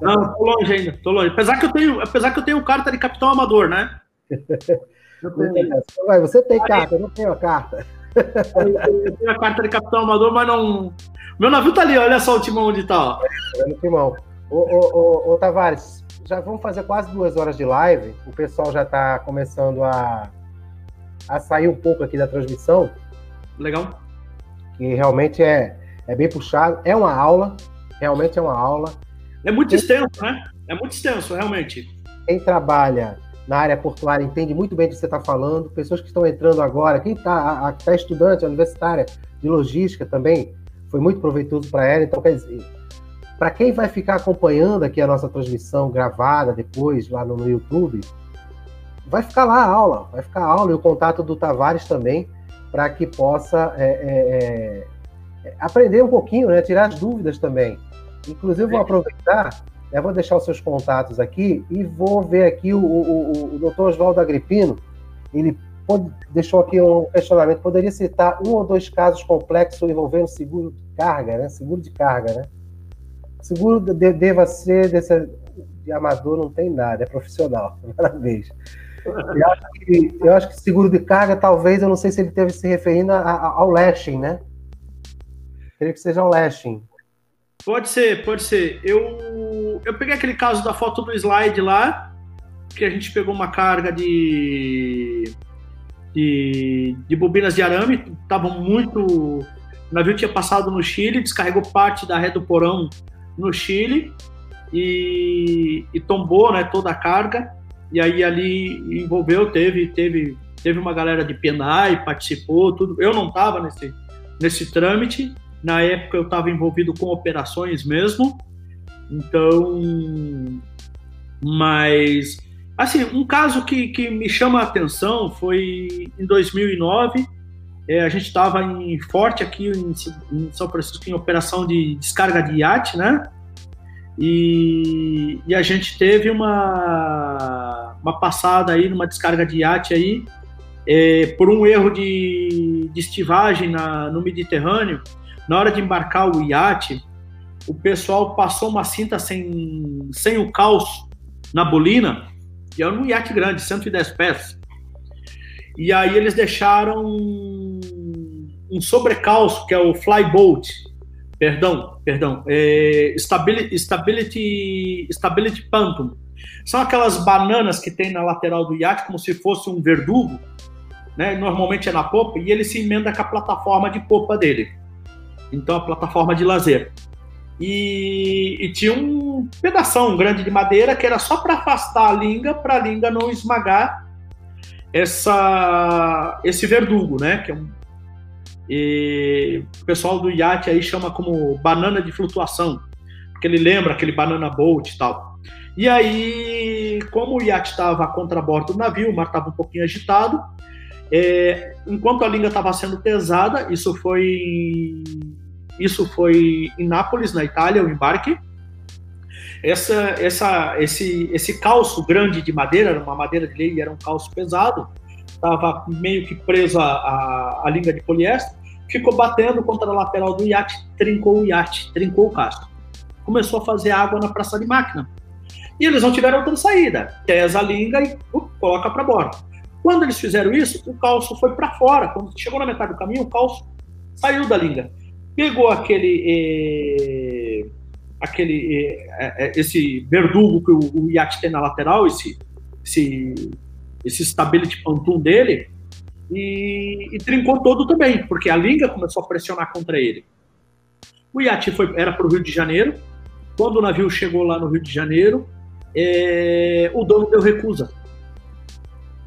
Não, tô longe ainda, tô longe. Apesar que eu tenho, apesar que eu tenho carta de capitão amador, né? Tenho... Você tem carta, eu não tenho a carta. Eu tenho a carta de capitão amador, mas não. Meu navio tá ali, olha só o timão onde tá. Ó. É no timão. Ô, ô, ô, ô, Tavares, já vamos fazer quase duas horas de live. O pessoal já tá começando a, a sair um pouco aqui da transmissão. Legal. Que realmente é, é bem puxado. É uma aula, realmente é uma aula. É muito extenso, né? É muito extenso, realmente. Quem trabalha na área portuária entende muito bem do que você está falando. Pessoas que estão entrando agora, quem está tá estudante, universitária de logística também, foi muito proveitoso para ela. Então, quer dizer, para quem vai ficar acompanhando aqui a nossa transmissão gravada depois lá no, no YouTube, vai ficar lá a aula, vai ficar a aula e o contato do Tavares também, para que possa é, é, é, aprender um pouquinho, né, tirar as dúvidas também. Inclusive, vou aproveitar eu vou deixar os seus contatos aqui e vou ver aqui o, o, o doutor Oswaldo Agripino. Ele pode, deixou aqui um questionamento. Poderia citar um ou dois casos complexos envolvendo seguro de carga, né? Seguro de carga, né? Seguro de, deva ser desse, de amador, não tem nada, é profissional. [laughs] Parabéns. Eu acho, que, eu acho que seguro de carga, talvez, eu não sei se ele teve se referindo a, a, ao lashing, né? Creio que seja um lashing. Pode ser, pode ser. Eu, eu peguei aquele caso da foto do slide lá, que a gente pegou uma carga de, de, de bobinas de arame, estavam muito. O navio tinha passado no Chile, descarregou parte da ré do porão no Chile e, e tombou né, toda a carga. E aí ali envolveu, teve, teve, teve uma galera de PNAE, participou, tudo. Eu não estava nesse, nesse trâmite, na época eu estava envolvido com operações mesmo, então, mas assim, um caso que, que me chama a atenção foi em 2009. É, a gente estava em Forte aqui em, em, São Francisco em operação de descarga de iate, né? E, e a gente teve uma, uma passada aí numa descarga de iate aí é, por um erro de, de estivagem na, no Mediterrâneo na hora de embarcar o iate, o pessoal passou uma cinta sem, sem o calço na bolina, e era um iate grande, 110 pés. E aí eles deixaram um sobrecalço, que é o flyboat, perdão, perdão, é, stability, stability, stability Phantom. São aquelas bananas que tem na lateral do iate, como se fosse um verdugo, né? normalmente é na popa, e ele se emenda com a plataforma de popa dele então a plataforma de lazer. E, e tinha um pedação grande de madeira que era só para afastar a linga, para a linga não esmagar essa, esse verdugo, né? Que é um, e o pessoal do iate aí chama como banana de flutuação, porque ele lembra aquele banana boat e tal. E aí, como o iate estava a contrabordo do navio, o mar estava um pouquinho agitado, é, enquanto a língua estava sendo pesada, isso foi isso foi em Nápoles, na Itália, o embarque. Essa, essa, esse, esse calço grande de madeira, era uma madeira de lei, era um calço pesado, estava meio que preso à, à, língua de poliéster, ficou batendo contra a lateral do iate, trincou o iate, trincou o casco. Começou a fazer água na praça de máquina. E eles não tiveram outra saída. Pesa a língua e uh, coloca para bordo. Quando eles fizeram isso, o calço foi para fora. Quando chegou na metade do caminho, o calço saiu da linga. Pegou aquele. Eh, aquele eh, esse verdugo que o, o tem na lateral, esse, esse, esse stability pontoon dele, e, e, trincou todo também, porque a linga começou a pressionar contra ele. O iate foi, era para o Rio de Janeiro. Quando o navio chegou lá no Rio de Janeiro, é, o dono deu recusa.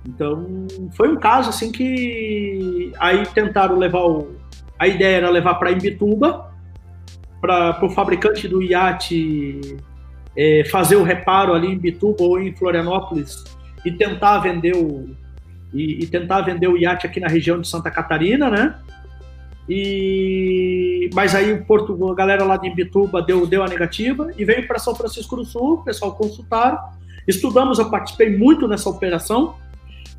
Então, foi um caso assim que aí tentaram levar o. A ideia era levar para Imbituba, para o fabricante do iate é, fazer o reparo ali em Imbituba ou em Florianópolis e tentar vender o e, e, tentar vender o iate aqui na região de Santa Catarina, né? E mas aí o Porto, a galera lá de Imbituba deu deu a negativa e veio para São Francisco do Sul, o pessoal consultaram, estudamos, eu participei muito nessa operação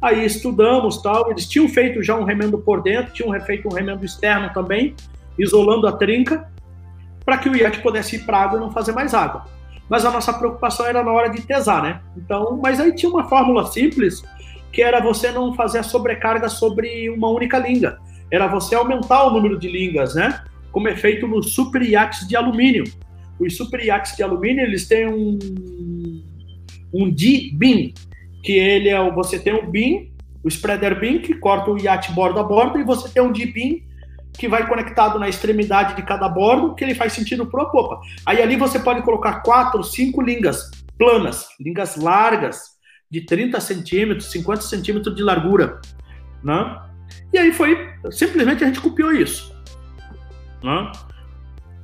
Aí estudamos tal, eles tinham feito já um remendo por dentro, tinham feito um remendo externo também, isolando a trinca, para que o iate pudesse ir para água e não fazer mais água. mas a nossa preocupação era na hora de tesar, né? Então, mas aí tinha uma fórmula simples, que era você não fazer a sobrecarga sobre uma única linga. Era você aumentar o número de lingas, né? Como é feito nos super iates de alumínio. Os super iates de alumínio, eles têm um, um D-beam, que ele é, você tem um beam, o spreader beam, que corta o iate bordo a bordo, e você tem um D-beam, que vai conectado na extremidade de cada bordo, que ele faz sentido para a popa. Aí ali você pode colocar quatro, cinco lingas planas, lingas largas, de 30 centímetros, 50 centímetros de largura, né? E aí foi, simplesmente a gente copiou isso, né?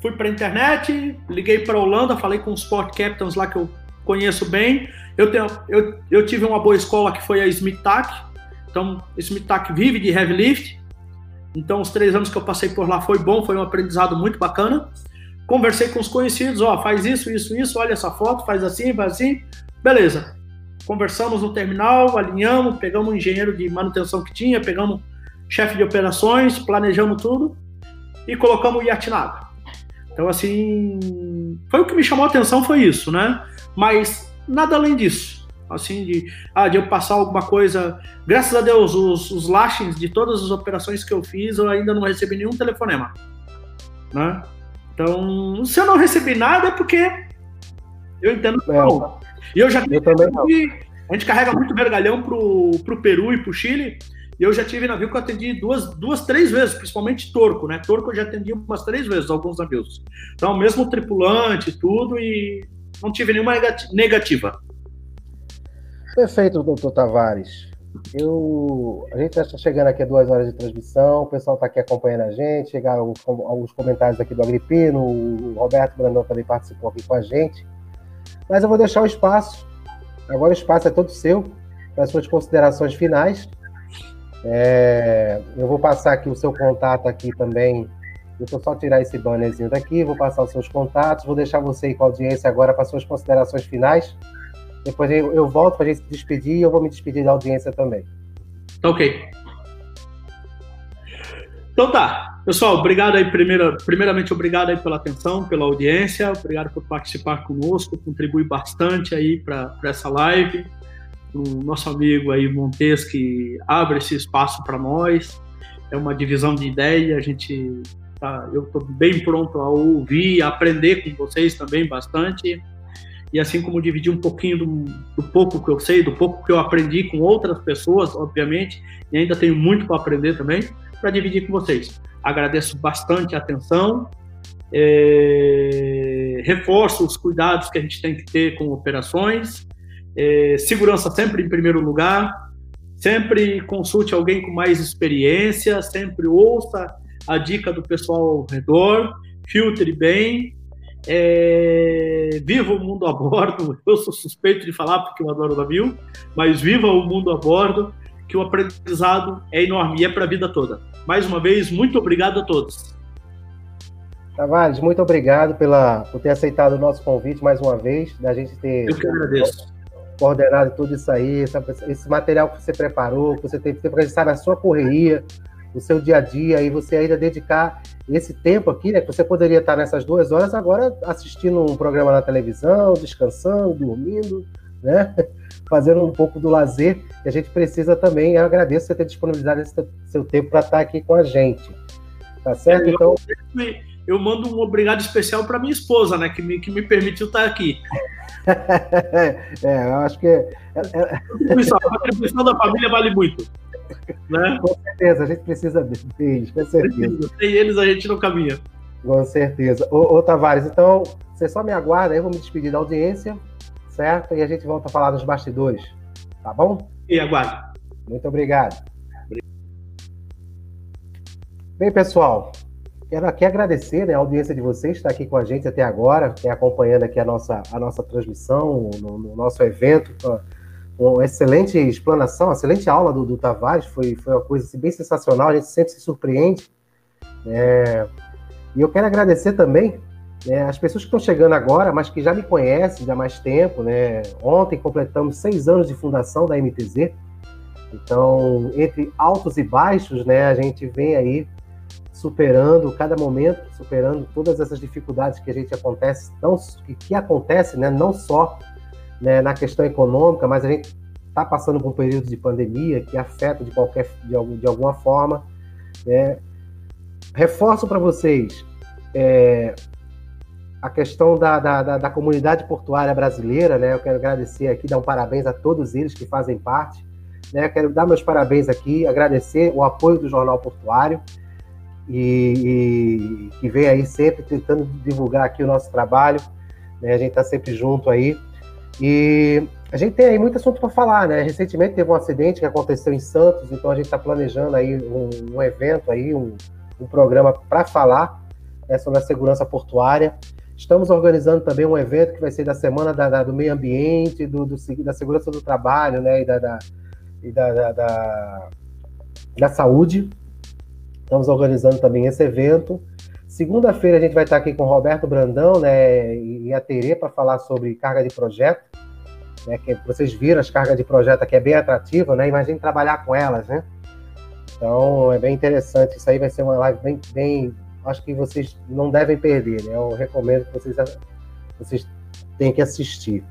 Fui para a internet, liguei para a Holanda, falei com os Sport Captains lá que eu conheço bem. Eu, tenho, eu, eu tive uma boa escola que foi a Smith Tac. Então, Smith Tac vive de heavy lift. Então, os três anos que eu passei por lá foi bom, foi um aprendizado muito bacana. Conversei com os conhecidos, ó, faz isso, isso, isso, olha essa foto, faz assim, faz assim. Beleza. Conversamos no terminal, alinhamos, pegamos o engenheiro de manutenção que tinha, pegamos chefe de operações, planejamos tudo e colocamos o iate na água. Então, assim, foi o que me chamou a atenção, foi isso, né? Mas nada além disso assim, de, ah, de eu passar alguma coisa. Graças a Deus, os, os lashings de todas as operações que eu fiz, eu ainda não recebi nenhum telefonema. Né? Então, se eu não recebi nada, é porque eu entendo que não. E eu já eu também não. A gente carrega muito vergalhão pro, pro Peru e pro Chile. E eu já tive navio que eu atendi duas, duas, três vezes, principalmente Torco, né? Torco eu já atendi umas três vezes alguns navios. Então, mesmo tripulante, tudo, e não tive nenhuma negativa. Perfeito, doutor Tavares. Eu, a gente está chegando aqui a duas horas de transmissão, o pessoal está aqui acompanhando a gente, chegaram alguns comentários aqui do Agripino, o Roberto Brandão também participou aqui com a gente. Mas eu vou deixar o espaço, agora o espaço é todo seu, para as suas considerações finais. É, eu vou passar aqui o seu contato aqui também. Deixa eu só tirar esse bannerzinho daqui, vou passar os seus contatos, vou deixar você aí com a audiência agora para suas considerações finais. Depois eu, eu volto para a gente se despedir e eu vou me despedir da audiência também. Tá ok. Então tá. Pessoal, obrigado aí, primeira, primeiramente, obrigado aí pela atenção, pela audiência, obrigado por participar conosco, contribuir bastante aí para essa live. O nosso amigo aí, Montes, que abre esse espaço para nós. É uma divisão de ideia, a gente tá, eu estou bem pronto a ouvir, a aprender com vocês também bastante e assim como dividir um pouquinho do, do, pouco que eu sei, do pouco que eu aprendi com outras pessoas, obviamente, e ainda tenho muito para aprender também, para dividir com vocês. Agradeço bastante a atenção, é, reforço os cuidados que a gente tem que ter com operações, é, segurança sempre em primeiro lugar, sempre consulte alguém com mais experiência, sempre ouça a dica do pessoal ao redor, filtre bem é, viva o mundo a bordo. [laughs] Eu sou suspeito de falar porque eu adoro o navio, mas viva o mundo a bordo, que o aprendizado é enorme e é para a vida toda. Mais uma vez, muito obrigado a todos. Tavares, muito obrigado pela, por ter aceitado o nosso convite mais uma vez, da gente ter Eu que agradeço. Coordenado tudo isso aí, esse material que você preparou, que você teve que estar na sua correria, no seu dia a dia, e você ainda dedicar esse tempo aqui, né, que você poderia estar nessas duas horas agora assistindo um programa na televisão, descansando, dormindo, né, [laughs] fazendo um pouco do lazer, que a gente precisa também. Eu agradeço você ter disponibilizado esse seu tempo para estar aqui com a gente. Tá certo? Então. Eu mando um obrigado especial para minha esposa, né, que me, que me permitiu estar aqui. É, eu acho que. É, é... A contribuição da família vale muito. Né? Com certeza, a gente precisa deles, com certeza. Sem eles a gente não caminha. Com certeza. Ô, ô, Tavares, então, você só me aguarda, eu vou me despedir da audiência, certo? E a gente volta a falar dos bastidores, tá bom? E aguardo. Muito obrigado. Bem, pessoal, quero aqui agradecer né, a audiência de vocês, estar aqui com a gente até agora, tem acompanhando aqui a nossa, a nossa transmissão, no, no nosso evento, uma excelente explanação, excelente aula do, do Tavares, foi, foi uma coisa assim, bem sensacional, a gente sempre se surpreende. É, e eu quero agradecer também né, as pessoas que estão chegando agora, mas que já me conhecem já há mais tempo. Né? Ontem completamos seis anos de fundação da MTZ. Então, entre altos e baixos, né, a gente vem aí superando cada momento, superando todas essas dificuldades que a gente acontece, não, que, que acontece, né, não só né, na questão econômica, mas a gente está passando por um período de pandemia que afeta de qualquer de, de alguma forma. Né. Reforço para vocês é, a questão da, da, da, comunidade portuária brasileira, né? Eu quero agradecer aqui, dar um parabéns a todos eles que fazem parte. Né? Quero dar meus parabéns aqui, agradecer o apoio do Jornal Portuário e, e que vem aí sempre tentando divulgar aqui o nosso trabalho. Né? A gente está sempre junto aí. E a gente tem aí muito assunto para falar, né? Recentemente teve um acidente que aconteceu em Santos, então a gente está planejando aí um, um, evento aí, um, um programa para falar né, sobre a segurança portuária. Estamos organizando também um evento que vai ser da Semana da, da, do Meio Ambiente, do, do, da Segurança do Trabalho, né? E da, da, e da, da, da Saúde. Estamos organizando também esse evento. Segunda-feira a gente vai estar aqui com o Roberto Brandão, né, e a Terê para falar sobre carga de projeto, né, que vocês viram as cargas de projeto aqui é bem atrativa, né? Imagine trabalhar com elas, né? Então é bem interessante. Isso aí vai ser uma live bem, bem acho que vocês não devem perder, né? Eu recomendo que vocês, vocês tenham que assistir.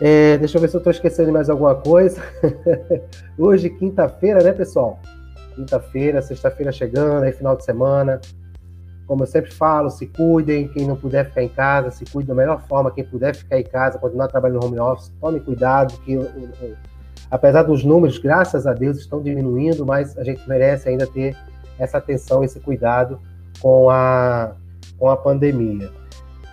É, deixa eu ver se eu estou esquecendo mais alguma coisa. [laughs] Hoje, quinta-feira, né, pessoal? Quinta-feira, sexta-feira chegando, aí final de semana. Como eu sempre falo, se cuidem, quem não puder ficar em casa, se cuide da melhor forma, quem puder ficar em casa, continuar trabalhando no home office, tome cuidado, que apesar dos números, graças a Deus, estão diminuindo, mas a gente merece ainda ter essa atenção, esse cuidado com a, com a pandemia.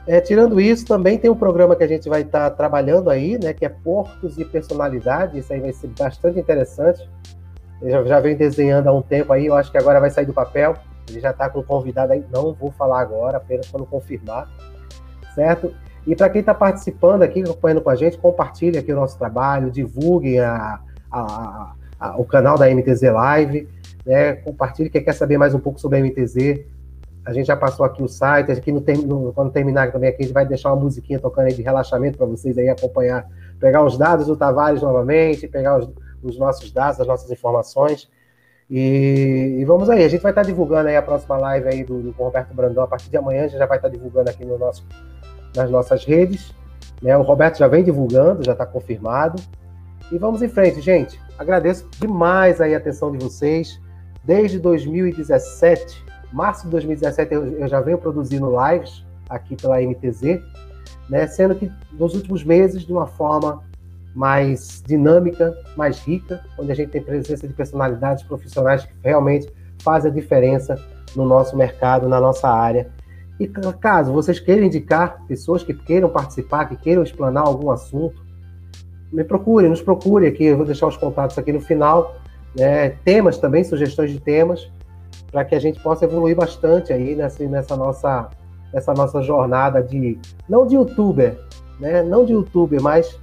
É, tirando isso, também tem um programa que a gente vai estar trabalhando aí, né, que é Portos e Personalidade, isso aí vai ser bastante interessante, já, já vem desenhando há um tempo aí, eu acho que agora vai sair do papel. Ele já está com convidado aí, não vou falar agora, apenas quando confirmar, certo? E para quem está participando aqui, acompanhando com a gente, compartilhe aqui o nosso trabalho, divulguem a, a, a, o canal da MTZ Live, né? compartilhe quem quer saber mais um pouco sobre a MTZ. A gente já passou aqui o site, aqui no, no, quando terminar também aqui, a gente vai deixar uma musiquinha tocando aí de relaxamento para vocês aí acompanhar, pegar os dados do Tavares novamente, pegar os, os nossos dados, as nossas informações. E, e, vamos aí, a gente vai estar divulgando aí a próxima live aí do, do Roberto Brandão. A partir de amanhã a gente já vai estar divulgando aqui no nosso, nas nossas redes. Né? O Roberto já vem divulgando, já está confirmado. E vamos em frente, gente. Agradeço demais aí a atenção de vocês. Desde 2017, março de 2017, eu, eu já venho produzindo lives aqui pela MTZ, né? sendo que nos últimos meses, de uma forma mais dinâmica, mais rica, onde a gente tem presença de personalidades profissionais que realmente fazem a diferença no nosso mercado, na nossa área. E caso vocês queiram indicar pessoas que queiram participar, que queiram explanar algum assunto, me procure, nos procure aqui, eu vou deixar os contatos aqui no final. Né? Temas também, sugestões de temas, para que a gente possa evoluir bastante aí nessa, nessa, nossa, nessa nossa jornada de, não de youtuber, né? não de youtuber, mas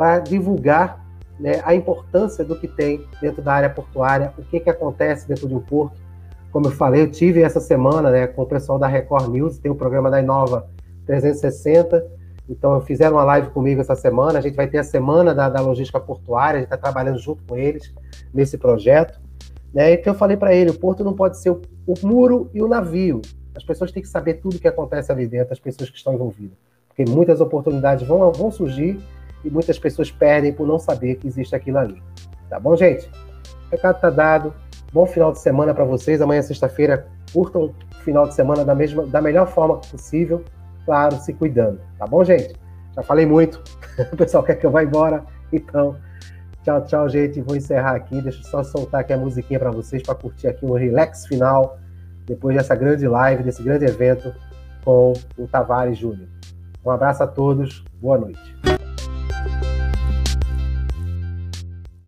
para divulgar né, a importância do que tem dentro da área portuária, o que, que acontece dentro de um porto. Como eu falei, eu tive essa semana né, com o pessoal da Record News, tem o programa da Inova 360, então fizeram uma live comigo essa semana, a gente vai ter a semana da, da logística portuária, a gente está trabalhando junto com eles nesse projeto. Né? Então eu falei para ele, o porto não pode ser o, o muro e o navio. As pessoas têm que saber tudo o que acontece ali dentro, as pessoas que estão envolvidas. Porque muitas oportunidades vão, vão surgir e muitas pessoas perdem por não saber que existe aquilo ali. Tá bom, gente? O recado está dado. Bom final de semana para vocês. Amanhã, sexta-feira, curtam o final de semana da, mesma, da melhor forma possível. Claro, se cuidando. Tá bom, gente? Já falei muito. [laughs] o pessoal quer que eu vá embora. Então, tchau, tchau, gente. Vou encerrar aqui. Deixa eu só soltar aqui a musiquinha para vocês, para curtir aqui um relax final, depois dessa grande live, desse grande evento com o Tavares Júnior. Um abraço a todos. Boa noite.